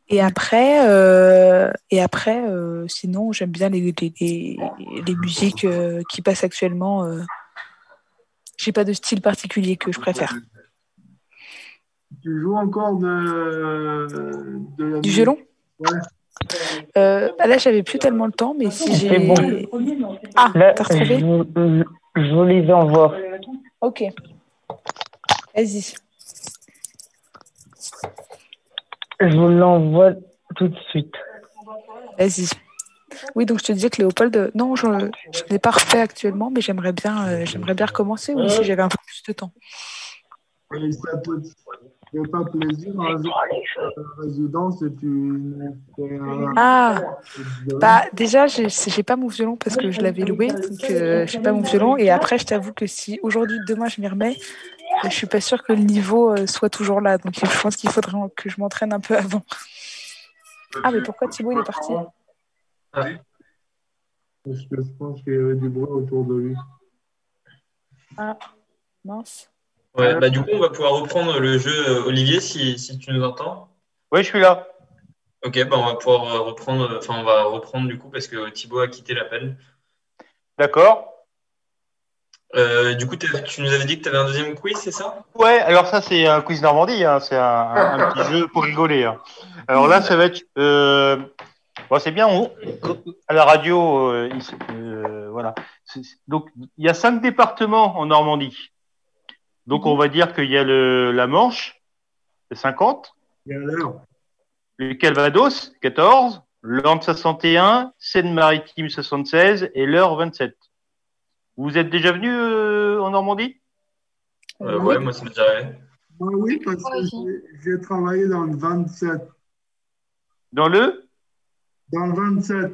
Et après, euh, et après euh, sinon, j'aime bien les, les, les, les musiques qui passent actuellement. J'ai pas de style particulier que je préfère. Tu joues encore de, de la Du violon? Ouais. Euh, bah Là, j'avais plus tellement le temps, mais si j'ai. C'est bon. Ah, Là, t'as je retrouvé je vous les envoie. Ok. Vas-y. Je vous l'envoie tout de suite. Vas-y. Oui, donc je te disais que Léopold, non, je ne l'ai pas refait actuellement, mais j'aimerais bien, euh, j'aimerais bien recommencer oui, si j'avais un peu plus de temps. Fait pas plaisir un jour à la résidence et tu fais Ah, bah déjà, j'ai j'ai pas mon violon parce que je l'avais loué, donc euh, j'ai pas mon violon. Et après, je t'avoue que si aujourd'hui, demain, je m'y remets, je suis pas sûre que le niveau euh, soit toujours là. Donc je pense qu'il faudrait que je m'entraîne un peu avant. Ah, mais pourquoi Thibaut il est parti? Parce que je pense qu'il y avait du bruit autour de lui. Ah, mince. Ouais, bah, du coup, on va pouvoir reprendre le jeu, euh, Olivier, si, si tu nous entends. Oui, je suis là. Ok, bah, on va pouvoir euh, reprendre, enfin, on va reprendre du coup parce que Thibaut a quitté l'appel. D'accord. Euh, du coup, tu nous avais dit que tu avais un deuxième quiz, c'est ça? Ouais, alors ça, c'est un quiz Normandie, hein, c'est un, petit jeu pour rigoler. hein. Alors là, ça va être. euh, bon, c'est bien, on- à la radio, euh, euh, voilà. Donc, il y a cinq départements en Normandie. Donc, on va dire qu'il y a le, la Manche, c'est 50, Il y a l'heure. le Calvados, 14, l'Orne 61, Seine-Maritime 76 et l'Eure 27. Vous êtes déjà venu euh, en Normandie? Euh, Ouais, moi, ça m'est déjà arrivé. Ah oui, parce que j'ai- travaillé dans le 27. Dans le? Dans le 27.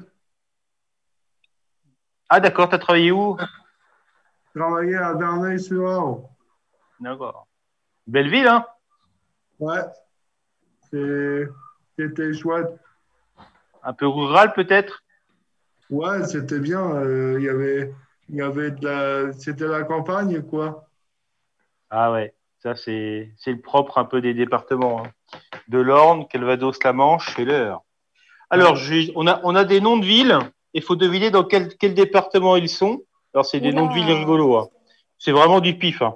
Ah, d'accord, tu as travaillé où? Je travaillais à Verneuil-sur-Orge. D'accord. Belle ville, hein? Ouais. C'était chouette. Un peu rural, peut-être? Ouais, c'était bien. euh, Il y avait, il y avait de la, c'était la campagne, quoi. Ah ouais, ça c'est c'est le propre un peu des départements. hein. De l'Orne, Calvados, la Manche et l'Eure. Alors, je- on, a, on a des noms de villes. Il faut deviner dans quel, quel département ils sont. Alors, c'est des Oula. noms de villes rigolos. hein. C'est vraiment du pif. hein.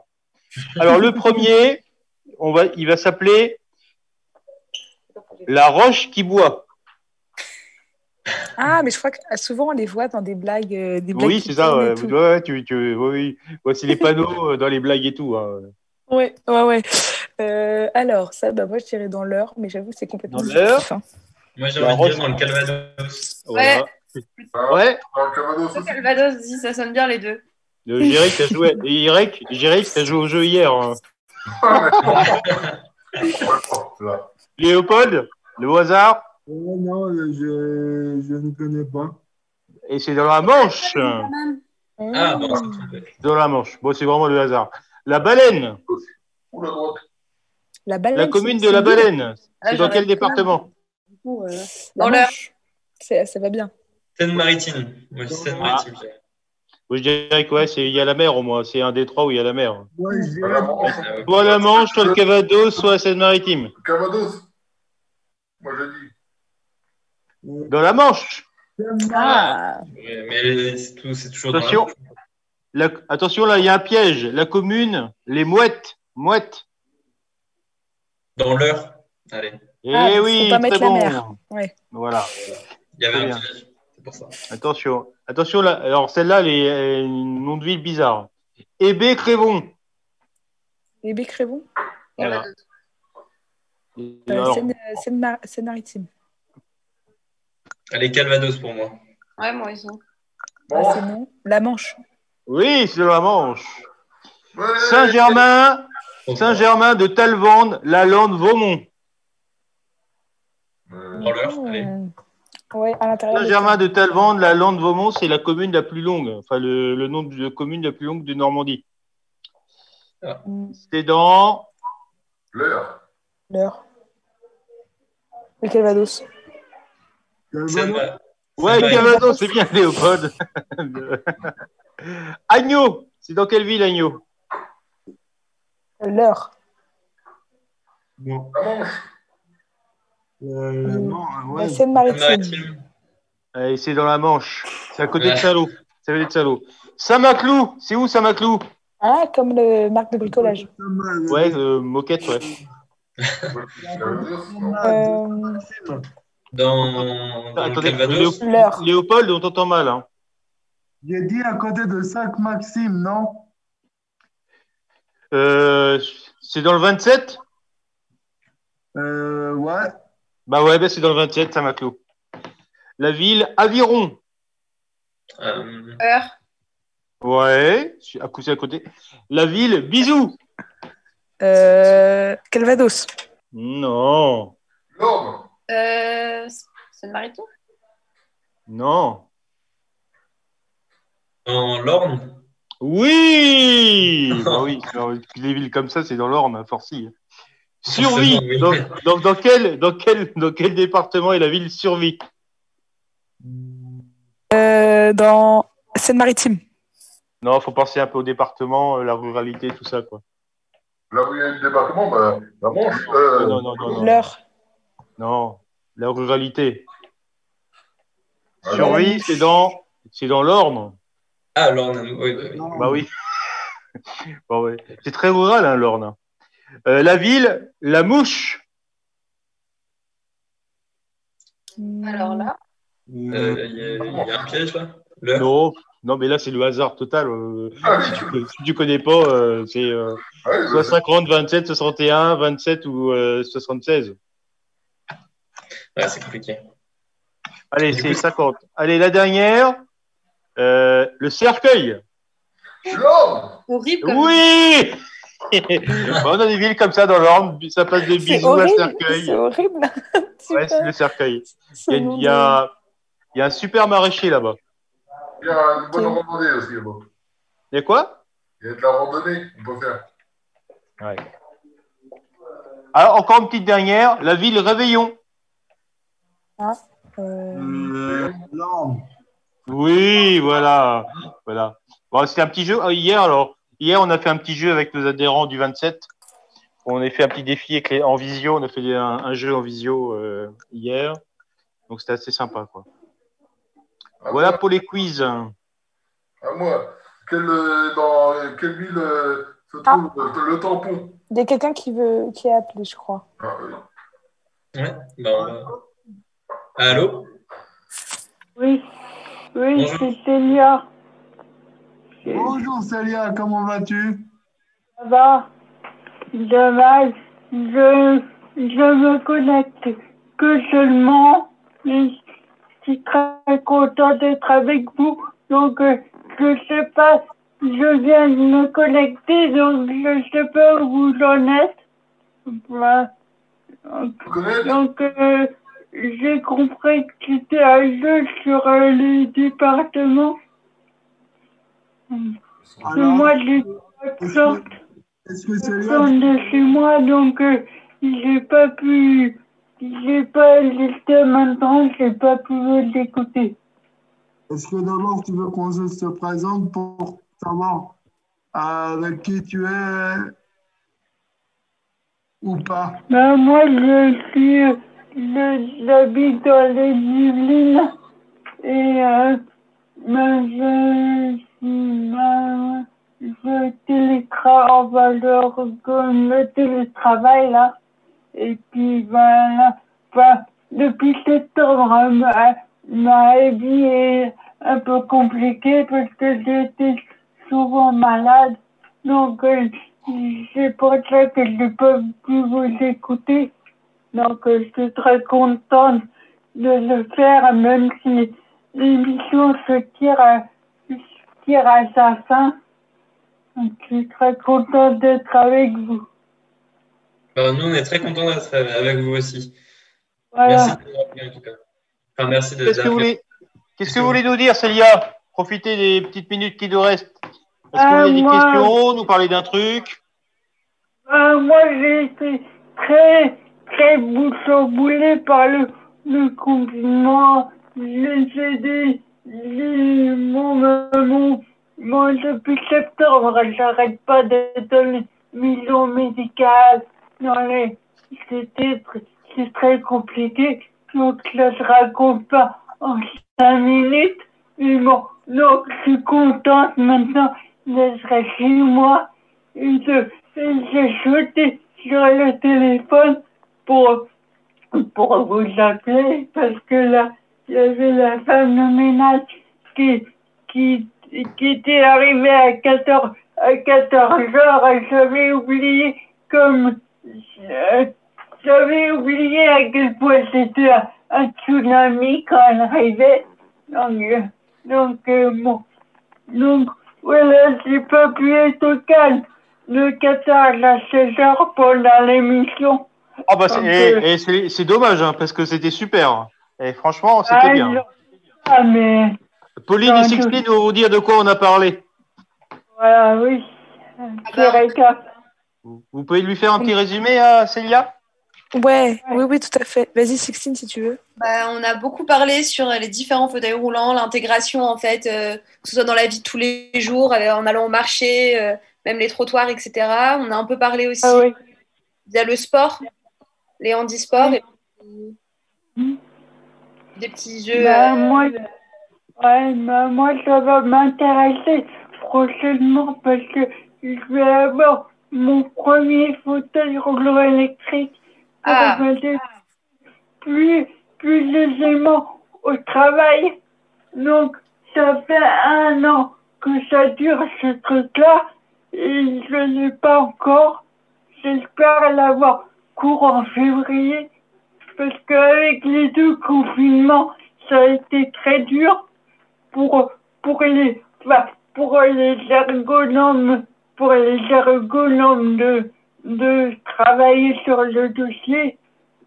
Alors, le premier, on va, il va s'appeler La Roche qui boit. Ah, mais je crois que ah, souvent on les voit dans des blagues. euh, des blagues Oui, c'est ça. Ouais. Ouais, tu, tu, oui, oui. Ouais, c'est les panneaux euh, dans les blagues et tout. hein. Ouais, ouais, ouais. Euh, alors, ça, bah, moi je dirais dans l'heure, mais j'avoue que c'est complètement Dans subjectif, hein. Moi, j'ai La envie de dire Roche- dans le Calvados. Ah, Ouais. Dans le Calvados Le aussi. Calvados dit, ça sonne bien les deux. Le Jéric, t'as joué. T'as joué au jeu hier. hein. Léopold, le hasard, Oh non, je, je ne connais pas. et c'est dans la Manche. Ah, bon, c'est trompé. Dans la Manche. Bon, c'est vraiment le hasard. La baleine, la droite. La baleine. la commune de la baleine, Ah, c'est dans j'aurais quel département La Dans. C'est- Ça va bien. Seine-Maritime. Moi, je dis Seine-Maritime. Moi, Je dirais que ouais, c'est- il y a la mer au moins. C'est un des trois où il y a la mer. Je dirais, bon. Ouais, Soit la Manche, soit le Cavados, soit la Seine-Maritime. Calvados. Moi, je dis. Dans la Manche. Ah, mais c'est toujours Attention. La- attention, là, il y a un piège. La commune, les mouettes. Mouettes. Dans l'heure. Allez, Eh Ah, oui, pas très mettre la bon. mer. Ouais. Voilà. il y avait un piège. C'est pour ça. Attention, attention là. Alors celle-là, elle est euh, une nom de ville bizarre. Hébé Crévon. les Bécrévons Voilà. euh, Alors, Seine- Seine- Seine-Maritime. Allez, Calvados pour moi. Ouais, moi aussi. Ah, Bon. c'est non. La Manche. oui, c'est la Manche. Ouais. Saint-Germain, Saint-Germain de Talvande, la Lande, Vaumont. Euh, allez. Ouais, à l'intérieur. de- Saint-Germain de Talvande, la Lande, Vaumont, c'est la commune la plus longue, enfin le, le nom de commune la plus longue de Normandie. Hmm, C'est dans L'air. L'heure. Le Calvados. Calvados. Ouais, Calvados, c'est bien, Léopold. Agneau, c'est dans quelle ville, Agneau? L'heure. Bon? Euh, non, ouais. La Seine-Maritime. C'est dans la Manche. C'est à côté Ouais. de Salot. C'est à côté de Salot. Saint-Maclou. C'est où Saint-Maclou? Ah, comme le marque de bricolage. Ouais, euh, moquette, ouais. Euh, Dans, dans le Attendez, Calvados. Léopold, on t'entend mal. Hein. J'ai dit à côté de Sac-Maxime, non? Euh, c'est dans le 27 euh, Ouais. Bah ouais, bah c'est dans le 27, Saint-Maclou. La ville Aviron. Euh, Heure. Ouais, c'est à côté, à côté. La ville Bisou. euh, Calvados. Non, L'ordre. Euh, Seine-Maritime non. dans l'Orne. Oui Bah oui, les villes comme ça, c'est dans l'Orne, à Forcy. Survie donc, donc, dans, quel, dans, quel, dans quel département est la ville Survie Euh, dans Seine-Maritime. Non, faut penser un peu au département, euh, la ruralité, tout ça, quoi. Là où il y a le débarquement, bah, la Manche. Euh, Non, non, non, non. L'heure. Non, la ruralité. Ah, Survie, c'est dans, c'est dans l'Orne. Ah, l'Orne. Oui, oui, oui. Bah oui. Bon, ouais. C'est très rural, hein, l'Orne. Euh, la ville, la mouche. Alors là, Euh, Il y, a- il y a un piège là? Non, non, mais là, c'est le hasard total. euh, Ah, oui, tu- si tu connais pas, euh, c'est euh, ah, oui, soit bah, 50, 27, 61, 27 ou euh, 76. Ouais, c'est compliqué. Allez, c'est coup, 50. Allez, la dernière. euh, le cercueil. Horrible Oui On a des villes comme ça dans l'Orne, ça passe de bisous à cercueil. C'est horrible. Ouais, c'est le cercueil. Il y a, il y a- il y a un super maraîcher là-bas. Il y a une bonne randonnée aussi là-bas. Il y a quoi? Il y a de la randonnée, on peut faire. Ouais. Alors, encore une petite dernière, la ville Réveillon. Euh, Euh, non. Oui, voilà. voilà. Bon, c'était un petit jeu. Ah, Hier, alors, hier, on a fait un petit jeu avec nos adhérents du 27. On a fait un petit défi avec les- en visio. On a fait un, un jeu en visio euh, hier. Donc, c'était assez sympa. Quoi. À Voilà moi, pour les quiz. à moi. Quelle, dans quelle ville euh, se Ah. trouve euh, le tampon Il y a quelqu'un qui veut qui a appelé, je crois. ah, oui. Ouais. Bah, Allô? Oui, oui, c'est Célia. Bonjour Célia, comment vas-tu? Ça va Dommage, je, je me connecte que seulement. Je suis très content d'être avec vous. Donc, euh, je sais pas, je viens de me connecter, donc je sais pas où vous en êtes. Voilà. Donc, euh, j'ai compris que c'était un jeu sur euh, les départements. Moi, de sorte. Est-ce que de chez moi, donc euh, j'ai pas pu, j'ai pas l'écouté maintenant, j'ai pas pu l'écouter. est-ce que d'abord tu veux qu'on se se présente pour savoir euh, avec qui tu es ou pas? Ben, moi, je suis, euh, je- j'habite dans les Yvelines et euh, ben, je, je télétravaille, comme le télétravail là. Et puis voilà, ben, depuis septembre, ma, ma vie est un peu compliquée parce que j'étais souvent malade. Donc, euh, c'est pour ça que je n'ai pas pu vous écouter. Donc, euh, je suis très contente de le faire, même si l'émission se tire à, se tire à sa fin. Donc, je suis très contente d'être avec vous. Bah, Nous, on est très contents d'être avec vous aussi. Voilà. Merci de nous rappeler en tout cas. Enfin, merci de Qu'est-ce que vous voulez, qu'est-ce que vous voulez nous dire, Célia? Profitez des petites minutes qui nous restent. Est-ce que vous Euh, avez des moi- questions, nous parler d'un truc Euh, moi, j'ai été très, très chamboulé par le, le confinement. J'ai aidé j'ai- mon, mon, mon, depuis septembre, j'arrête pas d'être dans les maisons médicales, dans les, c'est très compliqué. Donc, ça se raconte pas en cinq minutes. Mais bon, donc, je suis contente maintenant d'être chez moi et et j'ai sauté sur le téléphone pour, pour vous appeler parce que là, il y avait la femme de ménage qui, qui, qui était arrivée à 14, à 14 heures et j'avais oublié comme, euh, j'avais oublié à quel point c'était un, un tsunami quand elle arrivait. Donc, euh, donc, euh, bon. Donc, voilà, j'ai pas pu être au calme. Le Qatar à 16 heures pendant l'émission. Ah bah c'est et- euh, c'est dommage hein, parce que c'était super. Et franchement, c'était ah, bien. Ah, mais Pauline et Sixtine vont vous dire de quoi on a parlé. voilà, oui. C'est récap. Vous pouvez lui faire un petit résumé à Célia? Ouais, oui, oui, tout à fait. Vas-y, Sixtine, si tu veux. Bah, on a beaucoup parlé sur les différents fauteuils roulants, l'intégration en fait, euh, que ce soit dans la vie de tous les jours, euh, en allant au marché, euh, même les trottoirs, etc. On a un peu parlé aussi Ah oui. via le sport, les handisports, et Mm. Des petits jeux. Bah, euh, moi, ouais, bah, moi, ça va m'intéresser prochainement parce que je vais avoir mon premier fauteuil roulant électrique pour Ah. plus, plus au travail. Donc, ça fait un an que ça dure ce truc-là et je ne l'ai pas encore. J'espère l'avoir courant février parce qu'avec les deux confinements, ça a été très dur pour, pour les, enfin, pour les ergonomes, pour les ergonomes de, de travailler sur le dossier.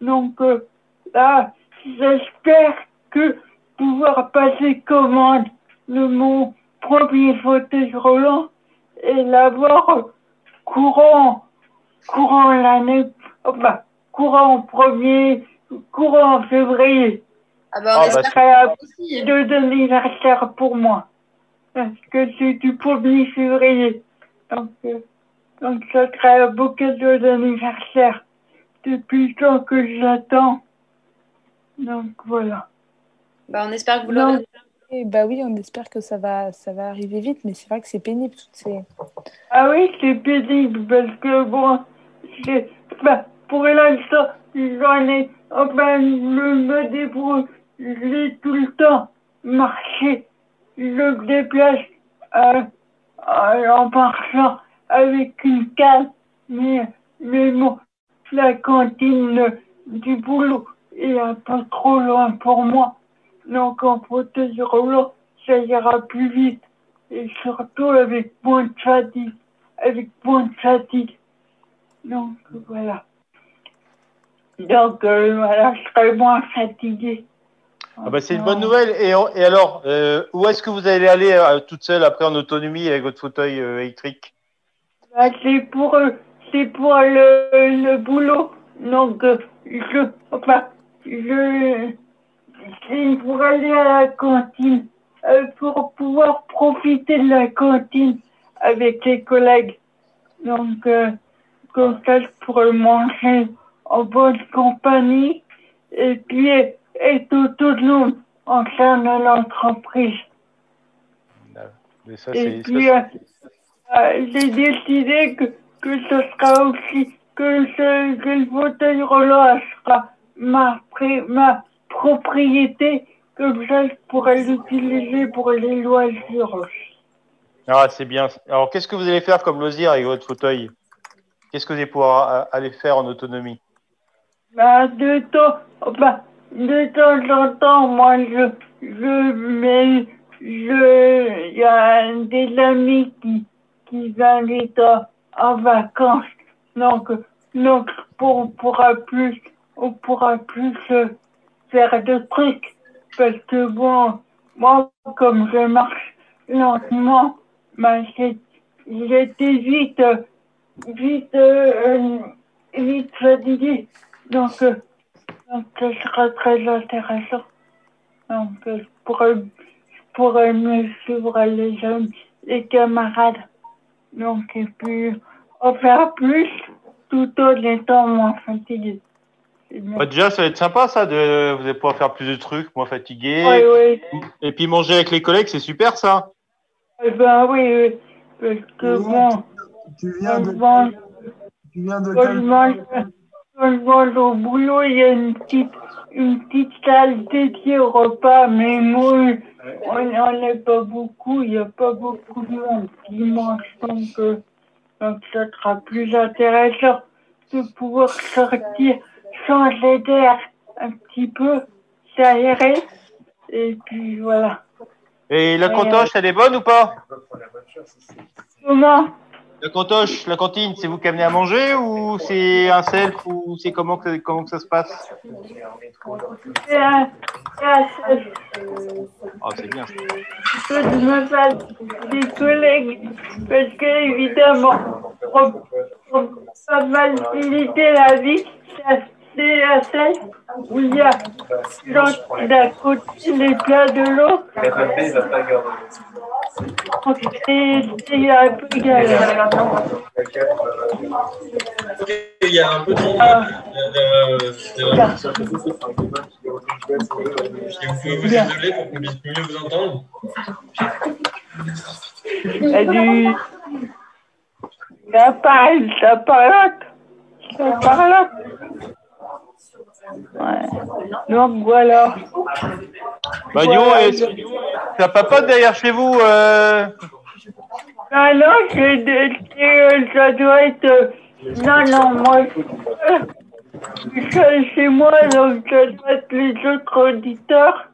Donc, euh, là, j'espère que pouvoir passer commande de mon premier fauteuil roulant et l'avoir courant, courant l'année, enfin, courant premier, courant en février. Ah bah, Ah, on bah, aussi. de d'anniversaire pour moi. Parce que c'est du 1er février. Donc, euh, donc ça serait un beau cadeau d'anniversaire. Depuis le temps que j'attends. Donc voilà. Bah, on espère que vous l'aurez. Et bah oui, on espère que ça va, ça va arriver vite, mais c'est vrai que c'est pénible toutes ces. Ah oui, c'est pénible parce que bon, c'est, bah, pour l'instant, j'en ai, enfin, je me débrouille, j'ai tout le temps marché, je me déplace euh, euh, en marchant avec une canne, mais, mais bon, la cantine du boulot est un peu trop loin pour moi. Donc en fauteuil roulant, ça ira plus vite et surtout avec moins de fatigue, avec moins de fatigue. Donc voilà. Donc euh, voilà, je serai moins fatiguée. Ah bah, c'est une bonne nouvelle. Et, et alors, euh, où est-ce que vous allez aller euh, toute seule après en autonomie avec votre fauteuil euh, électrique? Bah, c'est pour c'est pour le, le boulot. Donc je enfin je c'est pour aller à la cantine, pour pouvoir profiter de la cantine avec les collègues. Donc comme ça je pourrais manger en bonne compagnie et puis être autonome en sein de l'entreprise. Et puis, euh, euh, j'ai décidé que, que ce sera aussi, que, ce, que le fauteuil roulant sera ma, ma propriété, ça je pourrais l'utiliser pour les loisirs. Ah, c'est bien. Alors, qu'est-ce que vous allez faire comme loisir avec votre fauteuil? Qu'est-ce que vous allez pouvoir euh, aller faire en autonomie? Bah, de temps, bah, de temps en temps, moi, je, je mets, je, il y a des amis qui, qui viennent en, vacances. Donc, donc, on pourra plus, on pourra plus euh, faire de trucs. Parce que bon, moi, comme je marche lentement, bah, j'étais vite, vite, euh, vite fatigué. Donc, euh, donc, ce sera très intéressant. Donc, euh, je pourrais, je pourrais mieux suivre les jeunes, les camarades. Donc, et puis, en faire plus tout en étant moins fatigué. Bah, déjà, ça va être sympa, ça. De... Vous allez pouvoir faire plus de trucs, moins fatigué. Oui, oui. Et puis manger avec les collègues, c'est super, ça. Eh ben oui, oui. Parce que bon, Tu viens de, tu viens de je mange, au boulot, il y a une petite, une petite salle dédiée au repas, mais moi, on n'en est pas beaucoup, il n'y a pas beaucoup de monde qui mange, donc, euh, donc ça sera plus intéressant de pouvoir sortir, changer d'air un petit peu, s'aérer, et puis voilà. Et la Ouais, cantoche, elle est bonne ou pas? Comment La cantoche, la cantine, c'est vous qui amenez à manger ou c'est un self ou c'est comment que, comment que ça se passe? C'est un, seul. Ah, c'est bien. ça. je me fasse des collègues parce que évidemment pour, pour pas mal faciliter la vie salle où il y a d'un côté les plats de l'eau. Il y a un peu de Ah, euh, vous vous isoler pour qu'on puisse mieux vous entendre. du ça parle, ça parle, ça parle. Ouais. Donc voilà. Bah, dis donc, t'as pote derrière chez vous euh... Ah non, c'est c'est, ça doit être. euh, Non, non, moi, je suis seul chez moi, donc ça doit être les autres auditeurs.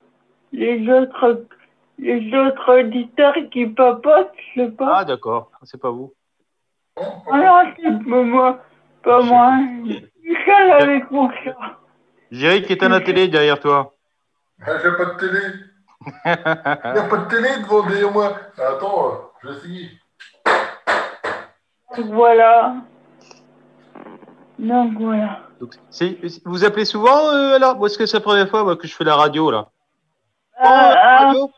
Les autres, les autres auditeurs qui papotent, je sais pas. Ah, d'accord, c'est pas vous. Ah non, c'est pas moi. Pas moi. Je suis seul avec mon chat. Jerry qui éteint la télé derrière toi. Ah, J'ai pas de télé. Il n'y a pas de télé devant derrière moi. Attends, euh, je vais essayer. Donc voilà. Donc voilà. Donc, c'est- vous appelez souvent euh, alors? Moi, est-ce que c'est la première fois moi, que je fais la radio là? Ah, ah, radio?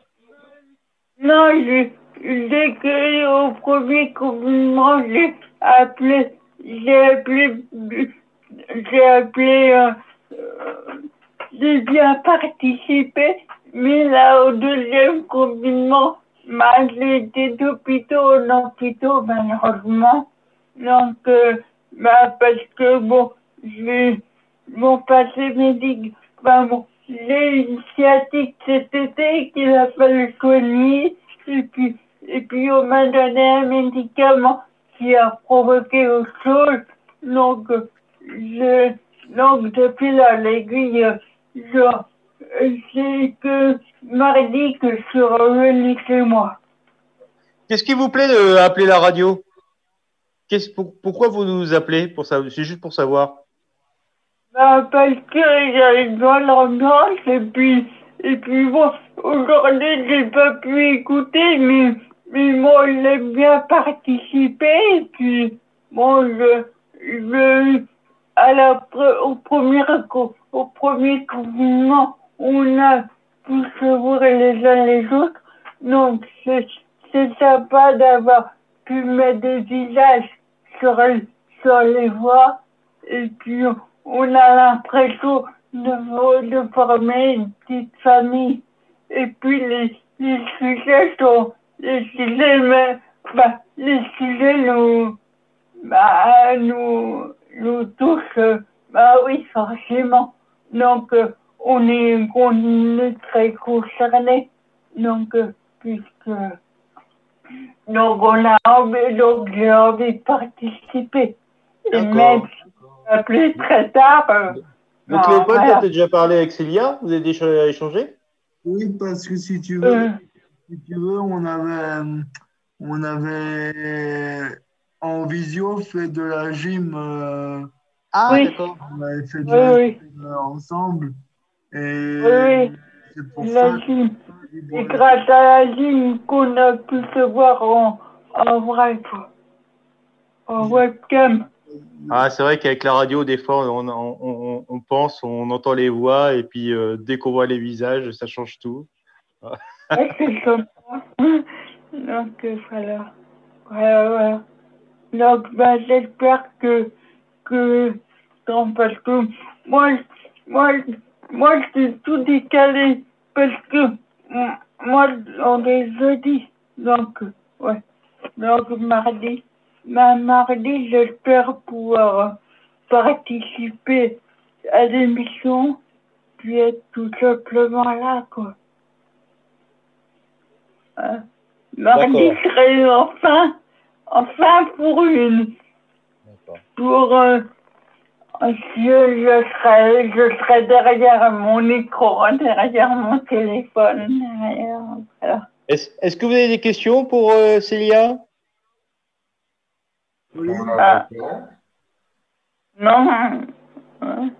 Non, je, dès que au premier confinement, j'ai appelé, j'ai appelé, j'ai appelé, euh, euh, j'ai bien participé, mais là, au deuxième confinement, bah, j'ai été d'hôpitaux en hôpitaux, malheureusement. Donc, euh, bah, parce que bon, j'ai mon passé médical, bah, bon, j'ai une sciatique cet été qu'il a fallu soigner, et puis, et puis on m'a donné un médicament qui a provoqué autre chose. Donc, je, donc depuis là, l'aiguille, c'est que mardi que je suis revenu chez moi. Qu'est-ce qui vous plaît d'appeler la radio? Qu'est-ce- pour- Pourquoi vous nous appelez pour ça C'est juste pour savoir. Bah, parce que j'avais besoin l'ambiance et puis, et puis bon, aujourd'hui j'ai pas pu écouter, mais, mais moi j'ai bien participé et puis bon, je, je, à la, au premier, au premier confinement, on a pu se voir les uns les autres, donc c'est, sympa d'avoir pu mettre des visages sur, sur les voix et puis on a l'impression de, de former une petite famille. Et puis les, les sujets sont, les sujets, mais, bah, les sujets nous, bah, nous, nous touchent, euh, bah oui, forcément. Donc, euh, on est, on est très concernés. Donc, euh, puisque, donc on a envie, donc j'ai envie de participer. Et même si appelé très tard, euh, Donc, bah, Léopold, voilà. tu as déjà parlé avec Célia? Vous avez déjà échangé? Oui, parce que si tu veux, Euh, si tu veux, on avait, on avait en visio fait de la gym. euh, Ah, Oui. d'accord. on avait fait de Oui, la oui. gym euh, ensemble. Et c'est pour la ça gym. C'est grâce à la gym qu'on a pu se voir en, en vrai, quoi. En webcam. Ah, c'est vrai qu'avec la radio, des fois, on, on, on- on pense, on entend les voix, et puis euh, dès qu'on voit les visages, ça change tout. Ouais, c'est comme ça. Donc, voilà. Voilà, voilà. Donc, ben, j'espère que, que, temps parce que moi, moi, moi, c'est tout décalé parce que moi, on est jeudi. Donc, ouais. Donc, mardi. Ma mardi, j'espère pouvoir participer à l'émission puis être tout simplement là, quoi. Hein? Mardi D'accord. serait enfin, enfin pour une. Pour. euh, je, je, serai, je serai derrière mon écran, derrière mon téléphone. derrière, voilà. Est-ce que vous avez des questions pour euh, Célia? Ah. Non. hein.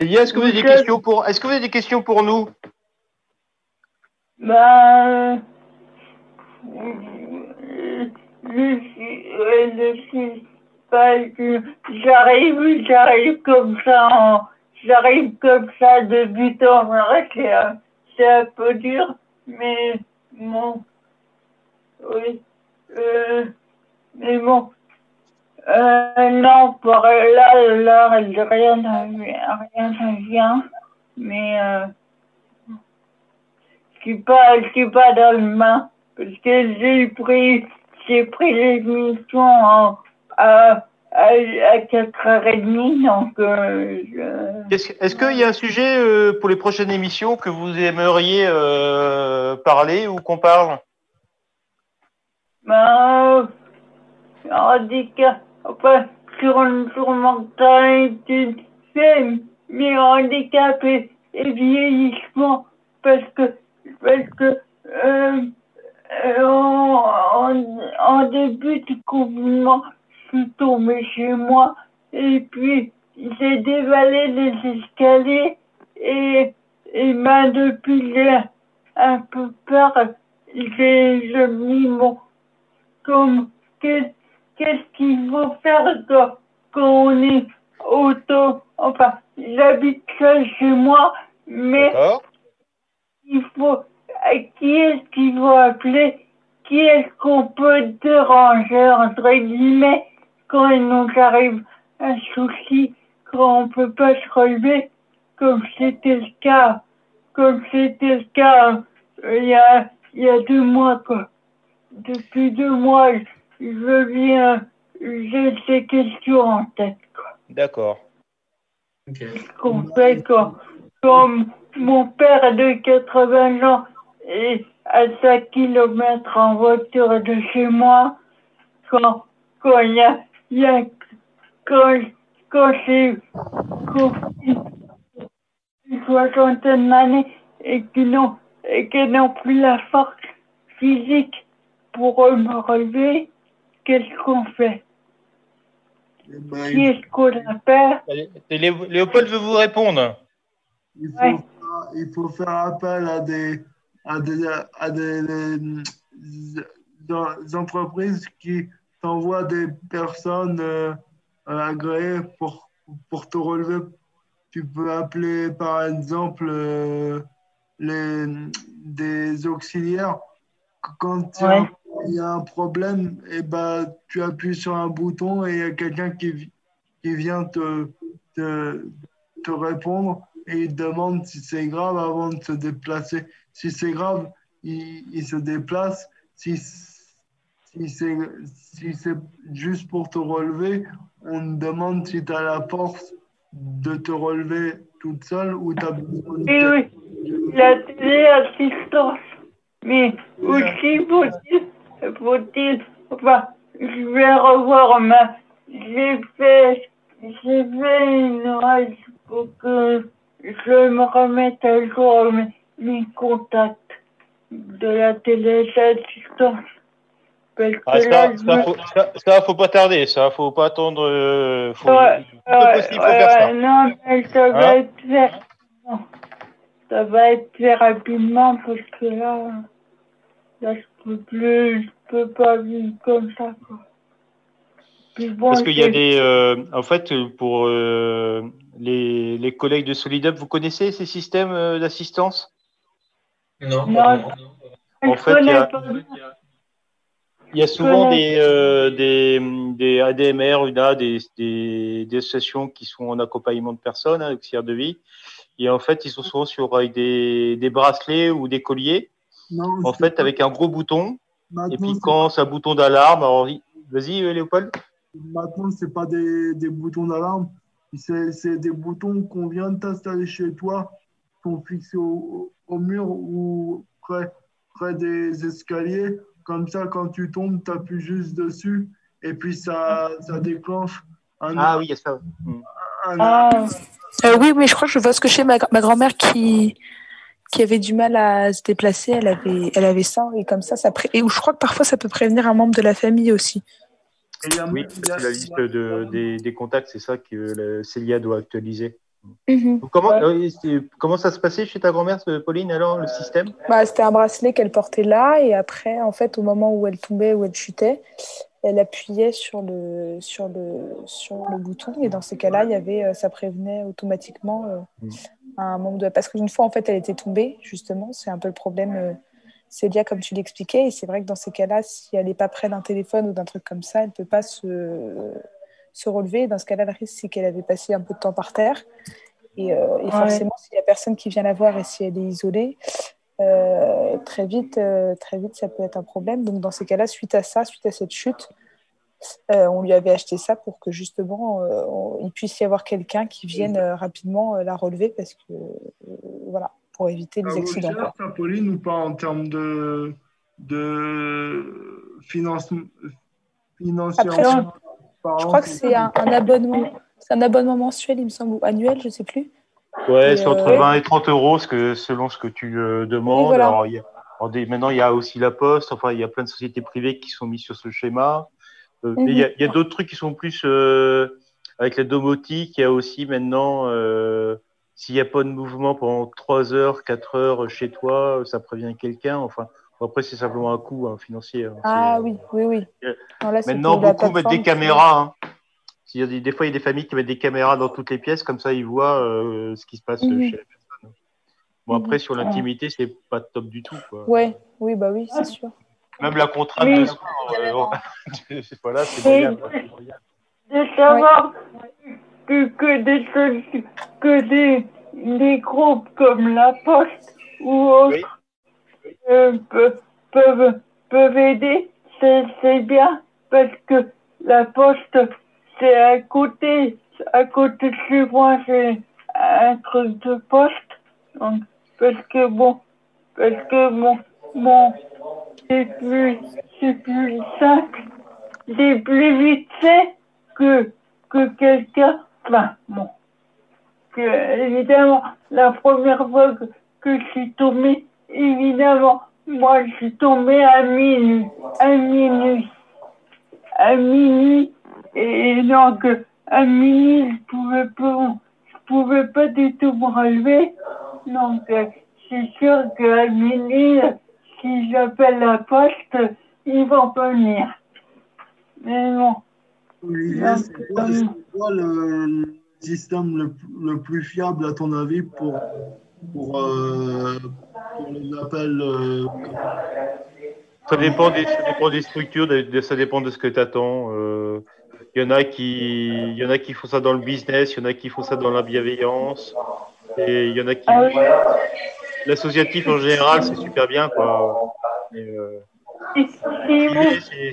Célia, est-ce que vous avez des questions pour Est-ce que vous avez des questions pour nous? Ben, euh, je suis, je suis pas, je- j'arrive, j'arrive comme ça, j'arrive comme ça de but en blanc, c'est un, peu dur, mais bon, oui, euh, mais bon, euh, non, pour là, là, rien ne vient, mais euh, je suis pas dans le main parce que j'ai pris, j'ai pris l'émission à, à, à 4h30, donc euh, je- Est-ce qu'il y a un sujet euh, pour les prochaines émissions que vous aimeriez euh, parler ou qu'on parle? Ben, euh, handicap, enfin, sur, sur mentalité, c'est mais handicapé et vieillissement parce que, parce que, en, en, en début du confinement, je suis tombée chez moi. Et puis j'ai dévalé les escaliers et, et ben, depuis j'ai un peu peur, j'ai dis bon, comme qu'est- qu'est-ce qu'il faut faire quand, quand on est auto, enfin j'habite seul chez moi, mais il faut, qui est-ce qu'il faut appeler? Qui est-ce qu'on peut déranger, entre guillemets, quand il nous arrive un souci, quand on peut pas se relever, comme c'était le cas, comme c'était le cas euh, il y a, il y a deux mois, quoi. Depuis deux mois, je viens, j'ai ces questions en tête, quoi. D'accord. qu'on fait quand, comme mon père de 80 ans à 5 km en voiture de chez moi, quand, quand il y a, il y a, quand, quand j'ai, une soixantaine d'années et qu'ils n'ont, et qu'ils n'ont plus la force physique pour me relever, qu'est-ce qu'on fait? Eh ben, Qui est-ce qu'on appelle? Léopold veut vous répondre. il, faut Ouais. faire, il faut faire appel à des, à des, à des, entreprises qui t'envoient des personnes euh, agréées pour, pour te relever. Tu peux appeler par exemple euh, les, des auxiliaires. Quand il y a- Ouais. il y a un problème, et ben, tu appuies sur un bouton et il y a quelqu'un qui, qui vient te, te, te répondre et il demande si c'est grave avant de se déplacer. Si c'est grave, il, il se déplace. Si, si c'est si c'est juste pour te relever, on te demande si tu as la force de te relever toute seule ou tu as besoin de Oui, oui, la téléassistance. Mais aussi, faut-il, faut-il, enfin, je vais revoir ma, j'ai fait, j'ai fait une rage pour que je me remette à jour mes, mes contacts de la téléassistance. Parce que Ah, là, ça, je ça, me- faut, ça, ça, faut pas tarder, ça, faut pas attendre. euh, faut, Ouais, le plus ouais, possible, faut ouais, faire ça. non, mais ça va Hein être fait. non. Ça va être fait rapidement parce que là, là, je peux plus, je peux pas vivre comme ça, quoi. Bon, Parce qu'il y a des. euh, en fait, pour euh, les, les collègues de SolidUp, vous connaissez ces systèmes euh, d'assistance? Non, Non, en fait, il y a- connais pas. Il y a souvent des, euh, des, des ADMR, UNA, des, des, des associations qui sont en accompagnement de personnes, hein, auxiliaires de vie. Et en fait, ils sont souvent sur avec des, des bracelets ou des colliers, Non, en c'est fait, pas- avec un gros bouton. Et puis c'est quand c'est un bouton d'alarme, alors vas-y euh, Léopold. Maintenant, ce n'est pas des, des boutons d'alarme, c'est c'est des boutons qu'on vient de t'installer chez toi, qui sont fixés au, au mur ou près, près des escaliers. Comme ça, quand tu tombes, tu appuies juste dessus et puis ça, ça déclenche un, Ah oui, ça. Un- Ah, Euh, oui, mais je crois que je vois ce que chez ma, ma grand-mère qui, qui avait du mal à se déplacer, elle avait, elle avait ça, et comme ça, ça pré... et où je crois que parfois ça peut prévenir un membre de la famille aussi. Et il y a- Oui, il y a- parce que la liste de, des, des contacts, c'est ça que la Célia doit actualiser. Mhm. Comment, Ouais. euh, comment ça se passait chez ta grand-mère, Pauline, alors, le système? Bah, c'était un bracelet qu'elle portait là, et après, en fait, au moment où elle tombait, où elle chutait, elle appuyait sur le, sur le, sur le bouton, et dans ces cas-là, il y avait, euh, ça prévenait automatiquement euh, Mm. un membre de... Parce qu'une fois, en fait, elle était tombée, justement, c'est un peu le problème, euh, Célia, comme tu l'expliquais, et c'est vrai que dans ces cas-là, si elle n'est pas près d'un téléphone ou d'un truc comme ça, elle ne peut pas se, se relever. Dans ce cas-là, le risque, c'est qu'elle avait passé un peu de temps par terre. Et, euh, et Ouais. forcément, s'il n'y a personne qui vient la voir et si elle est isolée, euh, très vite, euh, très vite, ça peut être un problème. Donc, dans ces cas-là, suite à ça, suite à cette chute, on lui avait acheté ça pour que justement, on- il puisse y avoir quelqu'un qui vienne rapidement la relever parce que, voilà, pour éviter les vaut accidents. cher, quoi. ça, Pauline, ou pas en termes de, de financement parlant, Je crois que c'est un, un abonnement, c'est un abonnement mensuel, il me semble, ou annuel, je sais plus. Ouais, c'est entre euh, 20 et 30 euros ce que, selon ce que tu euh, demandes. Oui, voilà. Alors, il y a- alors, des- maintenant, il y a aussi la Poste. Enfin, il y a plein de sociétés privées qui sont mises sur ce schéma. Euh, il y a, y a d'autres trucs qui sont plus euh, avec la domotique. Il y a aussi maintenant, euh, s'il n'y a pas de mouvement pendant 3 heures, 4 heures chez toi, ça prévient quelqu'un. Enfin, après, c'est simplement un coût hein, financier. hein. Ah oui, oui, oui. euh, Non, là, c'était Maintenant, beaucoup mettent des caméras. hein. S'il y a des, des fois, il y a des familles qui mettent des caméras dans toutes les pièces, comme ça, ils voient euh, ce qui se passe Mhm. chez la personne. Bon, après, Mhm. sur l'intimité, c'est pas top du tout. Quoi. Ouais, oui, bah oui, c'est sûr. Même la contrainte Oui. de soir, euh, voilà, c'est Oui. de savoir que, que, des, que des, des groupes comme la Poste ou autres euh, pe- peuvent, peuvent aider, c'est c'est bien parce que la Poste, c'est à côté, à côté de chez moi, c'est un truc de poste. Donc, parce que bon, parce que mon, mon, c'est plus, c'est plus simple, c'est plus vite fait que, que quelqu'un, enfin, bon, que, évidemment, la première fois que, que je suis tombée, évidemment, moi, je suis tombée à minuit, à minuit, à minuit, et donc, à minuit, je pouvais pas, je pouvais pas du tout me relever, donc, euh, c'est sûr qu'à minuit, si j'appelle la poste, ils vont pas venir. Mais bon. Olivier, Donc, c'est quoi, euh, le, système le, le plus fiable, à ton avis, pour, pour, euh, pour les appels euh, Ça dépend des, ça dépend des structures, de- ça dépend de ce que tu attends. Il y en a qui, il y en a qui font ça dans le business, il y en a qui font ça dans la bienveillance, et il y en a qui. Ah oui. L'associatif en général, c'est super bien, quoi. Et, euh,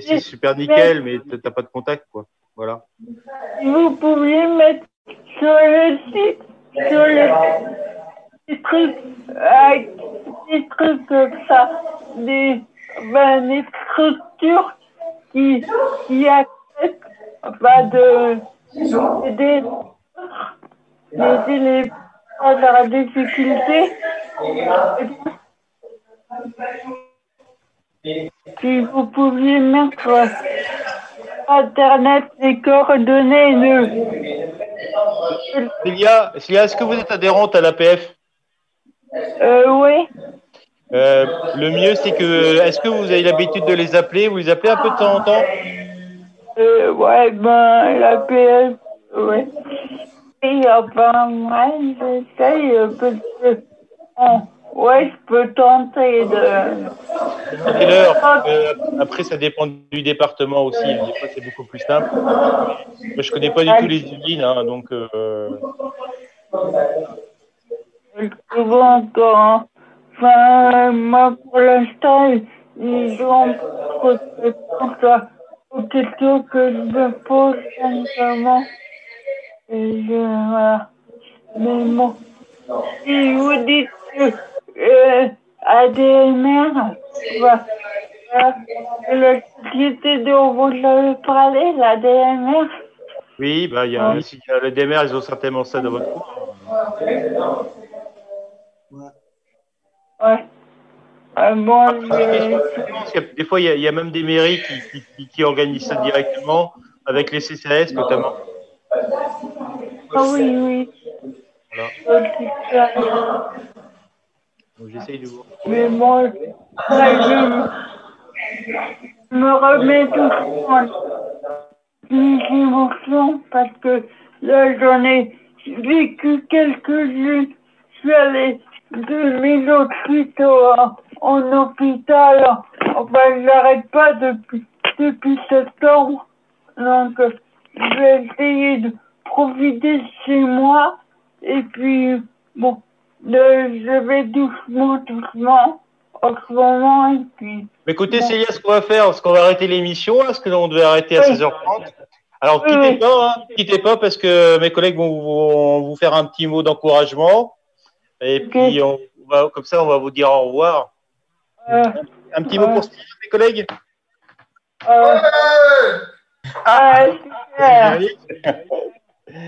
c'est super nickel, mais t'as- t'as pas de contact, quoi. Voilà. vous pouviez mettre sur le site, sur le des trucs, des trucs comme ça, des, ben, des structures qui, qui acceptent pas de d'aider d'aider les gens dans la difficulté. Si vous pouviez mettre Internet les coordonnées de. Célia, Célia, est-ce que vous êtes adhérente à l'APF? Euh, oui. Euh, Le mieux, c'est que, est-ce que vous avez l'habitude de les appeler? Vous les appelez un peu de temps en temps? Euh, ouais, ben, la PS, ouais. Et enfin, ouais, j'essaye parce que on, ouais, je peux tenter de. Quelle heure Euh, Après, ça dépend du département aussi. Des fois, c'est beaucoup plus simple. Je connais pas du tout les usines, hein, donc. euh, Souvent, quand. Enfin, moi, pour l'instant, ils ont réponses à- aux questions que je me pose simplement. Et je, voilà. Mais bon, si vous dites que euh, ADMR, la société dont vous avez parlé, l'ADMR, Oui, bah, y a, s'il y a le DMR, ils ont certainement ça dans votre coin. ouais. Euh, bon, je- Des fois, il y, y a même des mairies qui, qui- qui- qui organisent ça directement, avec les CCAS notamment. Ah oui, oui. Voilà. J'essaye de vous. Mais là, je me remets doucement les émotions parce que là, j'en ai vécu quelques-unes. Je suis allée de mille hôpitaux en, en hôpital. Enfin, j'arrête pas depuis, depuis septembre. Donc, je vais essayer de profiter de chez moi. Et puis, bon, je vais doucement, doucement en ce moment. Et puis, Mais écoutez, Bon. Célia, ce qu'on va faire, c'est qu'on va arrêter l'émission, parce que on devait arrêter à Oui. 16h30. Alors, Oui, quittez oui. pas, hein, quittez pas, parce que mes collègues vont, vont vous faire un petit mot d'encouragement. Et puis, on va, comme ça, on va vous dire au revoir. euh, Un petit mot pour Célia, mes collègues euh, ah, super.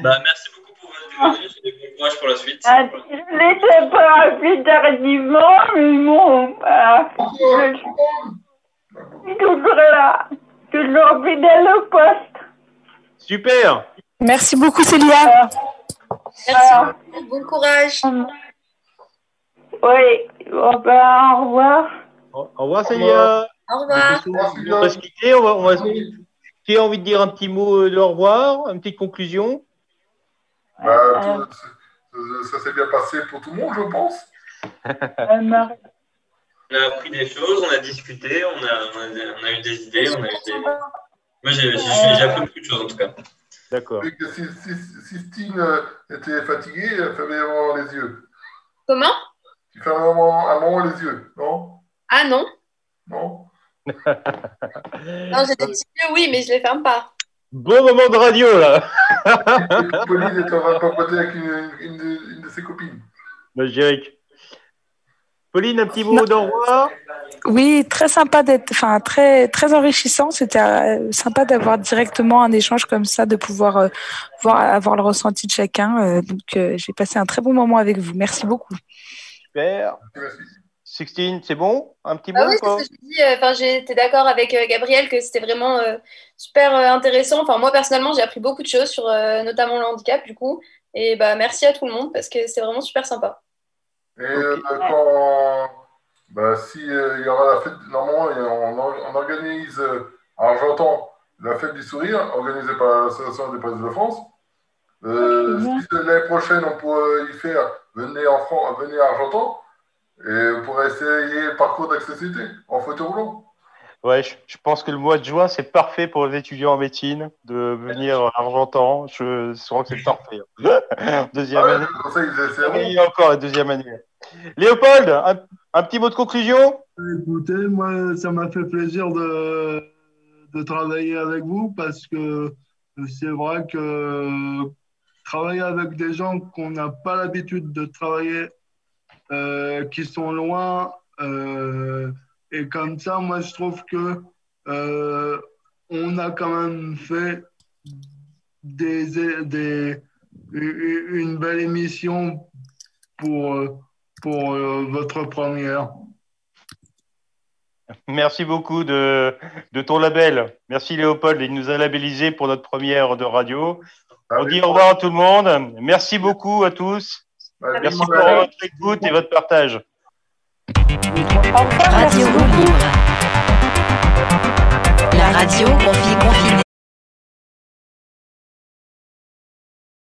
Bah, merci beaucoup bon courage pour la suite. Ah, Je n'étais pas appelé tardivement, mais bon, ah, je suis toujours là, toujours fidèle au poste. Super Merci beaucoup, Célia. Merci beaucoup. Bon courage. Oui, bon, ben, au revoir. Au au revoir, Célia. Au revoir. On va se quitter. On va, on va se- Qui a envie de dire un petit mot euh, de au revoir, une petite conclusion Bah, tout- ça- ça s'est bien passé pour tout le monde, je pense. On a appris des choses, on a discuté, on a, on a, on a eu des idées, on a eu des... Moi, j'ai appris beaucoup de choses, en tout cas. D'accord. Si, si, si Stine euh, était fatiguée, elle fermait vraiment les yeux. Comment? Tu vraiment un moment les yeux, non? Ah non. Non? Non, j'ai des petits yeux, oui, mais je les ferme pas. Bon moment de radio, là Pauline est en train de papoter avec une, une, de- une de ses copines. Bah, je dirais que- Pauline, un petit mot d'au revoir Oui, très sympa d'être, enfin très très enrichissant. C'était euh, sympa d'avoir directement un échange comme ça, de pouvoir euh, voir avoir le ressenti de chacun. Euh, donc euh, j'ai passé un très bon moment avec vous. Merci beaucoup. Super. Sixtine, c'est bon? Un petit mot Ah oui, ou c'est pas ce que je dis. euh, Enfin, j'étais d'accord avec euh, Gabriel que c'était vraiment euh, super intéressant. Enfin, moi personnellement, j'ai appris beaucoup de choses sur euh, notamment le handicap, du coup. Et bah merci à tout le monde parce que c'est vraiment super sympa. Et euh, quand, bah, si euh, il y aura la fête, normalement, on, or- on organise à Argentan la fête du sourire, organisée par l'Association des Presses de France. Euh, si l'année prochaine, on pourrait y faire, venez en France, venez à Argentan, et pourrait essayer le parcours d'accessibilité en fauteuil roulant. Ouais, je, je pense que le mois de juin, c'est parfait pour les étudiants en médecine de venir à Argentan. Je, je crois que c'est parfait. deuxième Ah ouais, année. a encore la deuxième année. Léopold, un, un petit mot de conclusion? Écoutez, moi, ça m'a fait plaisir de, de travailler avec vous parce que c'est vrai que travailler avec des gens qu'on n'a pas l'habitude de travailler, euh, qui sont loin, euh, et comme ça, moi, je trouve que euh, on a quand même fait des, des, une belle émission pour, pour euh, votre première. Merci beaucoup de, de ton label. Merci Léopold, il nous a labellisé pour notre première de radio. On dit au revoir à tout le monde. Merci beaucoup à tous. Merci pour votre écoute et votre partage. Radio Libre. La radio qu'on vit confinée,